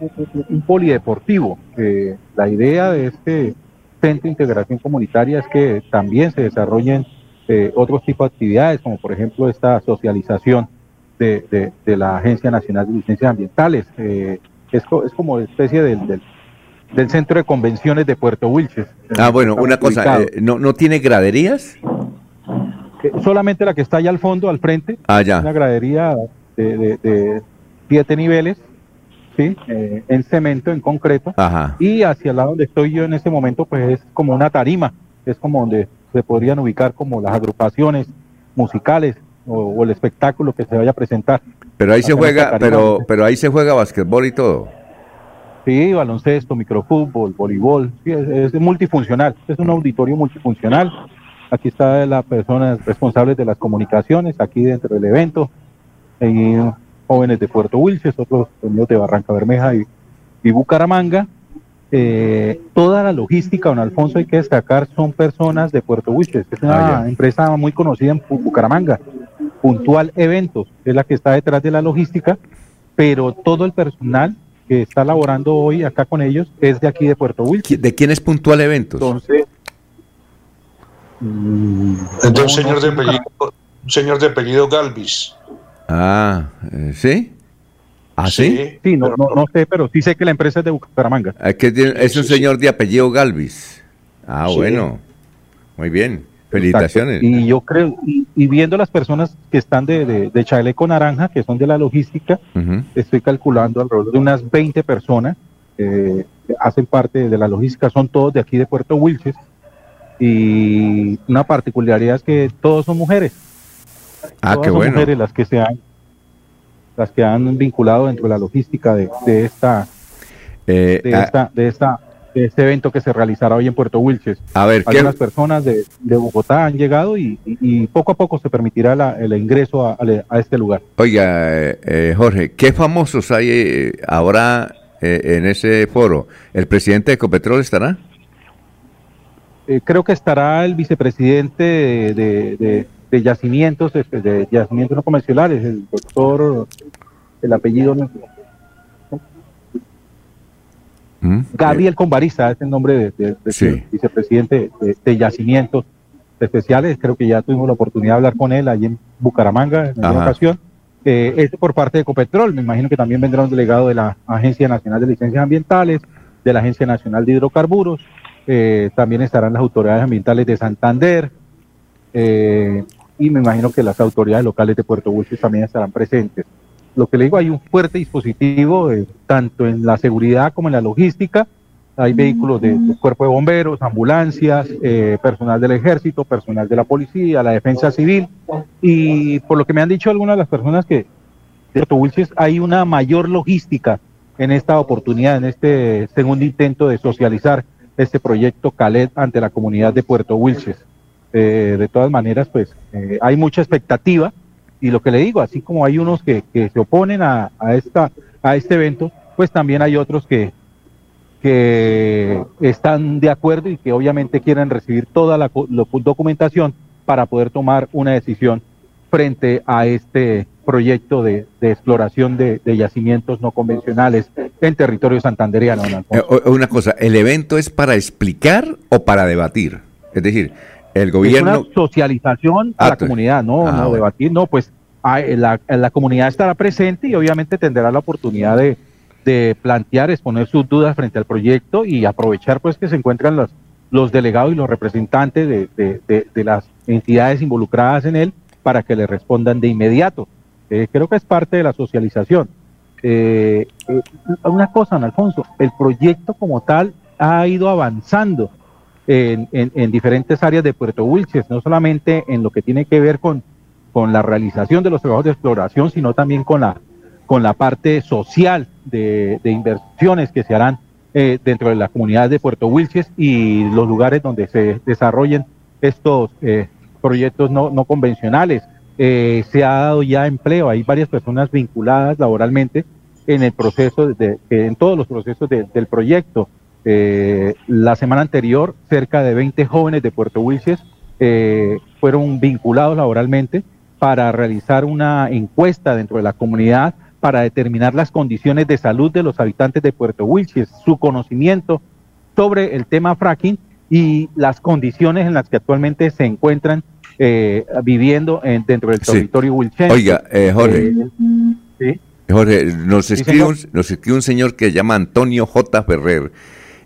un- polideportivo. Eh, la idea de este centro de integración comunitaria es que también se desarrollen eh, otros tipos de actividades, como por ejemplo esta socialización de, de- de la Agencia Nacional de Licencias Ambientales. Eh, es, es como especie del, del, del centro de convenciones de Puerto Wilches. Ah, bueno, una cosa, eh, ¿no, ¿no tiene graderías? Eh, solamente la que está allá al fondo, al frente, Ah, ya. una gradería de, de- de siete niveles, ¿sí? Eh, en cemento, en concreto, Ajá. y hacia el lado donde estoy yo en este momento, pues es como una tarima, es como donde se podrían ubicar como las agrupaciones musicales o, o el espectáculo que se vaya a presentar. Pero ahí se juega, pero, pero ahí se juega basquetbol y todo. Sí, baloncesto, microfútbol, voleibol, sí, es, es multifuncional, es un auditorio multifuncional. Aquí está las personas responsables de las comunicaciones, aquí dentro del evento, hay jóvenes de Puerto Wilches, otros de Barranca Bermeja y, y Bucaramanga. Eh, toda la logística, don Alfonso, hay que destacar, son personas de Puerto Wilches, es una Ah, empresa muy conocida en Bu- Bucaramanga. Puntual Eventos es la que está detrás de la logística, pero todo el personal que está laborando hoy acá con ellos es de aquí de Puerto Wilches. ¿De quién es Puntual Eventos? Entonces, Es de un señor no, de apellido, un señor de apellido Galvis. Ah, eh, ¿sí? ¿Ah, sí? Sí, no, no, no sé, pero sí sé que la empresa es de Bucaramanga. Es, que tiene- es un señor de apellido Galvis. Ah, Sí. bueno. Muy bien. Felicitaciones. Exacto. Y yo creo, y, y viendo las personas que están de, de, de chaleco naranja, que son de la logística, estoy calculando alrededor de unas 20 personas eh, que hacen parte de la logística, son todos de aquí de Puerto Wilches. Y una particularidad es que todos son mujeres. Ah, Todas qué son bueno. mujeres las que se han las que han vinculado dentro de la logística de, de esta Eh, de a- esta de esta de este evento que se realizará hoy en Puerto Wilches. A ver, ¿qué- algunas personas de, de Bogotá han llegado y, y- y poco a poco se permitirá la- el ingreso a, a- a este lugar. Oiga, eh, eh, Jorge, ¿qué famosos hay eh, ahora eh, en ese foro? ¿El presidente de Ecopetrol estará? Eh, creo que estará el vicepresidente de, de- de- de yacimientos, de, de yacimientos no convencionales, el doctor, el apellido no- ¿Mm? Gabriel Convariza es el nombre Sí. del vicepresidente de, yacimientos especiales. Creo que ya tuvimos la oportunidad de hablar con él allí en Bucaramanga en una ocasión. Eh, es por parte de Ecopetrol. Me imagino que también vendrá un delegado de la Agencia Nacional de Licencias Ambientales, de la Agencia Nacional de Hidrocarburos. Eh, también estarán las autoridades ambientales de Santander. eh, y me imagino que las autoridades locales de Puerto Wilches también estarán presentes lo que le digo, hay un fuerte dispositivo, eh, tanto en la seguridad como en la logística. Hay vehículos de- del cuerpo de bomberos, ambulancias, personal del ejército, personal de la policía, la defensa civil. Y por lo que me han dicho algunas de las personas que de Puerto Wilches, hay una mayor logística en esta oportunidad, en este segundo intento de socializar este proyecto Calet ante la comunidad de Puerto Wilches. Eh, de todas maneras, pues eh, hay mucha expectativa y lo que le digo, así como hay unos que, se oponen a, esta, a este evento, pues también hay otros que, que están de acuerdo y que obviamente quieren recibir toda la lo- documentación para poder tomar una decisión frente a este proyecto de, de exploración de, de yacimientos no convencionales en territorio santandereano. Eh, una cosa, ¿el evento es para explicar o para debatir? Es decir, el Es gobierno... una socialización a Ah, la pues. comunidad, no, Ah, no bueno. debatir, no, pues ah, la, la comunidad estará presente y obviamente tendrá la oportunidad de, de plantear, exponer sus dudas frente al proyecto y aprovechar pues que se encuentran los, los delegados y los representantes de, de- de- de las entidades involucradas en él para que le respondan de inmediato. Eh, creo que es parte de la socialización. Eh, eh, una cosa, don Alfonso, el proyecto como tal ha ido avanzando en, en- en diferentes áreas de Puerto Wilches, no solamente en lo que tiene que ver con, con la realización de los trabajos de exploración, sino también con la, con la parte social de, de inversiones que se harán eh, dentro de la comunidad de Puerto Wilches y los lugares donde se desarrollen estos eh, proyectos no, no convencionales. Eh, se ha dado ya empleo, hay varias personas vinculadas laboralmente en el proceso, de, en todos los procesos de- del proyecto. Eh, la semana anterior, cerca de 20 jóvenes de Puerto Wilches eh, fueron vinculados laboralmente para realizar una encuesta dentro de la comunidad para determinar las condiciones de salud de los habitantes de Puerto Wilches, su conocimiento sobre el tema fracking y las condiciones en las que actualmente se encuentran eh, viviendo en, dentro del territorio wilchense. Oiga, eh, Jorge. Eh, ¿sí? Jorge, nos escribe, un, señor. nos escribe un señor que se llama Antonio J. Ferrer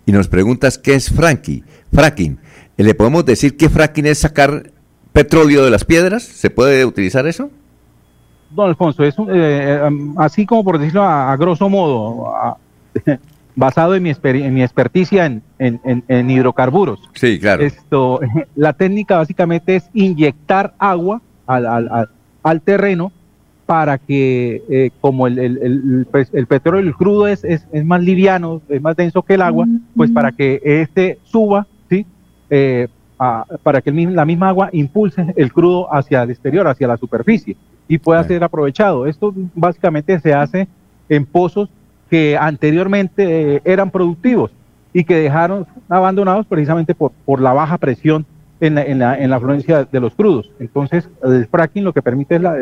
y nos pregunta qué es fracking. fracking. Eh, ¿Le podemos decir que fracking es sacar petróleo de las piedras? ¿Se puede utilizar eso? Don Alfonso, es un- eh, así como por decirlo a, a grosso modo, a- *laughs* basado en mi, en mi experticia en, en- en- en hidrocarburos. Sí, claro. Esto, *laughs* la técnica básicamente es inyectar agua al, al- terreno para que, eh, como el, el- el- el petróleo el crudo es, es, es más liviano, es más denso que el agua, pues para que este suba, ¿sí? Eh, a- para que la misma agua impulse el crudo hacia el exterior, hacia la superficie y pueda ser aprovechado. Esto básicamente se hace en pozos que anteriormente eh, eran productivos y que dejaron abandonados precisamente por, por la baja presión en la, en, la, en la afluencia de los crudos. Entonces, el fracking lo que permite es la,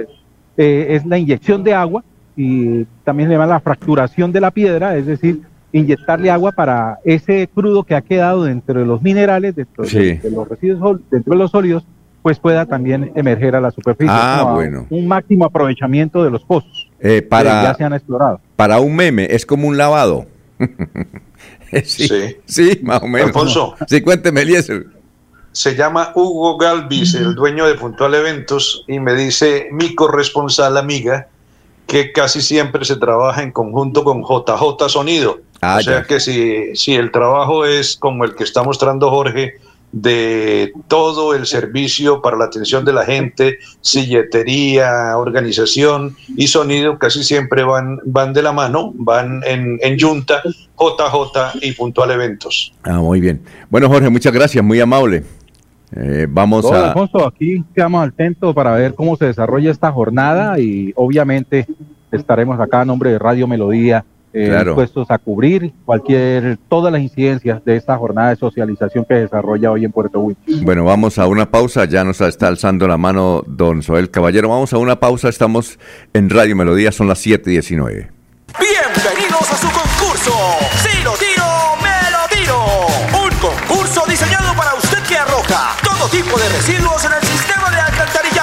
eh, es la inyección de agua y también le llama la fracturación de la piedra, es decir, inyectarle agua para ese crudo que ha quedado dentro de los minerales, dentro de- Sí. de los residuos, dentro de los sólidos, pues pueda también emerger a la superficie. Ah, bueno. Un máximo aprovechamiento de los pozos Eh, que para, ya se han explorado. para un meme, es como un lavado. *laughs* sí, sí. más o menos. Alfonso. *laughs* Sí, cuénteme, Eliezer. Se llama Hugo Galvis, el dueño de Puntual Eventos, y me dice mi corresponsal amiga que casi siempre se trabaja en conjunto con JJ Sonido. Ah, o sea ya. que si, si el trabajo es como el que está mostrando Jorge, de todo el servicio para la atención de la gente, silletería, organización y sonido, casi siempre van, van de la mano, van en, en junta, JJ y Puntual Eventos. Ah, muy bien. Bueno, Jorge, muchas gracias, muy amable. Eh, vamos Don a... Alfonso, aquí quedamos atentos para ver cómo se desarrolla esta jornada y obviamente estaremos acá a nombre de Radio Melodía eh, Claro. dispuestos a cubrir cualquier, todas las incidencias de esta jornada de socialización que se desarrolla hoy en Puerto Wilches. Bueno, vamos a una pausa. Ya nos está alzando la mano don Soel Caballero. Vamos a una pausa. Estamos en Radio Melodía. Son las 7 y 19. Bienvenidos a su concurso. Si lo tiro, me lo tiro. Un concurso diseñado para usted que arroja todo tipo de residuos en el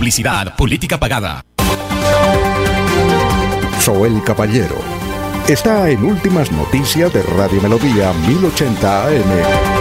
Publicidad, política pagada. Soel Caballero está en Últimas Noticias de Radio Melodía 1080 AM.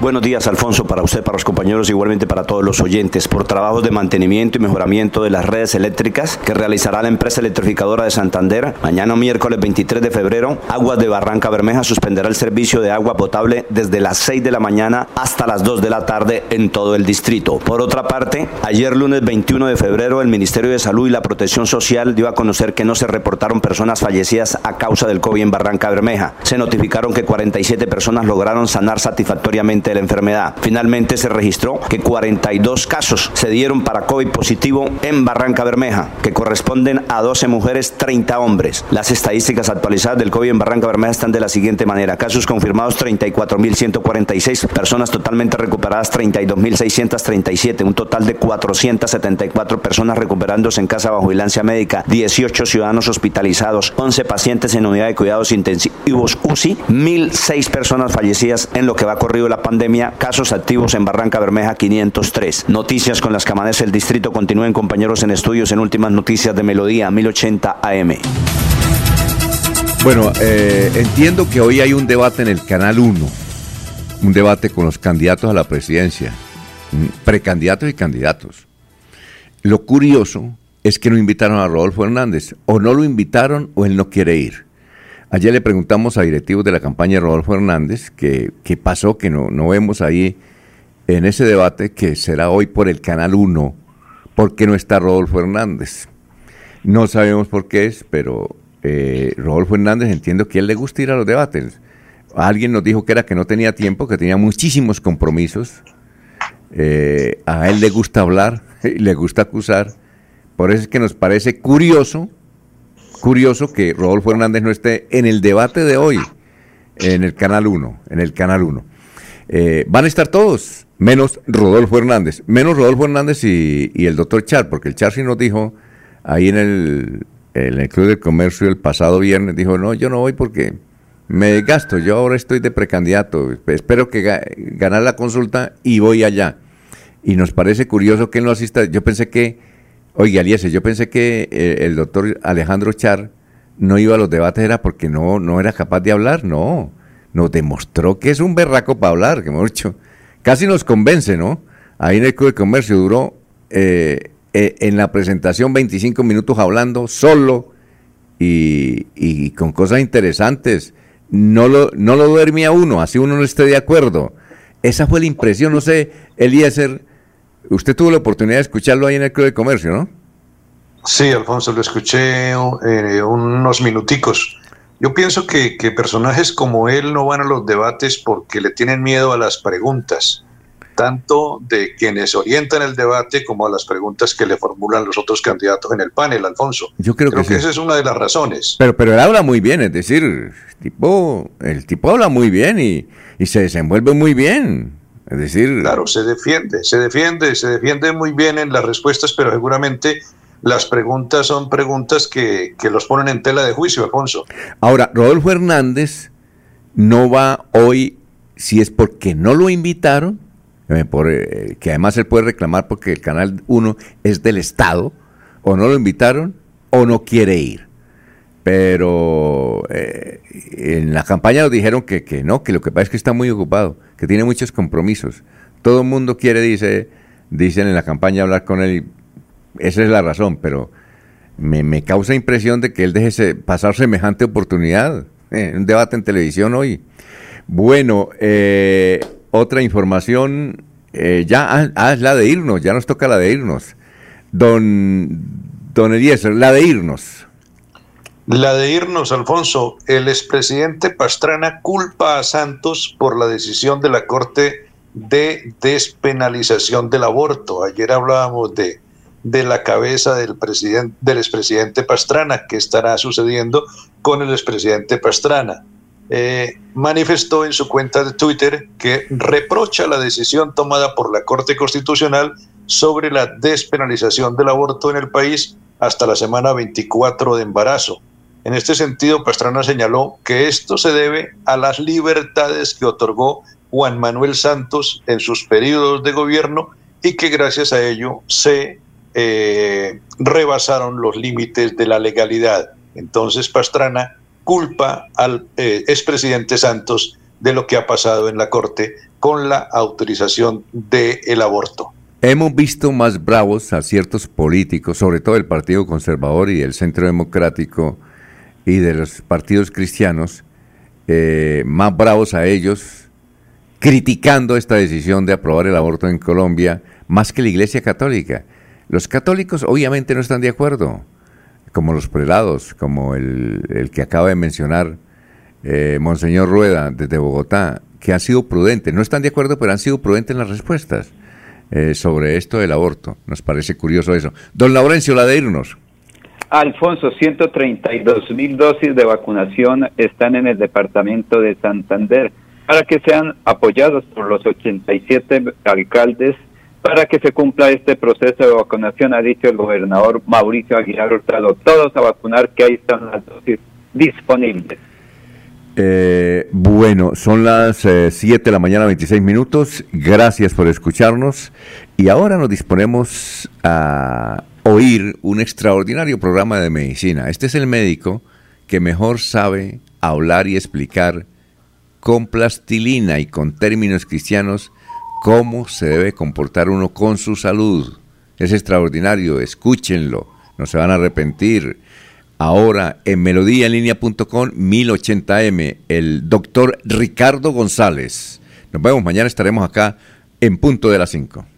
Buenos días, Alfonso, para usted, para los compañeros, igualmente para todos los oyentes. Por trabajos de mantenimiento y mejoramiento de las redes eléctricas que realizará la empresa electrificadora de Santander, mañana miércoles 23 de febrero, Aguas de Barranca Bermeja suspenderá el servicio de agua potable desde las 6 de la mañana hasta las 2 de la tarde en todo el distrito. Por otra parte, ayer lunes 21 de febrero, el Ministerio de Salud y la Protección Social dio a conocer que no se reportaron personas fallecidas a causa del COVID en Barranca Bermeja. Se notificaron que 47 personas lograron sanar satisfactoriamente de la enfermedad. Finalmente se registró que 42 casos se dieron para COVID positivo en Barranca Bermeja, que corresponden a 12 mujeres, 30 hombres. Las estadísticas actualizadas del COVID en Barranca Bermeja están de la siguiente manera. Casos confirmados 34.146, personas totalmente recuperadas 32.637, un total de 474 personas recuperándose en casa bajo vigilancia médica, 18 ciudadanos hospitalizados, 11 pacientes en unidad de cuidados intensivos UCI, 1.006 personas fallecidas en lo que va corrido la pandemia, casos activos en Barranca Bermeja 503. Noticias con las que amanece el distrito continúen compañeros en estudios en últimas noticias de Melodía 1080 AM. Bueno, eh, entiendo que hoy hay un debate en el Canal 1, un debate con los candidatos a la presidencia, mm, precandidatos y candidatos. Lo curioso es que no invitaron a Rodolfo Hernández, o no lo invitaron o él no quiere ir. Ayer le preguntamos a directivos de la campaña Rodolfo Hernández qué pasó, que no, vemos ahí en ese debate que será hoy por el Canal 1, por qué no está Rodolfo Hernández. No sabemos por qué es, pero eh, Rodolfo Hernández entiendo que a él le gusta ir a los debates. Alguien nos dijo que era que no tenía tiempo, que tenía muchísimos compromisos. Eh, a él le gusta hablar, *laughs* le gusta acusar. Por eso es que nos parece curioso, curioso que Rodolfo Hernández no esté en el debate de hoy, en el Canal 1, en el Canal 1. Eh, van a estar todos, menos Rodolfo Hernández, menos Rodolfo Hernández y, el doctor Char, porque el Char sí nos dijo ahí en el, el Club de Comercio el pasado viernes, dijo, no, yo no voy porque me desgasto, yo ahora estoy de precandidato, espero que ganar la consulta y voy allá. Y nos parece curioso que no asista, yo pensé que, oye, Aliese, yo pensé que eh, el doctor Alejandro Char no iba a los debates, era porque no, no era capaz de hablar, no, nos demostró que es un berraco para hablar, que hemos dicho, casi nos convence, ¿no? Ahí en el Club de Comercio duró... Eh, eh, en la presentación 25 minutos hablando solo y, con cosas interesantes. No lo, no lo duerme a uno, así uno no esté de acuerdo. Esa fue la impresión, no sé, Eliezer, usted tuvo la oportunidad de escucharlo ahí en el Club de Comercio, ¿no? Sí, Alfonso, lo escuché eh, unos minuticos. Yo pienso que, que, personajes como él no van a los debates porque le tienen miedo a las preguntas tanto de quienes orientan el debate como a las preguntas que le formulan los otros candidatos en el panel, Alfonso. Yo creo, que, esa es una de las razones. Pero, pero él habla muy bien, es decir, el tipo, el tipo habla muy bien y, y se desenvuelve muy bien. Es decir, claro, se defiende, se defiende, se defiende muy bien en las respuestas, pero seguramente las preguntas son preguntas que, que los ponen en tela de juicio, Alfonso. Ahora, Rodolfo Hernández no va hoy si es porque no lo invitaron eh, por, eh, que además él puede reclamar porque el Canal 1 es del Estado, o no lo invitaron, o no quiere ir. Pero eh, en la campaña nos dijeron que, que, no, que lo que pasa es que está muy ocupado, que tiene muchos compromisos. Todo el mundo quiere, dice, dicen en la campaña, hablar con él. esa es la razón, pero me, me causa impresión de que él deje pasar semejante oportunidad. un debate en televisión hoy. Bueno, eh, otra información, eh, ya ah, ah, es la de irnos, ya nos toca la de irnos. Don, don Eliezer, la de irnos. La de irnos, Alfonso. El expresidente Pastrana culpa a Santos por la decisión de la Corte de despenalización del aborto. Ayer hablábamos de, de la cabeza del, presidente, del expresidente Pastrana, que estará sucediendo con el expresidente Pastrana. Eh, manifestó en su cuenta de Twitter que reprocha la decisión tomada por la Corte Constitucional sobre la despenalización del aborto en el país hasta la semana 24 de embarazo. En este sentido, Pastrana señaló que esto se debe a las libertades que otorgó Juan Manuel Santos en sus periodos de gobierno y que gracias a ello se eh, rebasaron los límites de la legalidad. Entonces Pastrana culpa al eh, expresidente Santos de lo que ha pasado en la Corte con la autorización del aborto. Hemos visto más bravos a ciertos políticos, sobre todo el Partido Conservador y el Centro Democrático y de los partidos cristianos, eh, más bravos a ellos, criticando esta decisión de aprobar el aborto en Colombia, más que la Iglesia Católica. Los católicos obviamente no están de acuerdo como los prelados, como el, que acaba de mencionar eh, Monseñor Rueda desde Bogotá, que han sido prudentes, no están de acuerdo, pero han sido prudentes en las respuestas eh, sobre esto del aborto. Nos parece curioso eso. Don Laurencio, la de irnos. Alfonso, 132 mil dosis de vacunación están en el departamento de Santander para que sean apoyados por los 87 alcaldes para que se cumpla este proceso de vacunación, ha dicho el gobernador Mauricio Aguilar Hurtado. Todos a vacunar, que ahí están las dosis disponibles. Eh, bueno, son las 7 eh, de la mañana, 26 minutos. Gracias por escucharnos. Y ahora nos disponemos a oír un extraordinario programa de medicina. Este es el médico que mejor sabe hablar y explicar con plastilina y con términos cristianos cómo se debe comportar uno con su salud. Es extraordinario, escúchenlo, no se van a arrepentir. Ahora en melodíaenlínea.com 1080m, el doctor Ricardo González. Nos vemos, mañana estaremos acá en punto de las 5.